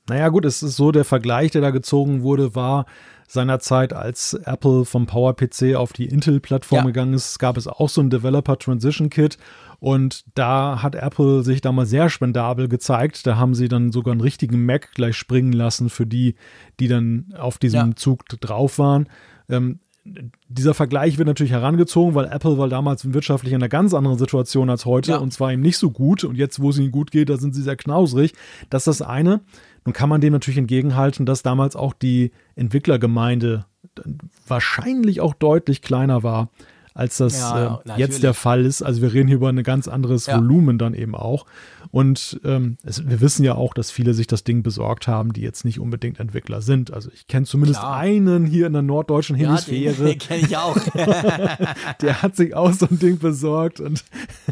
Naja, gut, es ist so, der Vergleich, der da gezogen wurde, war seinerzeit, als Apple vom PowerPC auf die Intel-Plattform ja. gegangen ist, gab es auch so ein Developer Transition Kit und da hat Apple sich damals sehr spendabel gezeigt. Da haben sie dann sogar einen richtigen Mac gleich springen lassen für die, die dann auf diesem ja. Zug drauf waren. Ähm, dieser Vergleich wird natürlich herangezogen, weil Apple war damals wirtschaftlich in einer ganz anderen Situation als heute ja. und zwar ihm nicht so gut. Und jetzt, wo es ihnen gut geht, da sind sie sehr knausrig. Das ist das eine. Nun kann man dem natürlich entgegenhalten, dass damals auch die Entwicklergemeinde wahrscheinlich auch deutlich kleiner war als das ja, äh, jetzt der Fall ist. Also wir reden hier über ein ganz anderes ja. Volumen dann eben auch. Und ähm, es, wir wissen ja auch, dass viele sich das Ding besorgt haben, die jetzt nicht unbedingt Entwickler sind. Also ich kenne zumindest Klar. einen hier in der norddeutschen Hemisphäre. Ja, den, den <laughs> kenne ich auch. <laughs> der hat sich auch so ein Ding besorgt und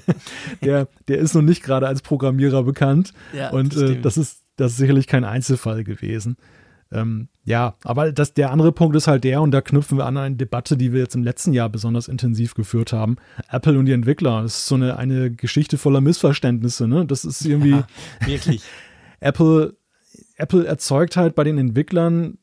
<laughs> der, der ist noch nicht gerade als Programmierer bekannt. Ja, und das, äh, das ist das ist sicherlich kein Einzelfall gewesen. Ähm, ja, aber das, der andere Punkt ist halt der, und da knüpfen wir an eine Debatte, die wir jetzt im letzten Jahr besonders intensiv geführt haben. Apple und die Entwickler. Das ist so eine, eine Geschichte voller Missverständnisse, ne? Das ist irgendwie. Ja, wirklich. <laughs> Apple, Apple erzeugt halt bei den Entwicklern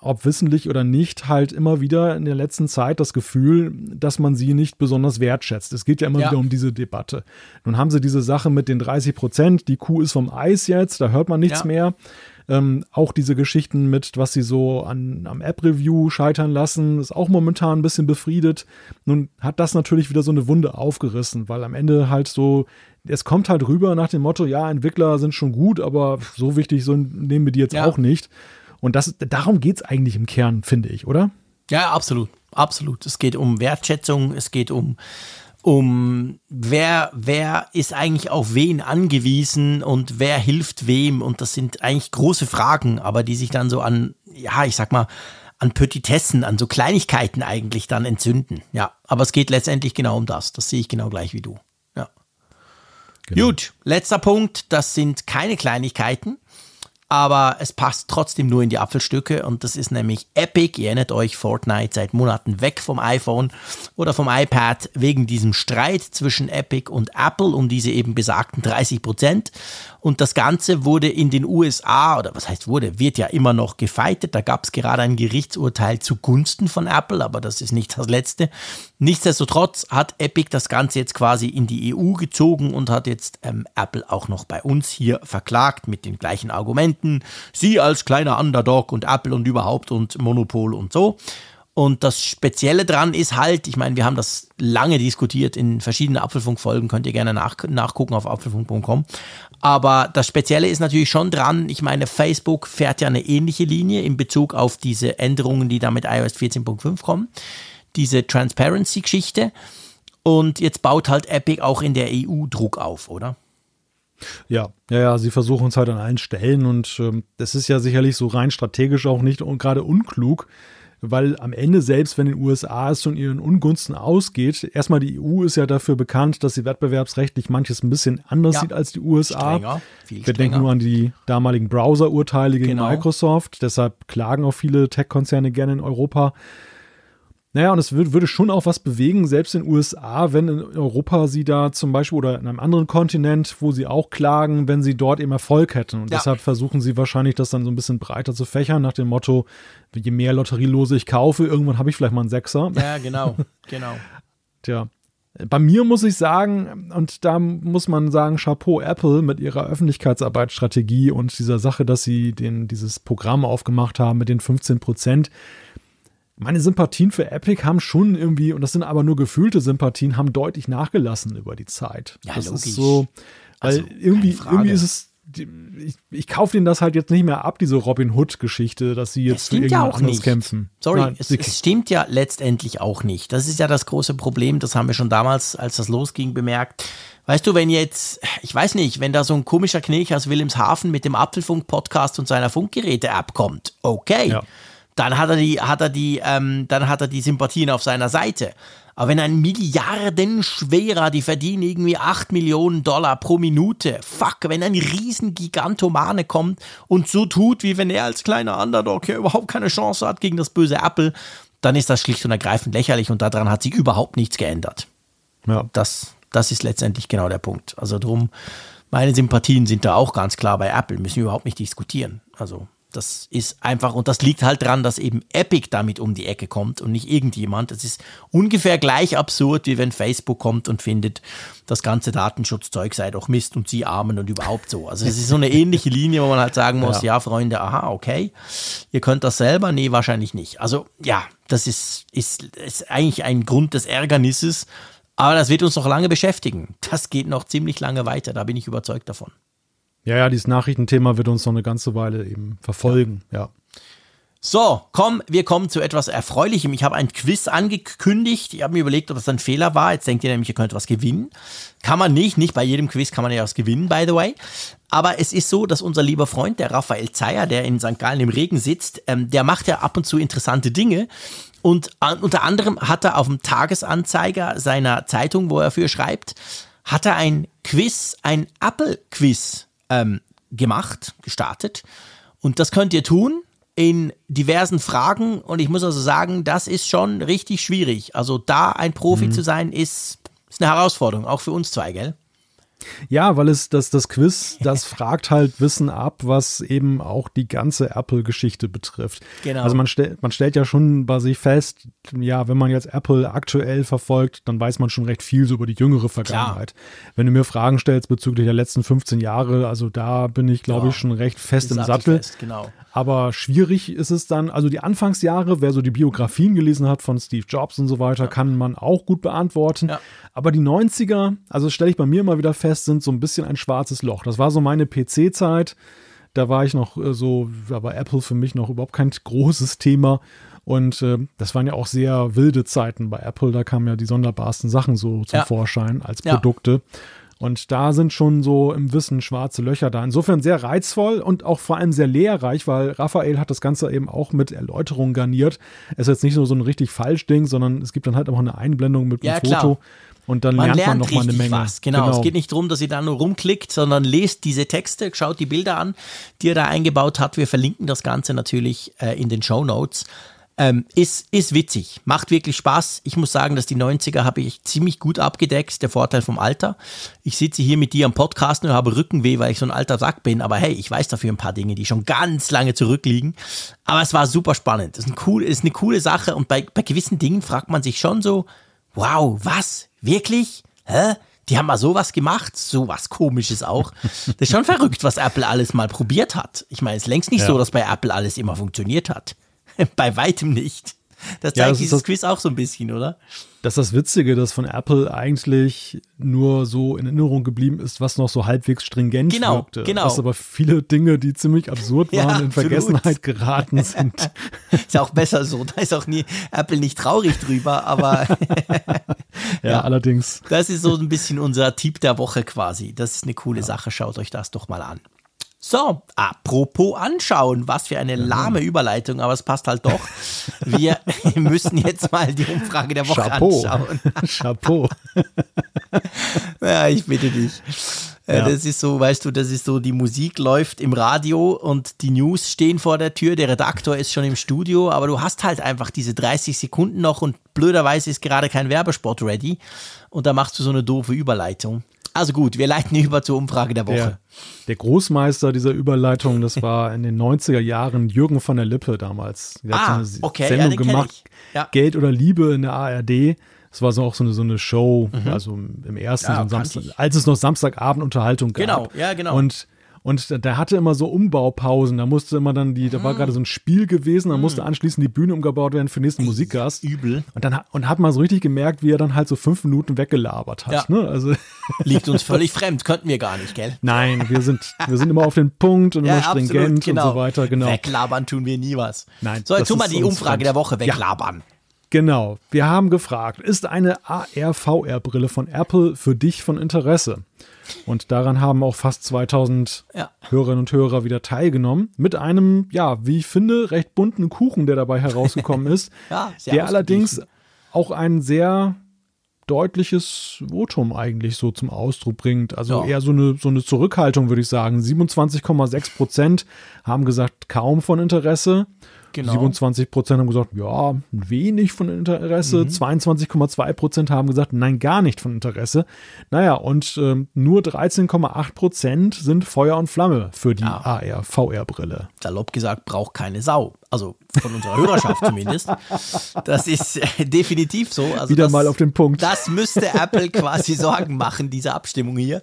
ob wissentlich oder nicht, halt immer wieder in der letzten Zeit das Gefühl, dass man sie nicht besonders wertschätzt. Es geht ja immer ja. wieder um diese Debatte. Nun haben sie diese Sache mit den 30 Prozent, die Kuh ist vom Eis jetzt, da hört man nichts ja. mehr. Ähm, auch diese Geschichten mit, was sie so an, am App-Review scheitern lassen, ist auch momentan ein bisschen befriedet. Nun hat das natürlich wieder so eine Wunde aufgerissen, weil am Ende halt so, es kommt halt rüber nach dem Motto, ja, Entwickler sind schon gut, aber so wichtig so nehmen wir die jetzt ja. auch nicht. Und das, darum geht es eigentlich im Kern, finde ich, oder? Ja, absolut. Absolut. Es geht um Wertschätzung, es geht um um wer, wer ist eigentlich auf wen angewiesen und wer hilft wem. Und das sind eigentlich große Fragen, aber die sich dann so an, ja, ich sag mal, an Petitessen, an so Kleinigkeiten eigentlich dann entzünden. Ja, aber es geht letztendlich genau um das. Das sehe ich genau gleich wie du. Ja. Genau. Gut, letzter Punkt, das sind keine Kleinigkeiten aber es passt trotzdem nur in die Apfelstücke und das ist nämlich Epic. Ihr erinnert euch, Fortnite seit Monaten weg vom iPhone oder vom iPad wegen diesem Streit zwischen Epic und Apple um diese eben besagten 30 Prozent. Und das Ganze wurde in den USA, oder was heißt wurde, wird ja immer noch gefeitet. Da gab es gerade ein Gerichtsurteil zugunsten von Apple, aber das ist nicht das letzte. Nichtsdestotrotz hat Epic das Ganze jetzt quasi in die EU gezogen und hat jetzt ähm, Apple auch noch bei uns hier verklagt mit den gleichen Argumenten. Sie als kleiner Underdog und Apple und überhaupt und Monopol und so. Und das Spezielle dran ist halt, ich meine, wir haben das lange diskutiert in verschiedenen Apfelfunkfolgen, könnt ihr gerne nach, nachgucken auf apfelfunk.com. Aber das Spezielle ist natürlich schon dran, ich meine, Facebook fährt ja eine ähnliche Linie in Bezug auf diese Änderungen, die da mit iOS 14.5 kommen. Diese Transparency-Geschichte. Und jetzt baut halt Epic auch in der EU Druck auf, oder? Ja, ja, ja, sie versuchen es halt an allen Stellen und ähm, das ist ja sicherlich so rein strategisch auch nicht und gerade unklug, weil am Ende, selbst wenn in den USA es zu ihren Ungunsten ausgeht, erstmal die EU ist ja dafür bekannt, dass sie wettbewerbsrechtlich manches ein bisschen anders ja. sieht als die USA. Strenger, Wir strenger. denken nur an die damaligen Browser-Urteile gegen genau. Microsoft, deshalb klagen auch viele Tech-Konzerne gerne in Europa. Naja, und es würde, würde schon auch was bewegen, selbst in den USA, wenn in Europa sie da zum Beispiel oder in einem anderen Kontinent, wo sie auch klagen, wenn sie dort eben Erfolg hätten. Und ja. deshalb versuchen sie wahrscheinlich, das dann so ein bisschen breiter zu fächern, nach dem Motto, je mehr Lotterielose ich kaufe, irgendwann habe ich vielleicht mal einen Sechser. Ja, genau, genau. <laughs> Tja. Bei mir muss ich sagen, und da muss man sagen, Chapeau Apple mit ihrer Öffentlichkeitsarbeitsstrategie und dieser Sache, dass sie den, dieses Programm aufgemacht haben mit den 15 Prozent meine Sympathien für Epic haben schon irgendwie, und das sind aber nur gefühlte Sympathien, haben deutlich nachgelassen über die Zeit. Ja, das logisch. ist so, weil also, irgendwie, irgendwie ist es, ich, ich kaufe ihnen das halt jetzt nicht mehr ab, diese Robin Hood-Geschichte, dass sie jetzt für irgendjemand ja anderes nicht. kämpfen. Sorry, Nein, es, es, stimmt ja letztendlich auch nicht. Das ist ja das große Problem, das haben wir schon damals, als das losging, bemerkt. Weißt du, wenn jetzt, ich weiß nicht, wenn da so ein komischer Knilch aus Wilhelmshaven mit dem Apfelfunk-Podcast und seiner Funkgeräte-App kommt, okay. Ja dann hat er die, hat er die, ähm, dann hat er die Sympathien auf seiner Seite. Aber wenn ein Milliardenschwerer, die verdienen irgendwie 8 Millionen Dollar pro Minute, fuck, wenn ein riesen Gigantomane kommt und so tut, wie wenn er als kleiner Underdog hier überhaupt keine Chance hat gegen das böse Apple, dann ist das schlicht und ergreifend lächerlich und daran hat sich überhaupt nichts geändert. Ja. Das, das ist letztendlich genau der Punkt. Also drum, meine Sympathien sind da auch ganz klar bei Apple, müssen wir überhaupt nicht diskutieren. Also das ist einfach, und das liegt halt daran, dass eben Epic damit um die Ecke kommt und nicht irgendjemand. Das ist ungefähr gleich absurd, wie wenn Facebook kommt und findet, das ganze Datenschutzzeug sei doch Mist und sie armen und überhaupt so. Also es ist so eine <laughs> ähnliche Linie, wo man halt sagen muss, ja. ja, Freunde, aha, okay, ihr könnt das selber? Nee, wahrscheinlich nicht. Also ja, das ist, ist, ist eigentlich ein Grund des Ärgernisses, aber das wird uns noch lange beschäftigen. Das geht noch ziemlich lange weiter, da bin ich überzeugt davon. Ja, ja, dieses Nachrichtenthema wird uns noch eine ganze Weile eben verfolgen, ja. ja. So, komm, wir kommen zu etwas Erfreulichem. Ich habe ein Quiz angekündigt. Ich habe mir überlegt, ob das ein Fehler war. Jetzt denkt ihr nämlich, ihr könnt was gewinnen. Kann man nicht. Nicht bei jedem Quiz kann man ja was gewinnen, by the way. Aber es ist so, dass unser lieber Freund, der Raphael Zeyer, der in St. Gallen im Regen sitzt, ähm, der macht ja ab und zu interessante Dinge. Und äh, unter anderem hat er auf dem Tagesanzeiger seiner Zeitung, wo er für schreibt, hat er ein Quiz, ein Apple-Quiz ähm, gemacht, gestartet. Und das könnt ihr tun in diversen Fragen. Und ich muss also sagen, das ist schon richtig schwierig. Also da ein Profi mhm. zu sein, ist, ist eine Herausforderung, auch für uns zwei, gell? Ja, weil es das, das Quiz, das <laughs> fragt halt Wissen ab, was eben auch die ganze Apple-Geschichte betrifft. Genau. Also man, stell, man stellt ja schon bei sich fest, ja, wenn man jetzt Apple aktuell verfolgt, dann weiß man schon recht viel so über die jüngere Vergangenheit. Klar. Wenn du mir Fragen stellst bezüglich der letzten 15 Jahre, also da bin ich, glaube ja. ich, schon recht fest im Sattel. Fest, genau. Aber schwierig ist es dann, also die Anfangsjahre, wer so die Biografien gelesen hat von Steve Jobs und so weiter, ja. kann man auch gut beantworten. Ja. Aber die 90er, also stelle ich bei mir immer wieder fest, sind so ein bisschen ein schwarzes Loch. Das war so meine PC-Zeit. Da war ich noch äh, so, da war Apple für mich noch überhaupt kein <laughs> großes Thema. Und äh, das waren ja auch sehr wilde Zeiten bei Apple. Da kamen ja die sonderbarsten Sachen so zum ja. Vorschein als Produkte. Ja. Und da sind schon so im Wissen schwarze Löcher da. Insofern sehr reizvoll und auch vor allem sehr lehrreich, weil Raphael hat das Ganze eben auch mit Erläuterungen garniert. Es ist jetzt nicht nur so ein richtig falsch Ding, sondern es gibt dann halt auch eine Einblendung mit einem ja, Foto. Und dann man lernt, man noch mal eine Menge. Was. Genau. genau. Es geht nicht darum, dass ihr da nur rumklickt, sondern lest diese Texte, schaut die Bilder an, die er da eingebaut hat. Wir verlinken das Ganze natürlich äh, in den Show Notes. Ähm, ist, ist witzig, macht wirklich Spaß. Ich muss sagen, dass die 90er habe ich ziemlich gut abgedeckt, der Vorteil vom Alter. Ich sitze hier mit dir am Podcast und habe Rückenweh, weil ich so ein alter Sack bin, aber hey, ich weiß dafür ein paar Dinge, die schon ganz lange zurückliegen. Aber es war super spannend. Das ist, ein cool, ist eine coole Sache und bei, bei gewissen Dingen fragt man sich schon so, wow, was? Wirklich? Hä? Die haben mal sowas gemacht, sowas komisches auch. Das ist schon <laughs> verrückt, was Apple alles mal probiert hat. Ich meine, es ist längst nicht ja. so, dass bei Apple alles immer funktioniert hat. <laughs> Bei weitem nicht. Das zeigt ja, das dieses Quiz auch so ein bisschen, oder? Das ist das Witzige, dass von Apple eigentlich nur so in Erinnerung geblieben ist, was noch so halbwegs stringent genau, wirkte. Genau. Dass aber viele Dinge, die ziemlich absurd waren, ja, in Vergessenheit geraten <laughs> sind. ist auch besser so. Da ist auch nie Apple nicht traurig drüber, aber <laughs> ja, ja, allerdings. Das ist so ein bisschen unser Tipp der Woche quasi. Das ist eine coole ja. Sache. Schaut euch das doch mal an. So, apropos anschauen, was für eine lahme Überleitung, aber es passt halt doch. Wir <laughs> müssen jetzt mal die Umfrage der Woche Chapeau. anschauen. Chapeau. <laughs> ja, ich bitte dich. Äh, ja. Das ist so, weißt du, das ist so, die Musik läuft im Radio und die News stehen vor der Tür, der Redaktor ist schon im Studio, aber du hast halt einfach diese 30 Sekunden noch und blöderweise ist gerade kein Werbespot ready und da machst du so eine doofe Überleitung. Also gut, wir leiten über zur Umfrage der Woche. Der, der Großmeister dieser Überleitung, das war in den 90er Jahren Jürgen von der Lippe damals. Der ah, hat so eine okay, Sendung ja, gemacht, ja. Geld oder Liebe in der ARD. Das war so auch so eine, so eine Show, mhm. also im ersten, ja, so Samstag, als es noch Samstagabendunterhaltung gab. Genau, ja, genau. Und und der hatte immer so Umbaupausen. Da musste immer dann die, da war gerade so ein Spiel gewesen, da musste mhm. anschließend die Bühne umgebaut werden für den nächsten Musikgast. Übel. Und dann und hat man so richtig gemerkt, wie er dann halt so fünf Minuten weggelabert hat. Ja. Ne? Also <laughs> Liegt uns völlig fremd, könnten wir gar nicht, gell? Nein, wir sind, wir sind immer auf den Punkt und ja, immer stringent absolut, genau. und so weiter. Genau. Weglabern tun wir nie was. Nein. So, jetzt tun wir die Umfrage fremd. der Woche weglabern. Ja. Genau, wir haben gefragt, ist eine AR-VR-Brille von Apple für dich von Interesse? Und daran haben auch fast 2000 ja. Hörerinnen und Hörer wieder teilgenommen. Mit einem, ja, wie ich finde, recht bunten Kuchen, der dabei herausgekommen <laughs> ist. ja, der allerdings auch ein sehr deutliches Votum eigentlich so zum Ausdruck bringt. Also ja. eher so eine, so eine Zurückhaltung, würde ich sagen. 27,6 Prozent haben gesagt, kaum von Interesse. Genau. 27 Prozent haben gesagt, ja, wenig von Interesse. Mhm. 22,2 Prozent haben gesagt, nein, gar nicht von Interesse. Naja, und äh, nur 13,8 Prozent sind Feuer und Flamme für die ja. AR-VR-Brille. Salopp gesagt, braucht keine Sau also von unserer Hörerschaft zumindest. Das ist äh, definitiv so. Also Wieder das, mal auf den Punkt. Das müsste Apple quasi Sorgen machen, diese Abstimmung hier.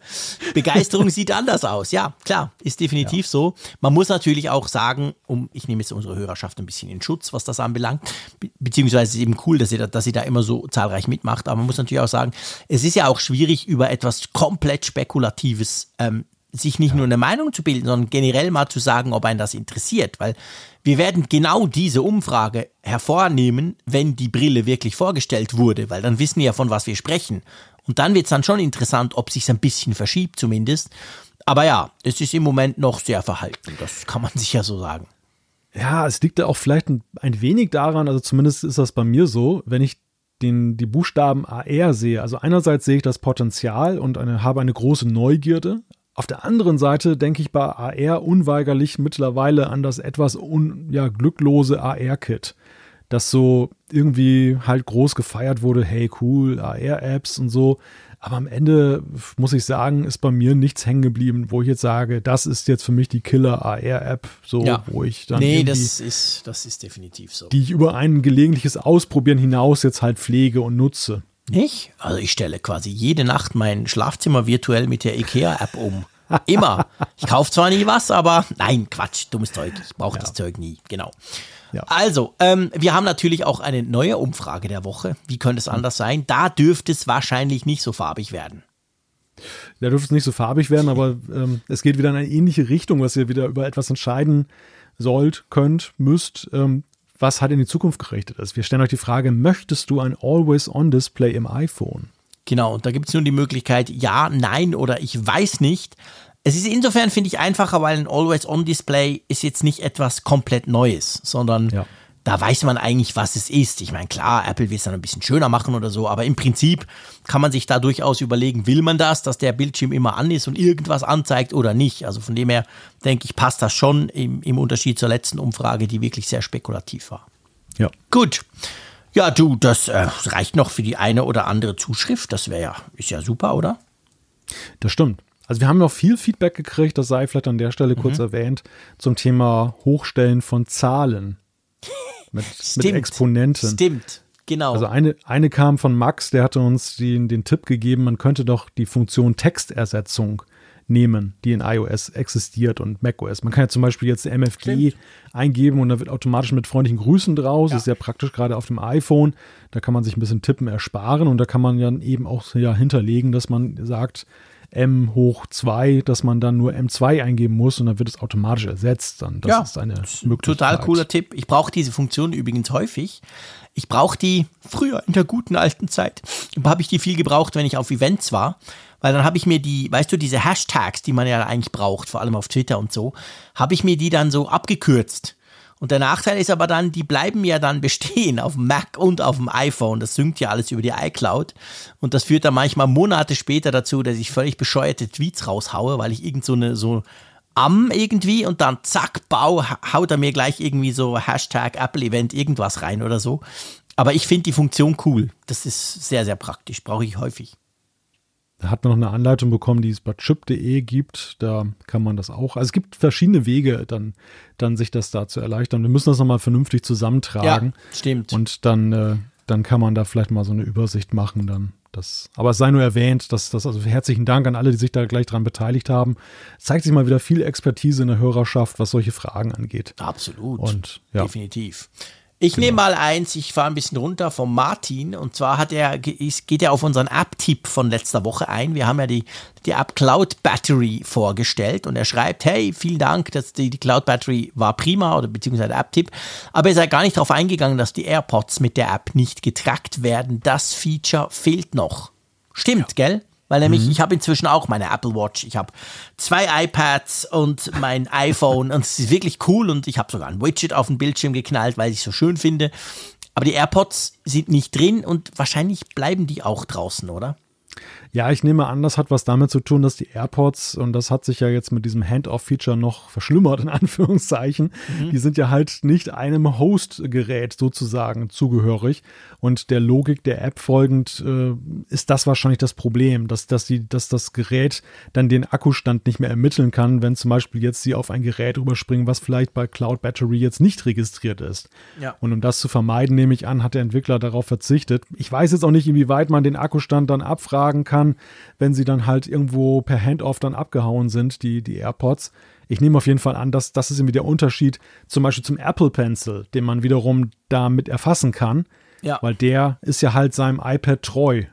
Begeisterung sieht anders aus. Ja, klar, ist definitiv ja. so. Man muss natürlich auch sagen, um, ich nehme jetzt unsere Hörerschaft ein bisschen in Schutz, was das anbelangt, be beziehungsweise es ist eben cool, dass sie, da, dass sie da immer so zahlreich mitmacht, aber man muss natürlich auch sagen, es ist ja auch schwierig, über etwas komplett Spekulatives ähm, sich nicht nur eine Meinung zu bilden, sondern generell mal zu sagen, ob einen das interessiert, weil wir werden genau diese Umfrage hervornehmen, wenn die Brille wirklich vorgestellt wurde, weil dann wissen wir ja, von was wir sprechen. Und dann wird es dann schon interessant, ob sich ein bisschen verschiebt zumindest. Aber ja, es ist im Moment noch sehr verhalten, das kann man <laughs> sicher so sagen. Ja, es liegt ja auch vielleicht ein, ein wenig daran, also zumindest ist das bei mir so, wenn ich den, die Buchstaben AR sehe. Also einerseits sehe ich das Potenzial und eine, habe eine große Neugierde, auf der anderen Seite denke ich bei AR unweigerlich mittlerweile an das etwas un, ja, glücklose AR-Kit. dass so irgendwie halt groß gefeiert wurde, hey cool, AR-Apps und so. Aber am Ende muss ich sagen, ist bei mir nichts hängen geblieben, wo ich jetzt sage, das ist jetzt für mich die Killer AR-App, so ja. wo ich dann. Nee, das ist, das ist definitiv so. Die ich über ein gelegentliches Ausprobieren hinaus jetzt halt pflege und nutze. Nicht? Also ich stelle quasi jede Nacht mein Schlafzimmer virtuell mit der IKEA-App um. Immer. Ich kaufe zwar nie was, aber nein, Quatsch, dummes Zeug. Ich brauche ja. das Zeug nie. Genau. Ja. Also, ähm, wir haben natürlich auch eine neue Umfrage der Woche. Wie könnte es anders sein? Da dürfte es wahrscheinlich nicht so farbig werden. Da dürfte es nicht so farbig werden, aber ähm, es geht wieder in eine ähnliche Richtung, was ihr wieder über etwas entscheiden sollt, könnt, müsst, ähm, was halt in die Zukunft gerichtet ist. Wir stellen euch die Frage, möchtest du ein Always-On-Display im iPhone? Genau, und da gibt es nur die Möglichkeit, ja, nein oder ich weiß nicht. Es ist insofern, finde ich, einfacher, weil ein Always-On-Display ist jetzt nicht etwas komplett Neues, sondern ja. Da weiß man eigentlich, was es ist. Ich meine, klar, Apple will es dann ein bisschen schöner machen oder so, aber im Prinzip kann man sich da durchaus überlegen, will man das, dass der Bildschirm immer an ist und irgendwas anzeigt oder nicht. Also von dem her, denke ich, passt das schon im, im Unterschied zur letzten Umfrage, die wirklich sehr spekulativ war. Ja. Gut. Ja, du, das äh, reicht noch für die eine oder andere Zuschrift. Das wäre ja, ist ja super, oder? Das stimmt. Also wir haben noch viel Feedback gekriegt, das sei vielleicht an der Stelle mhm. kurz erwähnt, zum Thema Hochstellen von Zahlen mit, mit Exponenten. Stimmt, genau. Also eine, eine kam von Max, der hatte uns den, den Tipp gegeben, man könnte doch die Funktion Textersetzung nehmen, die in iOS existiert und macOS. Man kann ja zum Beispiel jetzt MFG Stimmt. eingeben und da wird automatisch mit freundlichen Grüßen draus. Ja. Das ist ja praktisch gerade auf dem iPhone. Da kann man sich ein bisschen Tippen ersparen und da kann man dann eben auch ja hinterlegen, dass man sagt, M hoch 2, dass man dann nur M2 eingeben muss und dann wird es automatisch ersetzt. Dann das ja, ist eine Möglichkeit. Total cooler Tipp. Ich brauche diese Funktion übrigens häufig. Ich brauche die früher in der guten alten Zeit. Habe ich die viel gebraucht, wenn ich auf Events war. Weil dann habe ich mir die, weißt du, diese Hashtags, die man ja eigentlich braucht, vor allem auf Twitter und so, habe ich mir die dann so abgekürzt. Und der Nachteil ist aber dann, die bleiben ja dann bestehen auf dem Mac und auf dem iPhone. Das synkt ja alles über die iCloud. Und das führt dann manchmal Monate später dazu, dass ich völlig bescheuerte Tweets raushaue, weil ich irgend so eine, so am irgendwie und dann zack, bau, haut er mir gleich irgendwie so Hashtag Apple Event irgendwas rein oder so. Aber ich finde die Funktion cool. Das ist sehr, sehr praktisch. Brauche ich häufig. Da hat man noch eine Anleitung bekommen, die es bei chip.de gibt. Da kann man das auch. Also es gibt verschiedene Wege, dann, dann sich das da zu erleichtern. Wir müssen das nochmal vernünftig zusammentragen. Ja, stimmt. Und dann, äh, dann kann man da vielleicht mal so eine Übersicht machen. Dann das, aber es sei nur erwähnt, dass das, also herzlichen Dank an alle, die sich da gleich dran beteiligt haben. Es zeigt sich mal wieder viel Expertise in der Hörerschaft, was solche Fragen angeht. Absolut. Und, ja. Definitiv. Ich genau. nehme mal eins, ich fahre ein bisschen runter vom Martin und zwar hat er, geht er auf unseren App-Tipp von letzter Woche ein. Wir haben ja die, die App Cloud Battery vorgestellt und er schreibt, hey, vielen Dank, dass die, die Cloud Battery war prima oder beziehungsweise App-Tipp, aber er sei gar nicht darauf eingegangen, dass die AirPods mit der App nicht getrackt werden. Das Feature fehlt noch. Stimmt, ja. gell? Weil nämlich, mhm. ich habe inzwischen auch meine Apple Watch, ich habe zwei iPads und mein <laughs> iPhone und es ist wirklich cool und ich habe sogar ein Widget auf den Bildschirm geknallt, weil ich es so schön finde. Aber die AirPods sind nicht drin und wahrscheinlich bleiben die auch draußen, oder? Ja, ich nehme an, das hat was damit zu tun, dass die AirPods, und das hat sich ja jetzt mit diesem Hand-Off-Feature noch verschlimmert, in <laughs> Anführungszeichen, mhm. die sind ja halt nicht einem Host-Gerät sozusagen zugehörig. Und der Logik der App folgend äh, ist das wahrscheinlich das Problem, dass, dass, die, dass das Gerät dann den Akkustand nicht mehr ermitteln kann, wenn zum Beispiel jetzt sie auf ein Gerät überspringen, was vielleicht bei Cloud Battery jetzt nicht registriert ist. Ja. Und um das zu vermeiden, nehme ich an, hat der Entwickler darauf verzichtet. Ich weiß jetzt auch nicht, inwieweit man den Akkustand dann abfragen kann kann, wenn sie dann halt irgendwo per Handoff dann abgehauen sind, die, die AirPods. Ich nehme auf jeden Fall an, dass das ist irgendwie der Unterschied zum Beispiel zum Apple Pencil, den man wiederum damit erfassen kann. Ja. Weil der ist ja halt seinem iPad treu.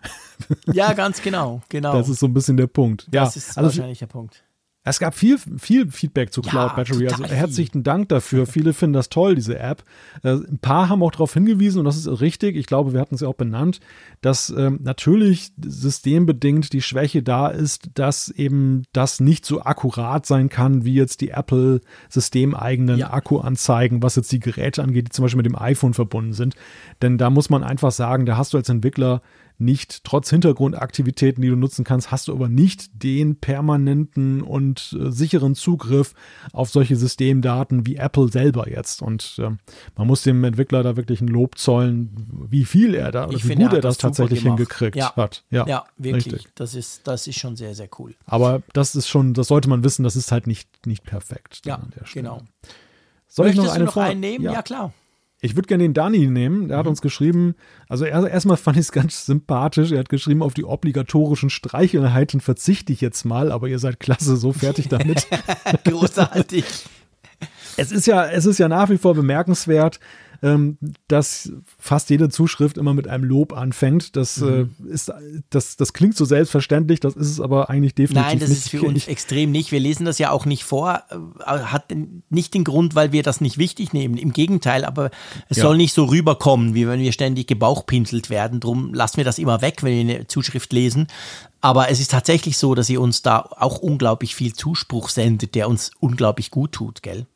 Ja, ganz genau, genau. Das ist so ein bisschen der Punkt. Das ist also, wahrscheinlich der Punkt. Es gab viel, viel Feedback zu Cloud ja, Battery. Also herzlichen Dank dafür. Viele finden das toll, diese App. Äh, ein paar haben auch darauf hingewiesen, und das ist richtig, ich glaube, wir hatten es ja auch benannt, dass ähm, natürlich systembedingt die Schwäche da ist, dass eben das nicht so akkurat sein kann, wie jetzt die Apple systemeigenen ja. Akkuanzeigen, was jetzt die Geräte angeht, die zum Beispiel mit dem iPhone verbunden sind. Denn da muss man einfach sagen, da hast du als Entwickler nicht, trotz Hintergrundaktivitäten, die du nutzen kannst, hast du aber nicht den permanenten und äh, sicheren Zugriff auf solche Systemdaten wie Apple selber jetzt. Und äh, man muss dem Entwickler da wirklich ein Lob zollen, wie viel er da, ich wie finde, gut er das das tatsächlich hingekriegt Ja. hat. Ja, Ja, wirklich. richtig. Das ist, das ist schon sehr, sehr cool. Aber das ist schon, das sollte man wissen, das ist halt nicht, nicht perfekt. Ja, genau. Soll ich Möchtest noch eine du noch vor- einen nehmen? Ja, Ja. klar. Ich würde gerne den Dani nehmen. Der hat uns geschrieben, also er, erstmal fand ich es ganz sympathisch. Er hat geschrieben, auf die obligatorischen Streicheleinheiten verzichte ich jetzt mal, aber ihr seid klasse, so fertig damit. <laughs> Großartig. es ist ja, es ist ja nach wie vor bemerkenswert, ähm, dass fast jede Zuschrift immer mit einem Lob anfängt. Das, Mhm. äh, ist, das, das klingt so selbstverständlich, das ist es aber eigentlich definitiv Nein, das nicht. ist für uns extrem nicht. Wir lesen das ja auch nicht vor. äh, Hat nicht den Grund, weil wir das nicht wichtig nehmen. Im Gegenteil, aber es Ja. soll nicht so rüberkommen, wie wenn wir ständig gebauchpinselt werden. Drum lassen wir das immer weg, wenn wir eine Zuschrift lesen. Aber es ist tatsächlich so, dass ihr uns da auch unglaublich viel Zuspruch sendet, der uns unglaublich gut tut, gell?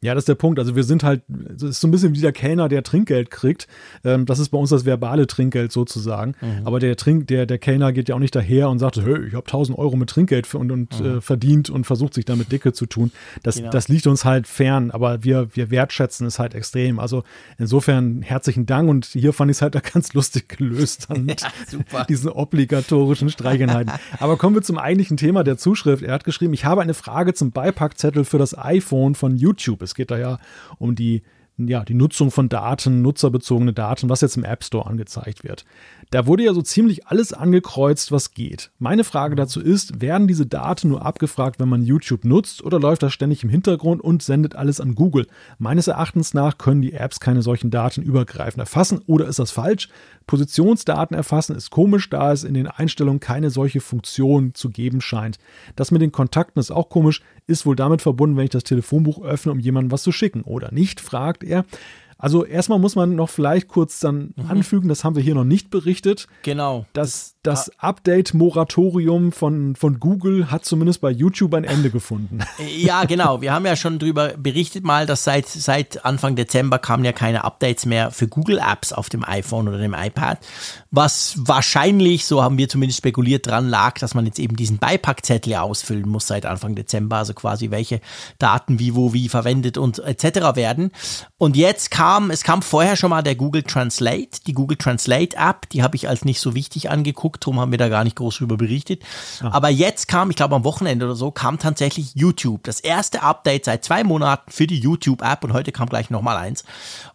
Ja, das ist der Punkt. Also wir sind halt, es ist so ein bisschen wie der Kellner, der Trinkgeld kriegt. Ähm, das ist bei uns das verbale Trinkgeld sozusagen. Mhm. Aber der, Trink, der, der Kellner geht ja auch nicht daher und sagt, hey, ich habe 1000 Euro mit Trinkgeld für, und, und äh, verdient und versucht sich damit dicke zu tun. Das, Mhm. Genau. das liegt uns halt fern, aber wir, wir wertschätzen es halt extrem. Also insofern herzlichen Dank und hier fand ich es halt <laughs> ganz lustig gelöst dann mit <laughs> Ja, diesen obligatorischen Streicheleinheiten. <laughs> Aber kommen wir zum eigentlichen Thema der Zuschrift. Er hat geschrieben, ich habe eine Frage zum Beipackzettel für das iPhone von YouTube. Es geht da ja um die, ja, die Nutzung von Daten, nutzerbezogene Daten, was jetzt im App Store angezeigt wird. Da wurde ja so ziemlich alles angekreuzt, was geht. Meine Frage dazu ist, werden diese Daten nur abgefragt, wenn man YouTube nutzt oder läuft das ständig im Hintergrund und sendet alles an Google? Meines Erachtens nach können die Apps keine solchen Daten übergreifend erfassen oder ist das falsch? Positionsdaten erfassen ist komisch, da es in den Einstellungen keine solche Funktion zu geben scheint. Das mit den Kontakten ist auch komisch, ist wohl damit verbunden, wenn ich das Telefonbuch öffne, um jemandem was zu schicken oder nicht, fragt er. Also erstmal muss man noch vielleicht kurz dann anfügen, das haben wir hier noch nicht berichtet. Genau. Das, das Update-Moratorium von, von Google hat zumindest bei YouTube ein Ende gefunden. <laughs> Ja, genau. Wir haben ja schon darüber berichtet mal, dass seit, seit Anfang Dezember kamen ja keine Updates mehr für Google Apps auf dem iPhone oder dem iPad. Was wahrscheinlich, so haben wir zumindest spekuliert, dran lag, dass man jetzt eben diesen Beipackzettel ausfüllen muss seit Anfang Dezember. Also quasi welche Daten wie, wo, wie verwendet und etc. werden. Und jetzt kam, es kam vorher schon mal der Google Translate, die Google Translate App, die habe ich als nicht so wichtig angeguckt, darum haben wir da gar nicht groß drüber berichtet. Aber jetzt kam, ich glaube am Wochenende oder so, kam tatsächlich YouTube. Das erste Update seit zwei Monaten für die YouTube-App und heute kam gleich nochmal eins.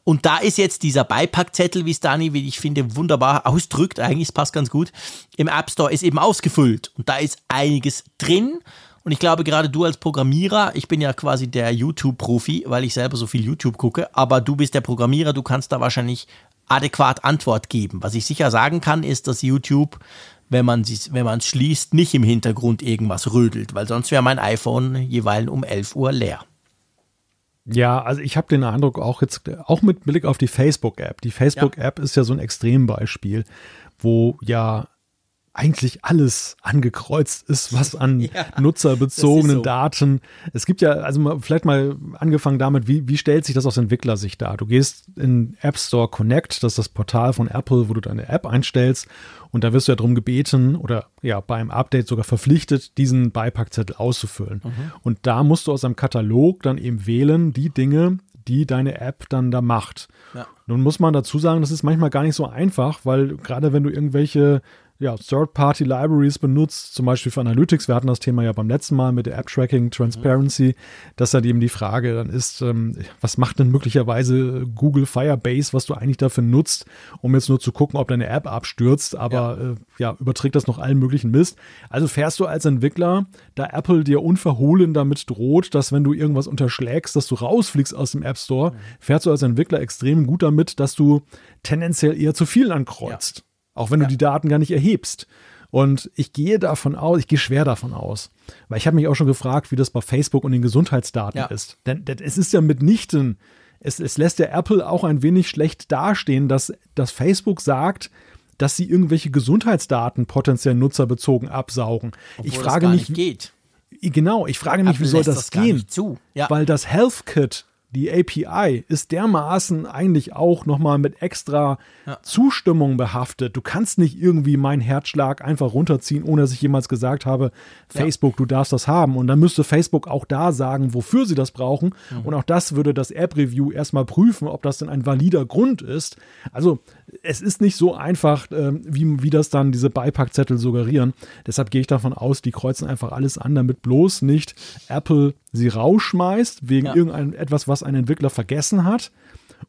Und da ist jetzt dieser Beipackzettel, wie es Dani, wie ich finde, wunderbar ausdrückt, eigentlich es passt ganz gut, im App Store ist eben ausgefüllt. Und da ist einiges drin. Und ich glaube, gerade du als Programmierer, ich bin ja quasi der YouTube-Profi, weil ich selber so viel YouTube gucke, aber du bist der Programmierer, du kannst da wahrscheinlich adäquat Antwort geben. Was ich sicher sagen kann, ist, dass YouTube, wenn man es wenn man's schließt, nicht im Hintergrund irgendwas rödelt, weil sonst wäre mein iPhone jeweils um 11 Uhr leer. Ja, also ich habe den Eindruck auch jetzt, auch mit Blick auf die Facebook-App. Die Facebook-App ist ja so ein Extrembeispiel, wo ja eigentlich alles angekreuzt ist, was <laughs> an Ja, nutzerbezogenen so. Daten. Es gibt ja, also mal, vielleicht mal angefangen damit, wie, wie stellt sich das aus Entwicklersicht dar? Du gehst in App Store Connect, das ist das Portal von Apple, wo du deine App einstellst und da wirst du ja darum gebeten oder ja beim Update sogar verpflichtet, diesen Beipackzettel auszufüllen. Und da musst du aus einem Katalog dann eben wählen, die Dinge, die deine App dann da macht. Ja. Nun muss man dazu sagen, das ist manchmal gar nicht so einfach, weil gerade wenn du irgendwelche ja, Third-Party-Libraries benutzt, zum Beispiel für Analytics, wir hatten das Thema ja beim letzten Mal mit der App-Tracking Transparency, dass halt eben die Frage dann ist, ähm, was macht denn möglicherweise Google Firebase, was du eigentlich dafür nutzt, um jetzt nur zu gucken, ob deine App abstürzt, aber ja, äh, ja überträgt das noch allen möglichen Mist. Also fährst du als Entwickler, da Apple dir unverhohlen damit droht, dass wenn du irgendwas unterschlägst, dass du rausfliegst aus dem App Store, fährst du als Entwickler extrem gut damit, dass du tendenziell eher zu viel ankreuzt. Auch wenn du die Daten gar nicht erhebst. Und ich gehe davon aus, ich gehe schwer davon aus, weil ich habe mich auch schon gefragt, wie das bei Facebook und den Gesundheitsdaten Ja. ist. Denn, es ist ja mitnichten, es, es lässt der Apple auch ein wenig schlecht dastehen, dass, dass Facebook sagt, dass sie irgendwelche Gesundheitsdaten potenziell nutzerbezogen absaugen. ich Obwohl frage das gar mich, nicht geht. genau, ich frage mich, wie Apple soll lässt das, das gar gehen? nicht zu. Ja. Weil das Health Kit die API ist dermaßen eigentlich auch nochmal mit extra ja. Zustimmung behaftet. Du kannst nicht irgendwie meinen Herzschlag einfach runterziehen, ohne dass ich jemals gesagt habe, Facebook, ja. du darfst das haben. Und dann müsste Facebook auch da sagen, wofür sie das brauchen. Mhm. Und auch das würde das App-Review erstmal prüfen, ob das denn ein valider Grund ist. Also es ist nicht so einfach, äh, wie, wie das dann diese Beipackzettel suggerieren. Deshalb gehe ich davon aus, die kreuzen einfach alles an, damit bloß nicht Apple sie rausschmeißt, wegen ja. irgendeinem etwas, was ein Entwickler vergessen hat.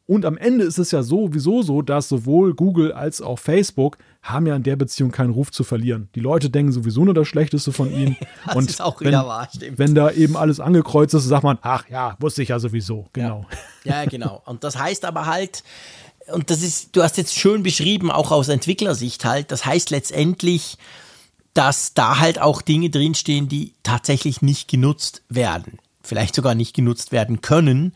Und am Ende ist es ja sowieso so, dass sowohl Google als auch Facebook haben ja in der Beziehung keinen Ruf zu verlieren. Die Leute denken sowieso nur das Schlechteste von ihnen. <laughs> das und ist auch wenn, wieder wahr, stimmt. Wenn da eben alles angekreuzt ist, sagt man, ach ja, wusste ich ja sowieso. Genau. Ja, ja genau. Und das heißt aber halt, und das ist, du hast jetzt schön beschrieben, auch aus Entwicklersicht halt, das heißt letztendlich, dass da halt auch Dinge drinstehen, die tatsächlich nicht genutzt werden. Vielleicht sogar nicht genutzt werden können.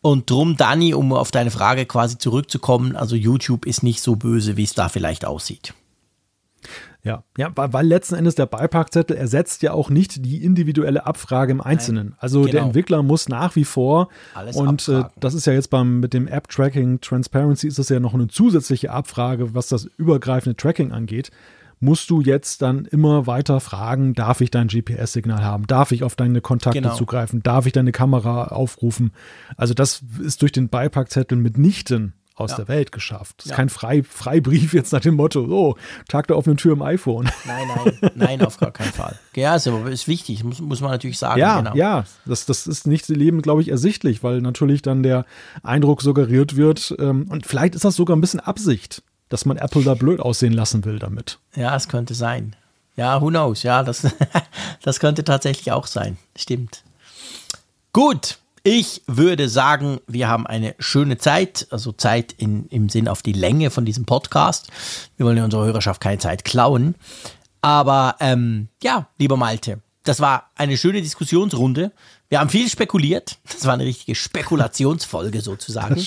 Und drum, Dani, um auf deine Frage quasi zurückzukommen, also YouTube ist nicht so böse, wie es da vielleicht aussieht. Ja, ja, weil letzten Endes der Beipackzettel ersetzt ja auch nicht die individuelle Abfrage im Einzelnen. Nein, also genau. der Entwickler muss nach wie vor Alles und äh, das ist ja jetzt beim mit dem App Tracking Transparency ist das ja noch eine zusätzliche Abfrage, was das übergreifende Tracking angeht musst du jetzt dann immer weiter fragen, darf ich dein GPS-Signal haben? Darf ich auf deine Kontakte genau. zugreifen? Darf ich deine Kamera aufrufen? Also das ist durch den Beipackzettel mitnichten aus ja. der Welt geschafft. Das ist ja. kein Frei, Freibrief jetzt nach dem Motto, oh, Tag der offenen Tür im iPhone. <laughs> Nein, nein, nein, auf gar keinen Fall. Ja, ist, aber ist wichtig, muss, muss man natürlich sagen. Ja, genau. ja, das, das ist nicht Leben, glaube ich, ersichtlich, weil natürlich dann der Eindruck suggeriert wird ähm, und vielleicht ist das sogar ein bisschen Absicht dass man Apple da blöd aussehen lassen will damit. Ja, es könnte sein. Ja, who knows? Ja, das, <laughs> das könnte tatsächlich auch sein. Stimmt. Gut, ich würde sagen, wir haben eine schöne Zeit, also Zeit in, im Sinn auf die Länge von diesem Podcast. Wir wollen ja unserer Hörerschaft keine Zeit klauen. Aber ähm, ja, lieber Malte, das war eine schöne Diskussionsrunde. Wir haben viel spekuliert. Das war eine richtige Spekulationsfolge sozusagen.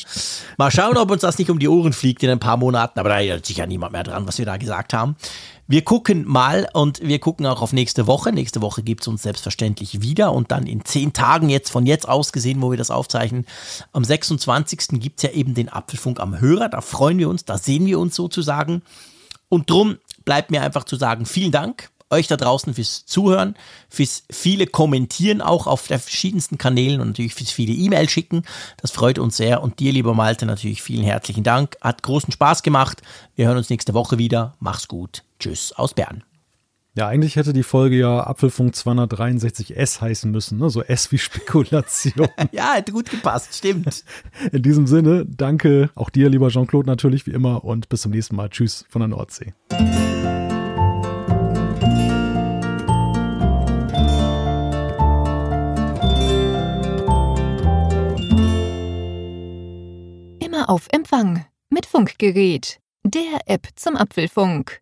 Mal schauen, ob uns das nicht um die Ohren fliegt in ein paar Monaten. Aber da erinnert sich ja niemand mehr dran, was wir da gesagt haben. Wir gucken mal und wir gucken auch auf nächste Woche. Nächste Woche gibt es uns selbstverständlich wieder und dann in zehn Tagen jetzt von jetzt aus gesehen, wo wir das aufzeichnen. Am 26. gibt es ja eben den Apfelfunk am Hörer. Da freuen wir uns, da sehen wir uns sozusagen. Und drum bleibt mir einfach zu sagen, vielen Dank euch da draußen fürs Zuhören, fürs viele Kommentieren auch auf den verschiedensten Kanälen und natürlich fürs viele E-Mail schicken. Das freut uns sehr. Und dir, lieber Malte, natürlich vielen herzlichen Dank. Hat großen Spaß gemacht. Wir hören uns nächste Woche wieder. Mach's gut. Tschüss aus Bern. Ja, eigentlich hätte die Folge ja Apfelfunk 263S heißen müssen, ne? so S wie Spekulation. <laughs> ja, hätte gut gepasst, stimmt. <laughs> In diesem Sinne, danke auch dir, lieber Jean-Claude, natürlich wie immer und bis zum nächsten Mal. Tschüss von der Nordsee. auf Empfang mit Funkgerät, der App zum Apfelfunk.